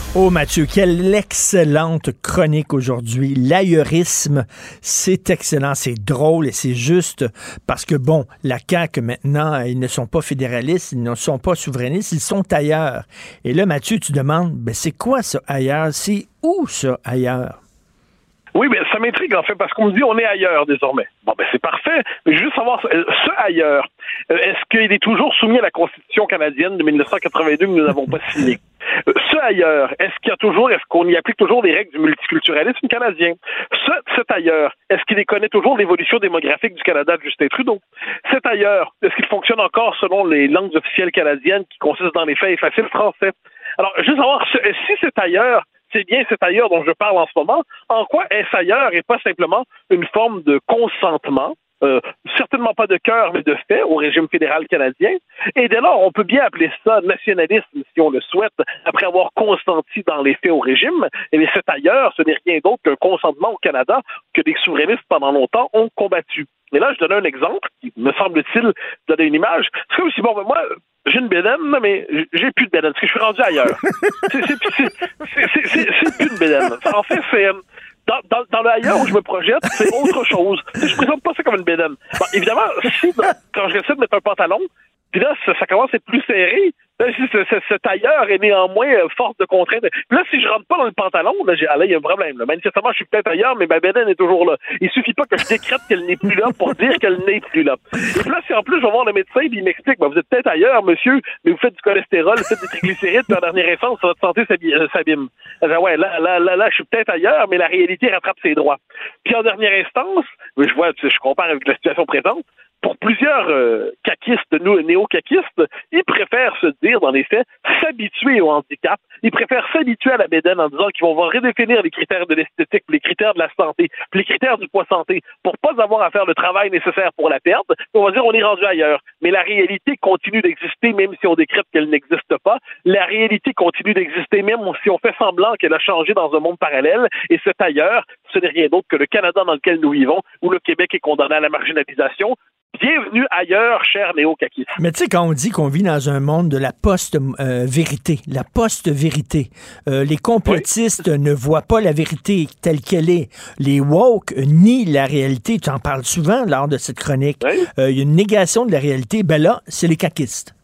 Oh Mathieu, quelle excellente chronique aujourd'hui. L'aïeurisme, c'est excellent, c'est drôle et c'est juste parce que, bon, la CAQ maintenant, ils ne sont pas fédéralistes, ils ne sont pas souverainistes, ils sont ailleurs. Et là, Mathieu, tu demandes, ben c'est quoi ça ailleurs? C'est où ça ailleurs? Oui, mais ça m'intrigue en fait parce qu'on me dit on est ailleurs désormais. Bon, ben c'est parfait. Mais juste savoir euh, ce ailleurs, euh, est-ce qu'il est toujours soumis à la Constitution canadienne de 1982 que nous n'avons pas signée? Ce ailleurs, est-ce qu'il y a toujours, est-ce qu'on y applique toujours les règles du multiculturalisme canadien? Ce, ailleurs, est-ce qu'il connaît toujours l'évolution démographique du Canada de Justin Trudeau? Cet ailleurs, est-ce qu'il fonctionne encore selon les langues officielles canadiennes qui consistent dans les faits et faciles français? Alors, juste savoir si c'est ailleurs c'est bien cet ailleurs dont je parle en ce moment, en quoi est-ce ailleurs et pas simplement une forme de consentement? Euh, certainement pas de cœur, mais de fait au régime fédéral canadien. Et dès lors, on peut bien appeler ça nationalisme si on le souhaite, après avoir consenti dans les faits au régime. Et bien, cet ailleurs, ce n'est rien d'autre qu'un consentement au Canada que des souverainistes pendant longtemps ont combattu. Et là, je donne un exemple qui, me semble-t-il, donner une image. C'est comme si, bon, ben, moi, j'ai une bédaine, mais j'ai plus de bédaine, parce que je suis rendu ailleurs. c'est plus de bédaine. En fait, c'est dans, dans, dans, le ailleurs où je me projette, c'est autre chose. je présente pas ça comme une bédaine. Bon, évidemment, si, quand je décide de mettre un pantalon, puis là, ça, ça, commence à être plus serré, ce, tailleur est néanmoins euh, force de contrainte. Là, si je rentre pas dans le pantalon, là, ah, là, il y a un problème. Là. Manifestement, je suis peut-être ailleurs, mais ma bédaine est toujours là. Il suffit pas que je décrète qu'elle n'est plus là pour dire qu'elle n'est plus là. Et là, si en plus je vais voir le médecin, il m'explique, ben, vous êtes peut-être ailleurs, monsieur, mais vous faites du cholestérol, vous faites des triglycérides, puis en dernière instance, votre santé euh, s'abîme. ouais, là, là, là, là, je suis peut-être ailleurs, mais la réalité rattrape ses droits. Puis en dernière instance, je vois, je compare avec la situation présente, pour plusieurs euh, caquistes, néo-caquistes, ils préfèrent se dire, dans les faits, s'habituer au handicap. Ils préfèrent s'habituer à la bédaine en disant qu'ils vont redéfinir les critères de l'esthétique, les critères de la santé, les critères du poids santé, pour pas avoir à faire le travail nécessaire pour la perdre. On va dire on est rendu ailleurs. Mais la réalité continue d'exister, même si on décrète qu'elle n'existe pas. La réalité continue d'exister, même si on fait semblant qu'elle a changé dans un monde parallèle. Et cet ailleurs, ce n'est rien d'autre que le Canada dans lequel nous vivons, où le Québec est condamné à la marginalisation, Bienvenue ailleurs, cher néo -caquiste. Mais tu sais, quand on dit qu'on vit dans un monde de la post-vérité, la post-vérité, euh, les complotistes ne voient pas la vérité telle qu'elle est. Les woke nient la réalité. Tu en parles souvent lors de cette chronique. Euh, il y a une négation de la réalité. Ben là, c'est les caquistes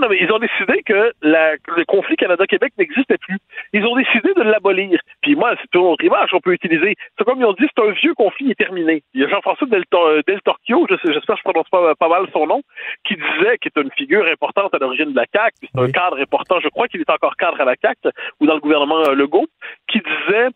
non, mais ils ont décidé que le conflit Canada-Québec n'existait plus. Ils ont décidé de l'abolir. Puis moi, c'est une autre image qu'on peut utiliser. C'est comme ils ont dit, c'est un vieux conflit est terminé. Il y a Jean-François Del, Del Torchio, j'espère que je prononce pas, pas mal son nom, qui disait, qui est une figure importante à l'origine de la CAQ, c'est un cadre important, je crois qu'il est encore cadre à la CAQ ou dans le gouvernement euh, Legault, qui disait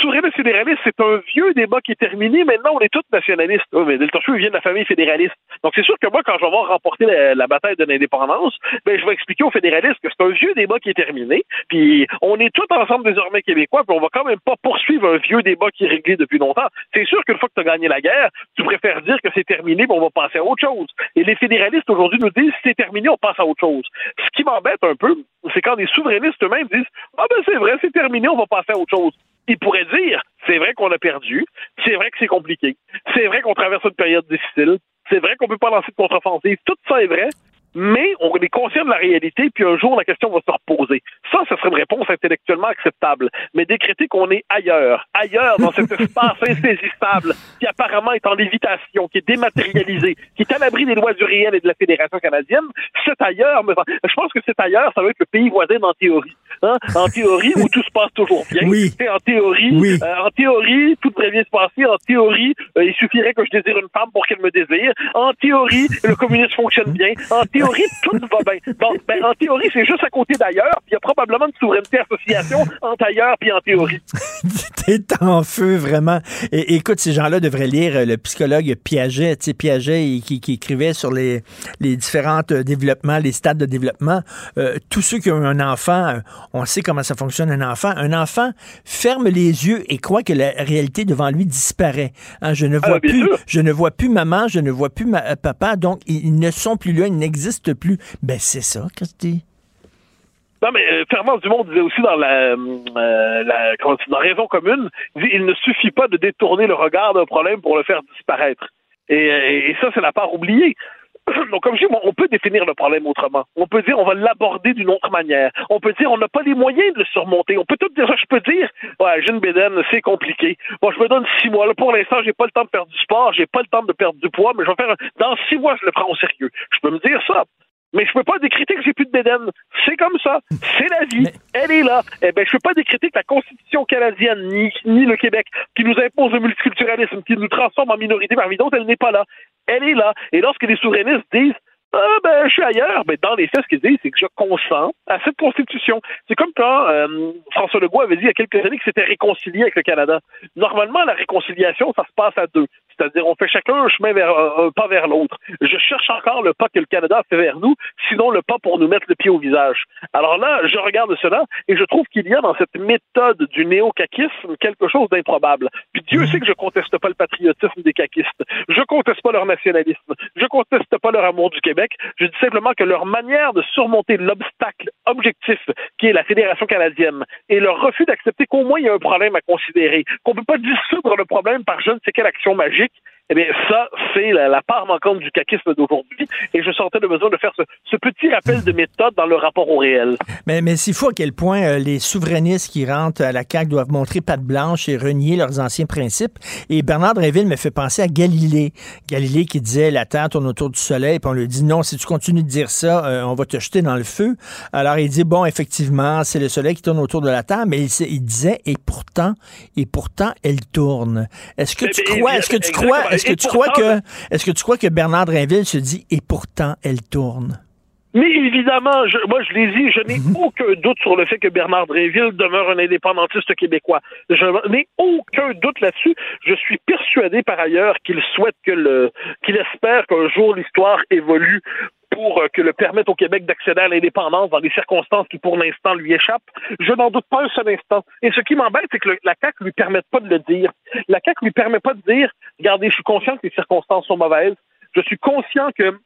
Souverainisme fédéraliste, c'est un vieux débat qui est terminé. Maintenant, on est tous nationalistes. Oui, mais Del Torchio, vient de la famille fédéraliste. Donc, c'est sûr que moi, quand je vais avoir remporté la, bataille de l'indépendance, ben, je vais expliquer aux fédéralistes que c'est un vieux débat qui est terminé. Puis, on est tous ensemble désormais québécois, puis on va quand même pas poursuivre un vieux débat qui est réglé depuis longtemps. C'est sûr qu'une fois que tu as gagné la guerre, tu préfères dire que c'est terminé, puis on va passer à autre chose. Et les fédéralistes aujourd'hui nous disent, c'est terminé, on passe à autre chose. Ce qui m'embête un peu, c'est quand des souverainistes eux-mêmes disent, ah ben c'est vrai, c'est terminé, on va passer à autre chose il pourrait dire, c'est vrai qu'on a perdu, c'est vrai que c'est compliqué, c'est vrai qu'on traverse une période difficile, c'est vrai qu'on peut pas lancer de contre-offensive, tout ça est vrai, mais on est conscient de la réalité, puis un jour, la question va se reposer. Ça, ce serait une réponse intellectuellement acceptable. Mais décréter qu'on est ailleurs, ailleurs dans cet espace insaisissable, qui apparemment est en lévitation, qui est dématérialisé, qui est à l'abri des lois du réel et de la Fédération canadienne, c'est ailleurs, mais je pense que c'est ailleurs, ça va être le pays voisin en théorie. Hein? En théorie, où tout se passe toujours bien. Oui. En théorie, euh, en théorie, tout devrait bien se passer. En théorie, euh, il suffirait que je désire une femme pour qu'elle me désire. En théorie, le communisme fonctionne bien. En théorie, théorie, tout va bien. Bon, ben, en théorie, c'est juste à côté d'ailleurs, puis il y a probablement une souveraineté association entre ailleurs puis en théorie. T'es en feu, vraiment. Et, écoute, ces gens-là devraient lire euh, le psychologue Piaget, tu sais, Piaget, qui, qui, écrivait sur les, les différents euh, développements, les stades de développement. Euh, tous ceux qui ont un enfant, on sait comment ça fonctionne un enfant. Un enfant ferme les yeux et croit que la réalité devant lui disparaît. Hein, je ne ah, vois plus, je ne vois plus maman, je ne vois plus ma, papa, donc ils ne sont plus là, ils n'existent plus. Ben, c'est ça, Christy. Non, mais euh, Fernand Dumont disait aussi dans la, euh, dans Raison commune, il, ne suffit pas de détourner le regard d'un problème pour le faire disparaître. Et, ça, c'est la part oubliée. Donc, comme je dis, on peut définir le problème autrement. On peut dire, on va l'aborder d'une autre manière. On peut dire, on n'a pas les moyens de le surmonter. On peut tout dire, je peux dire, ouais, j'ai une bédaine, c'est compliqué. Bon, je me donne six mois. Là, pour l'instant, j'ai pas le temps de faire du sport, j'ai pas le temps de perdre du poids, mais je vais faire, dans six mois, je le prends au sérieux. Je peux me dire ça. mais je peux pas décréter que j'ai plus de bédaine. C'est comme ça. C'est la vie. Elle est là. Eh ben, je peux pas décréter que la Constitution canadienne, ni, ni le Québec, qui nous impose le multiculturalisme, qui nous transforme en minorité parmi d'autres, elle n'est pas là. Elle est là. Et lorsque les souverainistes disent ah ben je suis ailleurs. Ben, dans les faits, ce qu'ils disent, c'est que je consens à cette constitution. C'est comme quand euh, François Legault avait dit il y a quelques années qu'il s'était réconcilié avec le Canada. Normalement, la réconciliation, ça se passe à deux. C'est-à-dire, on fait chacun un chemin vers un pas vers l'autre. Je cherche encore le pas que le Canada fait vers nous, sinon le pas pour nous mettre le pied au visage. Alors là, je regarde cela et je trouve qu'il y a dans cette méthode du néo-caquisme quelque chose d'improbable. Puis Dieu sait que je conteste pas le patriotisme des caquistes. Je conteste pas leur nationalisme. Je conteste pas leur amour du Québec. Je dis simplement que leur manière de surmonter l'obstacle objectif qui est la Fédération canadienne et leur refus d'accepter qu'au moins il y a un problème à considérer, qu'on peut pas dissoudre le problème par je ne sais quelle action magique, public eh bien, ça, c'est la, part manquante du caquisme d'aujourd'hui. Et je sentais le besoin de faire ce, petit rappel de méthode dans le rapport au réel. Mais, mais c'est fou à quel point euh, les souverainistes qui rentrent à la CAQ doivent montrer patte blanche et renier leurs anciens principes. Et Bernard Dréville me fait penser à Galilée. Galilée qui disait la Terre tourne autour du Soleil, puis on lui dit non, si tu continues de dire ça, euh, on va te jeter dans le feu. Alors il dit bon, effectivement, c'est le Soleil qui tourne autour de la Terre, mais il, il disait et pourtant, et pourtant, elle tourne. Est-ce que tu crois, est-ce que tu crois, est-ce que tu crois que, est-ce que tu crois que Bernard Drinville se dit et pourtant elle tourne? Mais évidemment, moi je l'ai dit, je n'ai aucun doute sur le fait que Bernard Dréville demeure un indépendantiste québécois. Je n'ai aucun doute là-dessus. Je suis persuadé par ailleurs qu'il souhaite que le, qu'il espère qu'un jour l'histoire évolue pour euh, que le permette au Québec d'accéder à l'indépendance dans des circonstances qui, pour l'instant, lui échappent. Je n'en doute pas un seul instant. Et ce qui m'embête, c'est que la CAQ lui permet pas de le dire. La CAQ lui permet pas de dire, regardez, je suis conscient que les circonstances sont mauvaises. Je suis conscient que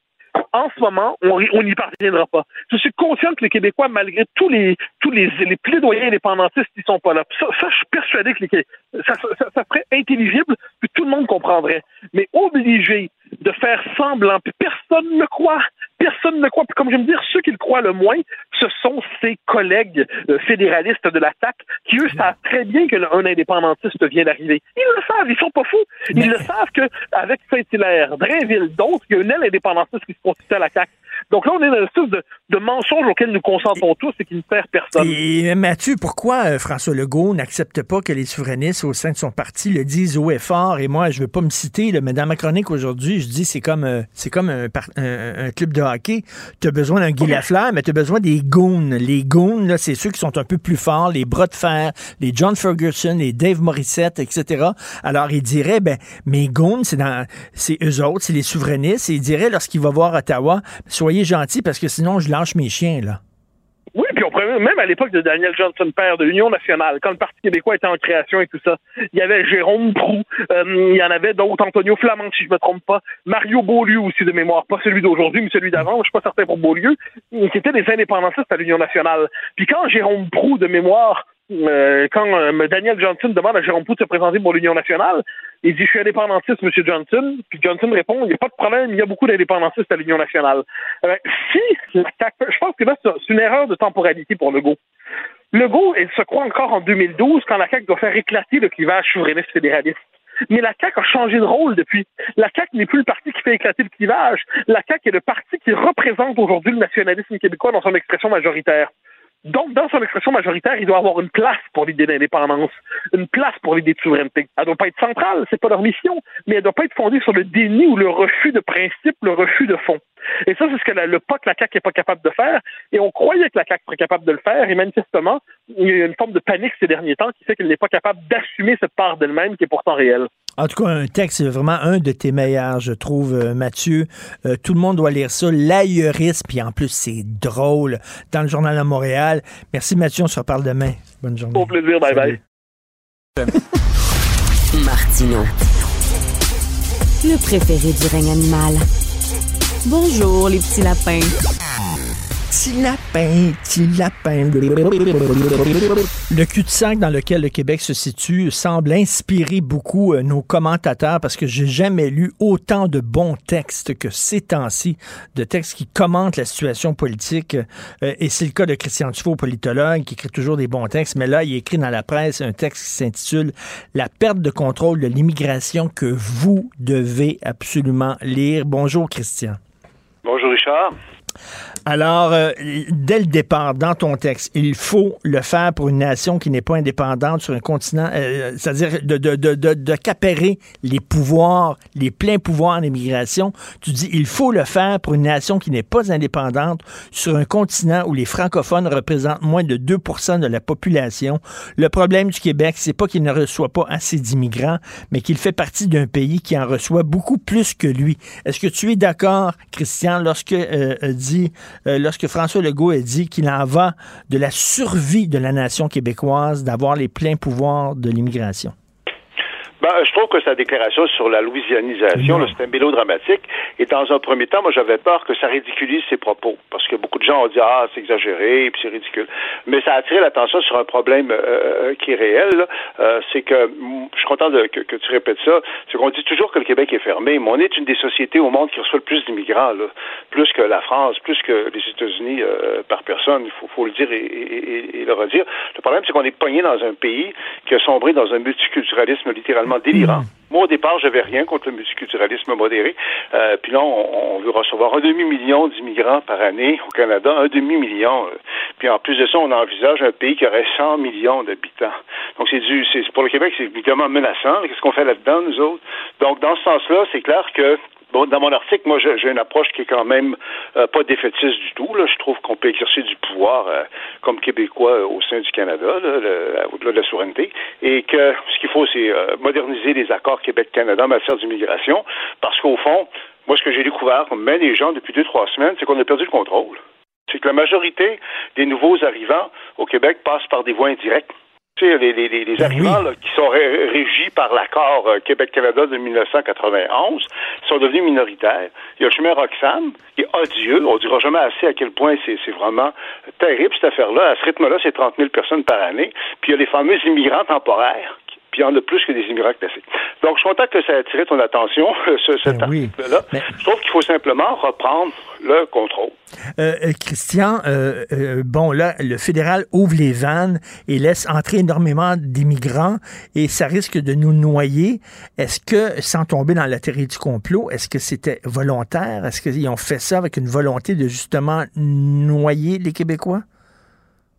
en ce moment, on n'y parviendra pas. Je suis conscient que les Québécois, malgré tous les tous les, les plaidoyers indépendantistes, ils sont pas là. Ça, je suis persuadé que les, ça, ça, ça, serait intelligible, que tout le monde comprendrait. Mais obligé de faire semblant, puis personne ne croit. Personne ne croit. Puis comme je me dire, ceux qui le croient le moins, ce sont ses collègues euh, fédéralistes de la TAC, qui eux savent très bien qu'un indépendantiste vient d'arriver. Ils le savent, ils sont pas fous. Ils le savent qu'avec Saint-Hilaire, Drainville, d'autres, il y a une aile indépendantiste qui se constitue à la CAQ. Donc là, on est dans une espèce de, de mensonge auquel nous consentons tous et qui ne perd personne. Et Mathieu, pourquoi euh, François Legault n'accepte pas que les souverainistes au sein de son parti le disent haut et fort? Et moi, je ne veux pas me citer, mais dans ma chronique aujourd'hui, je dis c'est comme euh, c'est comme un, club de hockey. Tu as besoin d'un Guy Lafleur, mais tu as besoin des goons. Les goons, c'est ceux qui sont un peu plus forts, les bras de fer, les John Ferguson, les Dave Morissette, etc. Alors, il dirait, ben, mes goons, c'est eux autres, c'est les souverainistes. Et il dirait, lorsqu'il va voir Ottawa, soyez gentils parce que sinon, je lâche mes chiens, là. Oui, puis on pourrait même à l'époque de Daniel Johnson, père de l'Union nationale, quand le Parti québécois était en création et tout ça, il y avait Jérôme Prou, euh, il y en avait d'autres, Antonio Flamand, si je me trompe pas, Mario Beaulieu aussi de mémoire, pas celui d'aujourd'hui, mais celui d'avant, je suis pas certain pour Beaulieu, c'était des indépendantistes à l'Union nationale. Puis quand Jérôme Prou, de mémoire, euh, quand euh, Daniel Johnson demande à Jérôme Prou de se présenter pour l'Union nationale, il dit, je suis indépendantiste, M. Johnson. Puis Johnson répond, il n'y a pas de problème, il y a beaucoup d'indépendantistes à l'Union nationale. Euh, si, je pense que là, c'est une erreur de temporalité pour Legault. Legault, il se croit encore en 2012 quand la CAQ doit faire éclater le clivage souverainiste fédéraliste. Mais la CAQ a changé de rôle depuis. La CAQ n'est plus le parti qui fait éclater le clivage. La CAQ est le parti qui représente aujourd'hui le nationalisme québécois dans son expression majoritaire. Donc, dans son expression majoritaire, il doit avoir une place pour l'idée d'indépendance, une place pour l'idée de souveraineté. Elle doit pas être centrale, c'est pas leur mission, mais elle doit pas être fondée sur le déni ou le refus de principe, le refus de fond. Et ça, c'est ce que le pas que la CAQ n'est pas capable de faire. Et on croyait que la CAQ serait capable de le faire. Et manifestement, il y a une forme de panique ces derniers temps qui fait qu'elle n'est pas capable d'assumer cette part d'elle-même qui est pourtant réelle. En tout cas, un texte, c'est vraiment un de tes meilleurs, je trouve, euh, Mathieu. Euh, tout le monde doit lire ça. L'aïeurisme, puis en plus, c'est drôle. Dans le Journal de Montréal. Merci, Mathieu. On se reparle demain. Bonne journée. Au plaisir. Bye bye. Martino. Le préféré du règne animal. Bonjour, les petits lapins. Petit lapin, petit lapin. Le cul-de-sac dans lequel le Québec se situe semble inspirer beaucoup euh, nos commentateurs parce que j'ai jamais lu autant de bons textes que ces temps-ci, de textes qui commentent la situation politique. Euh, et c'est le cas de Christian Tufo, politologue, qui écrit toujours des bons textes, mais là, il écrit dans la presse un texte qui s'intitule La perte de contrôle de l'immigration que vous devez absolument lire. Bonjour, Christian. Bonjour, Richard. Alors, euh, dès le départ, dans ton texte, il faut le faire pour une nation qui n'est pas indépendante sur un continent, euh, c'est-à-dire de, de, de, de, de capérer les pouvoirs, les pleins pouvoirs d'immigration. Tu dis, il faut le faire pour une nation qui n'est pas indépendante sur un continent où les francophones représentent moins de 2% de la population. Le problème du Québec, c'est pas qu'il ne reçoit pas assez d'immigrants, mais qu'il fait partie d'un pays qui en reçoit beaucoup plus que lui. Est-ce que tu es d'accord, Christian, lorsque euh, dit euh, lorsque François Legault a dit qu'il en va de la survie de la nation québécoise d'avoir les pleins pouvoirs de l'immigration. Ben, je trouve que sa déclaration sur la louisianisation, c'est un mélodramatique. Et dans un premier temps, moi, j'avais peur que ça ridiculise ses propos. Parce que beaucoup de gens ont dit, ah, c'est exagéré, puis c'est ridicule. Mais ça a attiré l'attention sur un problème euh, euh, qui est réel. Euh, c'est que, je suis content de, que, tu répètes ça, c'est qu'on dit toujours que le Québec est fermé, mais on est une des sociétés au monde qui reçoit le plus d'immigrants, plus que la France, plus que les États-Unis par personne. Il faut, faut le dire et, et, et, le redire. Le problème, c'est qu'on est pogné dans un pays qui a sombré dans un multiculturalisme littéralement délirant. Moi, au départ, j'avais rien contre le multiculturalisme modéré. Euh, puis là, on, veut recevoir un demi-million d'immigrants par année au Canada, un demi-million. Euh. Puis en plus de ça, on envisage un pays qui aurait 100 millions d'habitants. Donc, c'est du, c'est pour le Québec, c'est évidemment menaçant. Qu'est-ce qu'on fait là-dedans, nous autres? Donc, dans ce sens-là, c'est clair que Bon, dans mon article, moi, j'ai une approche qui est quand même euh, pas défaitiste du tout. Là. Je trouve qu'on peut exercer du pouvoir euh, comme Québécois euh, au sein du Canada, au-delà de la souveraineté, et que ce qu'il faut, c'est moderniser les accords Québec-Canada en matière d'immigration, parce qu'au fond, moi, ce que j'ai découvert, comme même les gens depuis deux, trois semaines, c'est qu'on a perdu le contrôle. C'est que la majorité des nouveaux arrivants au Québec passent par des voies indirectes les, les, les ben arrivants qui sont régis par l'accord euh, Québec-Canada de 1991 sont devenus minoritaires. Il y a le chemin Roxham, qui est odieux. On ne dira jamais assez à quel point c'est vraiment terrible, cette affaire-là. À ce rythme-là, c'est 30 000 personnes par année. Puis il y a les fameux immigrants temporaires puis il y en a plus que des immigrants classés. Donc, je suis content que ça ait attiré ton attention, ce, cet ben là Je trouve qu'il faut simplement reprendre le contrôle. Euh, euh, Christian, euh, bon, là, le fédéral ouvre les vannes et laisse entrer énormément d'immigrants et ça risque de nous noyer. Est-ce que, sans tomber dans la théorie du complot, est-ce que c'était volontaire? Est-ce qu'ils ont fait ça avec une volonté de justement noyer les Québécois?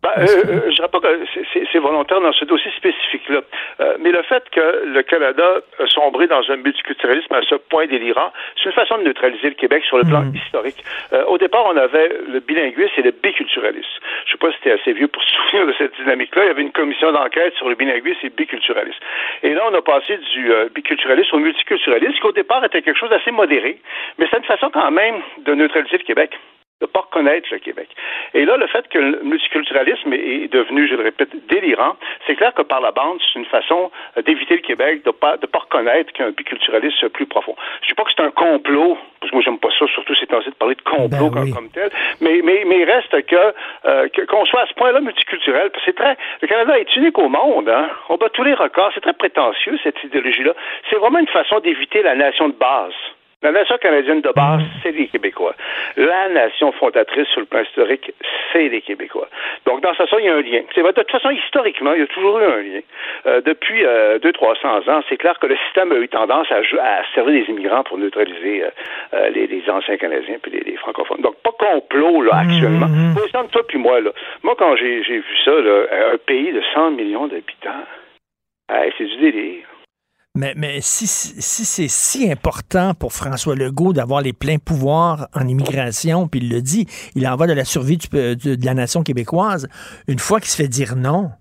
Ben, euh, euh, je dirais pas que c'est volontaire dans ce dossier spécifique-là. Euh, mais le fait que le Canada a sombré dans un multiculturalisme à ce point délirant, c'est une façon de neutraliser le Québec sur le plan hmm. historique. Euh, au départ, on avait le bilinguisme et le biculturalisme. Je sais pas si c'était assez vieux pour se souvenir de cette dynamique-là. Il y avait une commission d'enquête sur le bilinguisme et le biculturalisme. Et là, on a passé du biculturalisme au multiculturalisme, qui au départ était quelque chose d'assez modéré, mais c'est une façon quand même de neutraliser le Québec de ne pas reconnaître le Québec. Et là, le fait que le multiculturalisme est devenu, je le répète, délirant, c'est clair que par la bande, c'est une façon d'éviter le Québec de ne pas, de pas reconnaître qu'il y a un biculturalisme plus profond. Je ne dis pas que c'est un complot, parce que moi, j'aime pas ça, surtout ces temps-ci, de parler de complot ben comme, tel, mais, mais, mais il reste euh, que, qu'on soit à ce point-là multiculturel, parce que c'est très, le Canada est unique au monde, hein. On bat tous les records, c'est très prétentieux, cette idéologie-là. C'est vraiment une façon d'éviter la nation de base. La nation canadienne de base, mm. c'est les Québécois. La nation fondatrice sur le plan historique, c'est les Québécois. Donc, dans ce sens, il y a un lien. de toute façon, historiquement, il y a toujours eu un lien. Euh, depuis euh, 200-300 ans, c'est clair que le système a eu tendance à, à servir des immigrants pour neutraliser euh, euh, les, les, anciens Canadiens puis les, francophones. Donc, pas complot, là, actuellement. Mm -hmm. toi puis moi, là. Moi, quand j'ai vu ça, là, un pays de 100 millions d'habitants, c'est du délire. Mais, mais si, si c'est si important pour François Legault d'avoir les pleins pouvoirs en immigration, puis il le dit, il en va de la survie de, de la nation québécoise, une fois qu'il se fait dire non,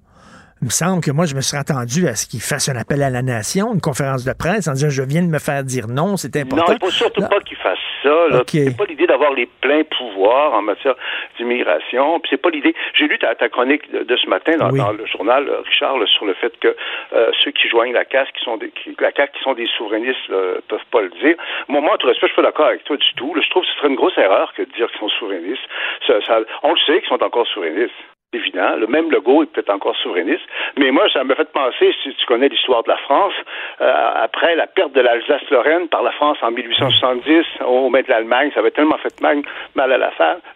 il me semble que moi, je me serais attendu à ce qu'il fasse un appel à la nation, une conférence de presse, en disant je viens de me faire dire non, c'est important. Non, il faut surtout pas qu'il fasse ça. Okay. C'est pas l'idée d'avoir les pleins pouvoirs en matière d'immigration. Puis c'est pas l'idée. J'ai lu ta, ta chronique de, ce matin dans, le journal, euh, Richard, sur le fait que euh, ceux qui joignent la CAQ, qui sont des, qui, la CAQ, qui sont des souverainistes, peuvent pas le dire. Moi, moi, tout respect, je suis pas d'accord avec toi du tout. je trouve que ce serait une grosse erreur que de dire qu'ils sont souverainistes. Ça, ça, on le sait qu'ils sont encore souverainistes évident. Le même logo est peut-être encore souverainiste. Mais moi, ça m'a fait penser, si tu connais l'histoire de la France, euh, après la perte de l'Alsace-Lorraine par la France en 1870 au main de l'Allemagne, ça avait tellement fait mal, à la,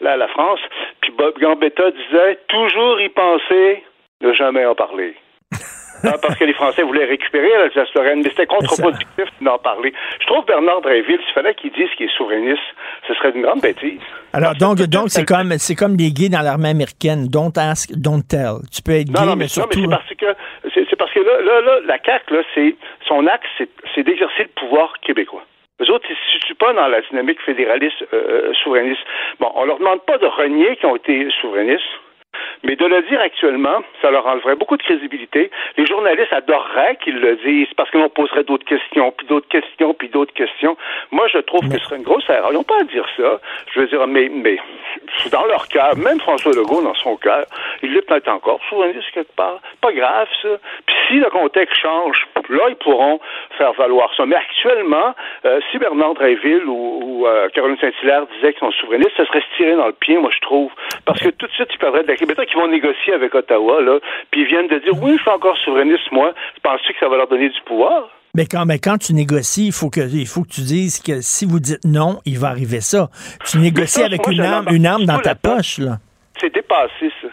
à la France. Puis Bob Gambetta disait toujours y penser, ne jamais en parler. Hein, parce que les Français voulaient récupérer l'Alsace-Lorraine, mais c'était contre-productif d'en parler. Je trouve Bernard Dréville, s'il fallait qu'il dise qu'il est souverainiste, ce serait une grande bêtise. Alors, donc, donc c'est comme, c'est comme les gays dans l'armée américaine. Don't ask, don't tell. Tu peux être Non, gay, non, mais, mais, non, mais surtout... c'est parce que c'est parce que là, là, là, la CAQ, là, c'est son axe, c'est- c'est d'exercer le pouvoir québécois. Les autres, ils ne se situent pas dans la dynamique fédéraliste euh, souverainiste. Bon, on leur demande pas de renier qu'ils ont été souverainistes, mais de le dire actuellement, ça leur enlèverait beaucoup de crédibilité. Les journalistes adoreraient qu'ils le disent parce que l'on poserait d'autres questions, puis d'autres questions, puis d'autres questions. Moi, je trouve que ce serait une grosse erreur. Ils n'ont pas à dire ça. Je veux dire, mais, mais dans leur cœur, même François Legault, dans son cœur, il est peut-être encore souverainiste quelque part. Pas grave, ça. Puis si le contexte change, là, ils pourront faire valoir ça. Mais actuellement, euh, si Bernard Dreyville ou, ou, euh, Caroline Saint-Hilaire disaient qu'ils sont souverainistes, ça serait se tirer dans le pied, moi, je trouve. Parce que tout de suite, ils perdraient de la Québec. qu'ils vont négocier avec Ottawa, là, puis ils viennent de dire, oui, je suis encore souverainiste, moi. Penses-tu que ça va leur donner du pouvoir? Mais quand, mais quand tu négocies, il faut que, il faut que tu dises que si vous dites non, il va arriver ça. Tu négocies ça, avec moi, une arme, une arme dans ta poche, là. C'est dépassé, ça.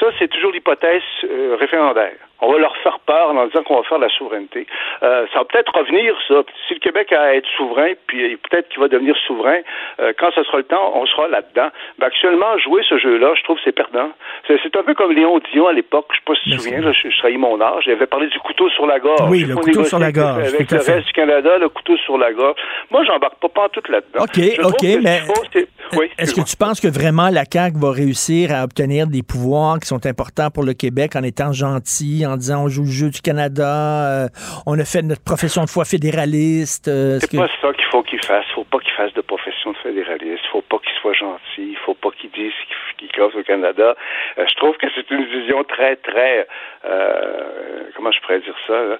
Ça, c'est toujours l'hypothèse euh, référendaire. On va leur faire peur en disant qu'on va faire la souveraineté. Euh, ça va peut-être revenir, ça. Si le Québec a à être souverain, puis euh, peut-être qu'il va devenir souverain, euh, quand ce sera le temps, on sera là-dedans. Actuellement, jouer ce jeu-là, je trouve que c'est perdant. C'est un peu comme Léon Dion à l'époque, je sais pas si tu te souviens, là, je, je trahis mon âge, il avait parlé du couteau sur la gorge. Oui, le couteau sur la gorge, Avec le reste du Canada, le couteau sur la gorge. Moi, j'embarque pas, pas tout là-dedans. OK, Je OK, que mais oui, est-ce que tu penses que vraiment la CAQ va réussir à obtenir des pouvoirs qui sont importants pour le Québec en étant gentil, en disant on joue le jeu du Canada, euh, on a fait notre profession de foi fédéraliste? euh, C'est pas ça qu'il faut qu'il fasse. Faut pas qu'il fasse de profession de fédéraliste. Faut pas qu'il soit gentil. Faut pas qu'il dise qu'il qu'il cause au Canada. Euh, je trouve que c'est une vision très, très, euh, comment je pourrais dire ça, là,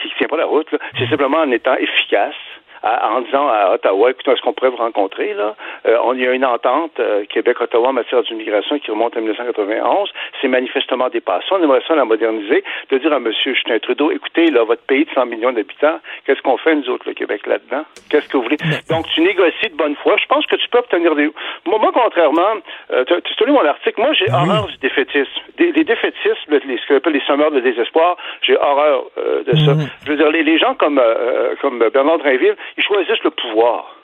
qui tient pas la route. C'est simplement en étant efficace. À- en disant à Ottawa, écoutez, est-ce qu'on pourrait vous rencontrer là? Euh, On y a une entente euh, Québec-Ottawa en matière d'immigration qui remonte à 1991. C'est manifestement dépassé. On aimerait ça la moderniser, de dire à M. Justin Trudeau, écoutez, là, votre pays de 100 millions d'habitants, qu'est-ce qu'on fait nous autres, le Québec, là-dedans? Qu'est-ce que vous voulez? Donc, tu négocies de bonne foi. Je pense que tu peux obtenir des. Moi, moi, contrairement, euh, tu as lu mon article. Moi, j'ai horreur du défaitisme. Des, les défaitistes, le- les, ce qu'on appelle les sommeurs de désespoir, j'ai horreur euh, de ça. Je veux dire, les, les gens comme, euh, comme Bernard Drinville, ils choisissent le pouvoir.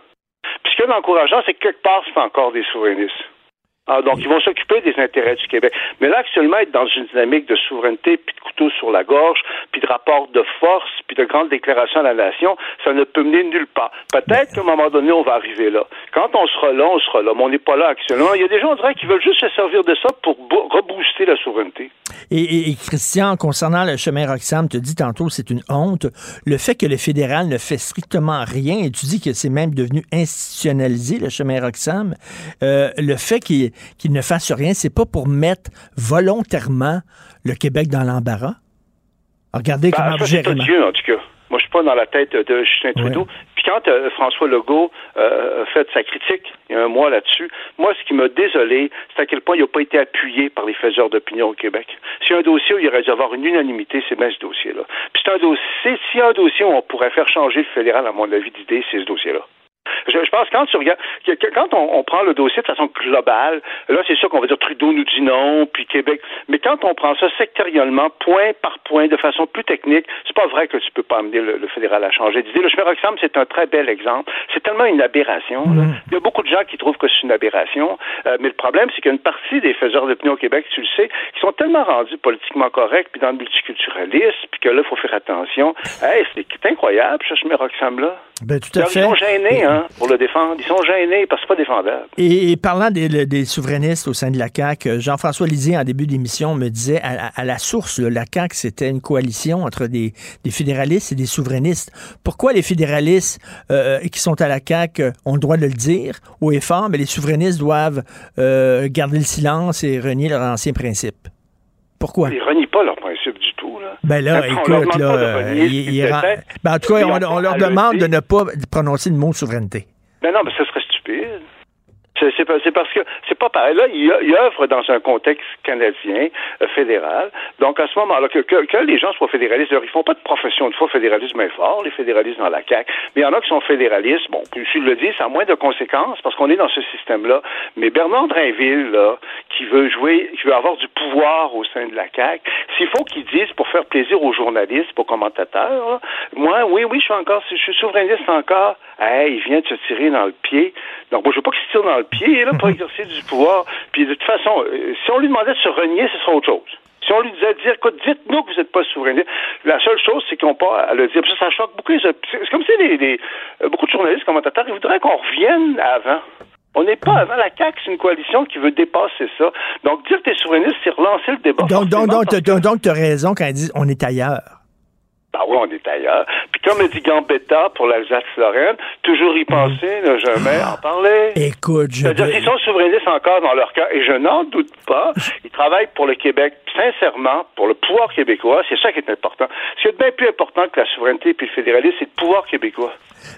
Puis ce qui est encourageant, c'est que quelque part, c'est encore des souverainistes. Ah, donc, ils vont s'occuper des intérêts du Québec. Mais là, actuellement, être dans une dynamique de souveraineté, puis de couteau sur la gorge, puis de rapport de force, puis de grandes déclarations à la nation, ça ne peut mener nulle part. Peut-être qu'à un moment donné, on va arriver là. Quand on sera là, on sera là. Mais on n'est pas là actuellement. Il y a des gens, on dirait, qui veulent juste se servir de ça pour bo- rebooster la souveraineté. Et, et- et Christian, concernant le chemin Roxham, tu dis tantôt c'est une honte. Le fait que le fédéral ne fait strictement rien, et tu dis que c'est même devenu institutionnalisé, le chemin Roxham, euh, le fait qu'il qu'il ne fasse rien, c'est pas pour mettre volontairement le Québec dans l'embarras? Regardez Ben, comment vous gérez. en tout cas. Moi, je suis pas dans la tête de Justin Trudeau. Puis quand euh, François Legault euh, a fait sa critique il y a un mois là-dessus, moi, ce qui m'a désolé, c'est à quel point il n'a pas été appuyé par les faiseurs d'opinion au Québec. S'il y a un dossier où il aurait dû avoir une unanimité, c'est bien ce dossier-là. Puis c'est un dossier, s'il y a un dossier où on pourrait faire changer le fédéral, à mon avis d'idée, c'est ce dossier-là. Je, je pense que quand tu regardes, quand on, on prend le dossier de façon globale, là c'est sûr qu'on va dire Trudeau nous dit non, puis Québec. Mais quand on prend ça sectoriellement, point par point, de façon plus technique, c'est pas vrai que tu peux pas amener le, le fédéral à changer d'idée. Le chemin Roxham, c'est un très bel exemple. C'est tellement une aberration. là. Il y a beaucoup de gens qui trouvent que c'est une aberration, euh, mais le problème c'est qu'il y a une partie des faiseurs d'opinion au Québec, tu le sais, qui sont tellement rendus politiquement corrects, puis dans le multiculturalisme, puis que là il faut faire attention. Hey, c'est c'est incroyable, ce chemin Roxham là. Ben, tout à fait. Ils sont gênés, hein, pour le défendre. Ils sont gênés parce que c'est pas défendable. Et, et parlant des, des souverainistes au sein de la CAQ, euh, Jean-François Lisée, en début d'émission, me disait à, à- la source, là, la CAQ, c'était une coalition entre des, des fédéralistes et des souverainistes. Pourquoi les fédéralistes euh, qui sont à la CAQ euh, ont le droit de le dire haut et fort, mais les souverainistes doivent euh, garder le silence et renier leurs anciens principes? Pourquoi? Ils renient pas leur principe du tout. Là. Ben là, écoute, là, euh, ce il- il rend- ben, en tout cas, on, leur demande de ne pas prononcer le mot souveraineté. Ben non, mais ça serait stupide. C'est parce que c'est pas pareil. Là, il, il, œuvre dans un contexte canadien euh, fédéral. Donc à ce moment-là, que, que, les gens soient fédéralistes, ils font pas de profession de foi fédéralisme est fort, les fédéralistes dans la CAQ, mais il y en a qui sont fédéralistes. Bon, je le dis, ça a moins de conséquences parce qu'on est dans ce système-là. Mais Bernard Drainville, là, qui veut jouer, qui veut avoir du pouvoir au sein de la CAQ, s'il faut qu'il dise pour faire plaisir aux journalistes, aux commentateurs, moi, oui, oui, je suis encore, je suis souverainiste encore. Hey, il vient de se tirer dans le pied. Donc, moi, je veux pas qu'il se tire dans le pied, là, pour exercer du pouvoir. Puis, de toute façon, euh, si on lui demandait de se renier, ce serait autre chose. Si on lui disait dire, écoute, dites-nous que vous n'êtes pas souverainiste, la seule chose, c'est qu'on pas à le dire. ça, ça choque beaucoup. C'est comme si les, les, euh, beaucoup de journalistes, commentateurs, ils voudraient qu'on revienne avant. On n'est pas avant la CAQ, c'est une coalition qui veut dépasser ça. Donc, dire que tu es souverainiste, c'est relancer le débat. Donc, donc, donc, donc tu as raison quand ils disent on est ailleurs. Ben oui, on est ailleurs. Puis comme le dit Gambetta pour l'Alsace-Lorraine, toujours y penser, ne jamais en parler. Écoute, je... C'est-à-dire qu'ils sont souverainistes encore dans leur cas, et je n'en doute pas, ils travaillent pour le Québec, sincèrement, pour le pouvoir québécois, c'est ça qui est important. Ce qui est bien plus important que la souveraineté et le fédéralisme, c'est le pouvoir québécois.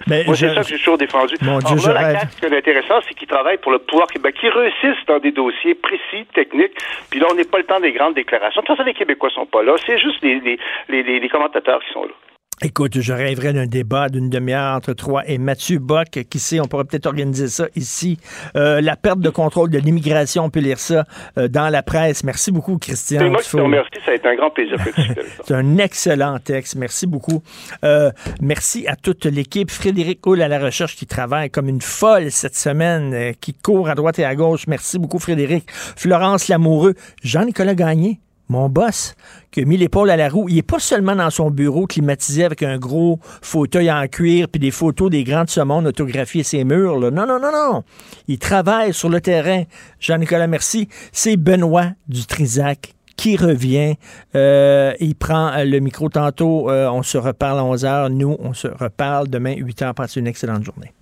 Mais Moi, c'est ça que j'ai toujours défendu. Mon Dieu, Alors je là, la. CAQ, ce qui est intéressant, c'est qu'ils travaillent pour le pouvoir québécois, qu'ils réussissent dans des dossiers précis, techniques, puis là, on n'est pas le temps des grandes déclarations. De toute façon, les Québécois sont pas là, c'est juste les, les, les commentateurs qui sont là. Écoute, je rêverais d'un débat d'une demi-heure entre toi et Mathieu Bock. Qui sait, on pourrait peut-être organiser ça ici. Euh, la perte de contrôle de l'immigration, on peut lire ça euh, dans la presse. Merci beaucoup, Christian. C'est moi qui te Dufault. remercie, ça a été un grand plaisir. C'est un excellent texte. Merci beaucoup. Euh, merci à toute l'équipe. Frédéric Hull à la recherche qui travaille comme une folle cette semaine, euh, qui court à droite et à gauche. Merci beaucoup, Frédéric. Florence Lamoureux. Jean-Nicolas Gagné. Mon boss, qui a mis l'épaule à la roue, il est pas seulement dans son bureau climatisé avec un gros fauteuil en cuir puis des photos des grands de ce autographiées ses murs. Non, non, non, non. Il travaille sur le terrain. Jean-Nicolas, merci. C'est Benoît Dutrisac qui revient. Euh, il prend euh, le micro tantôt. Euh, on se reparle à 11 h. Nous, on se reparle demain 8 h. Passez une excellente journée.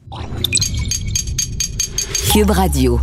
Cube Radio.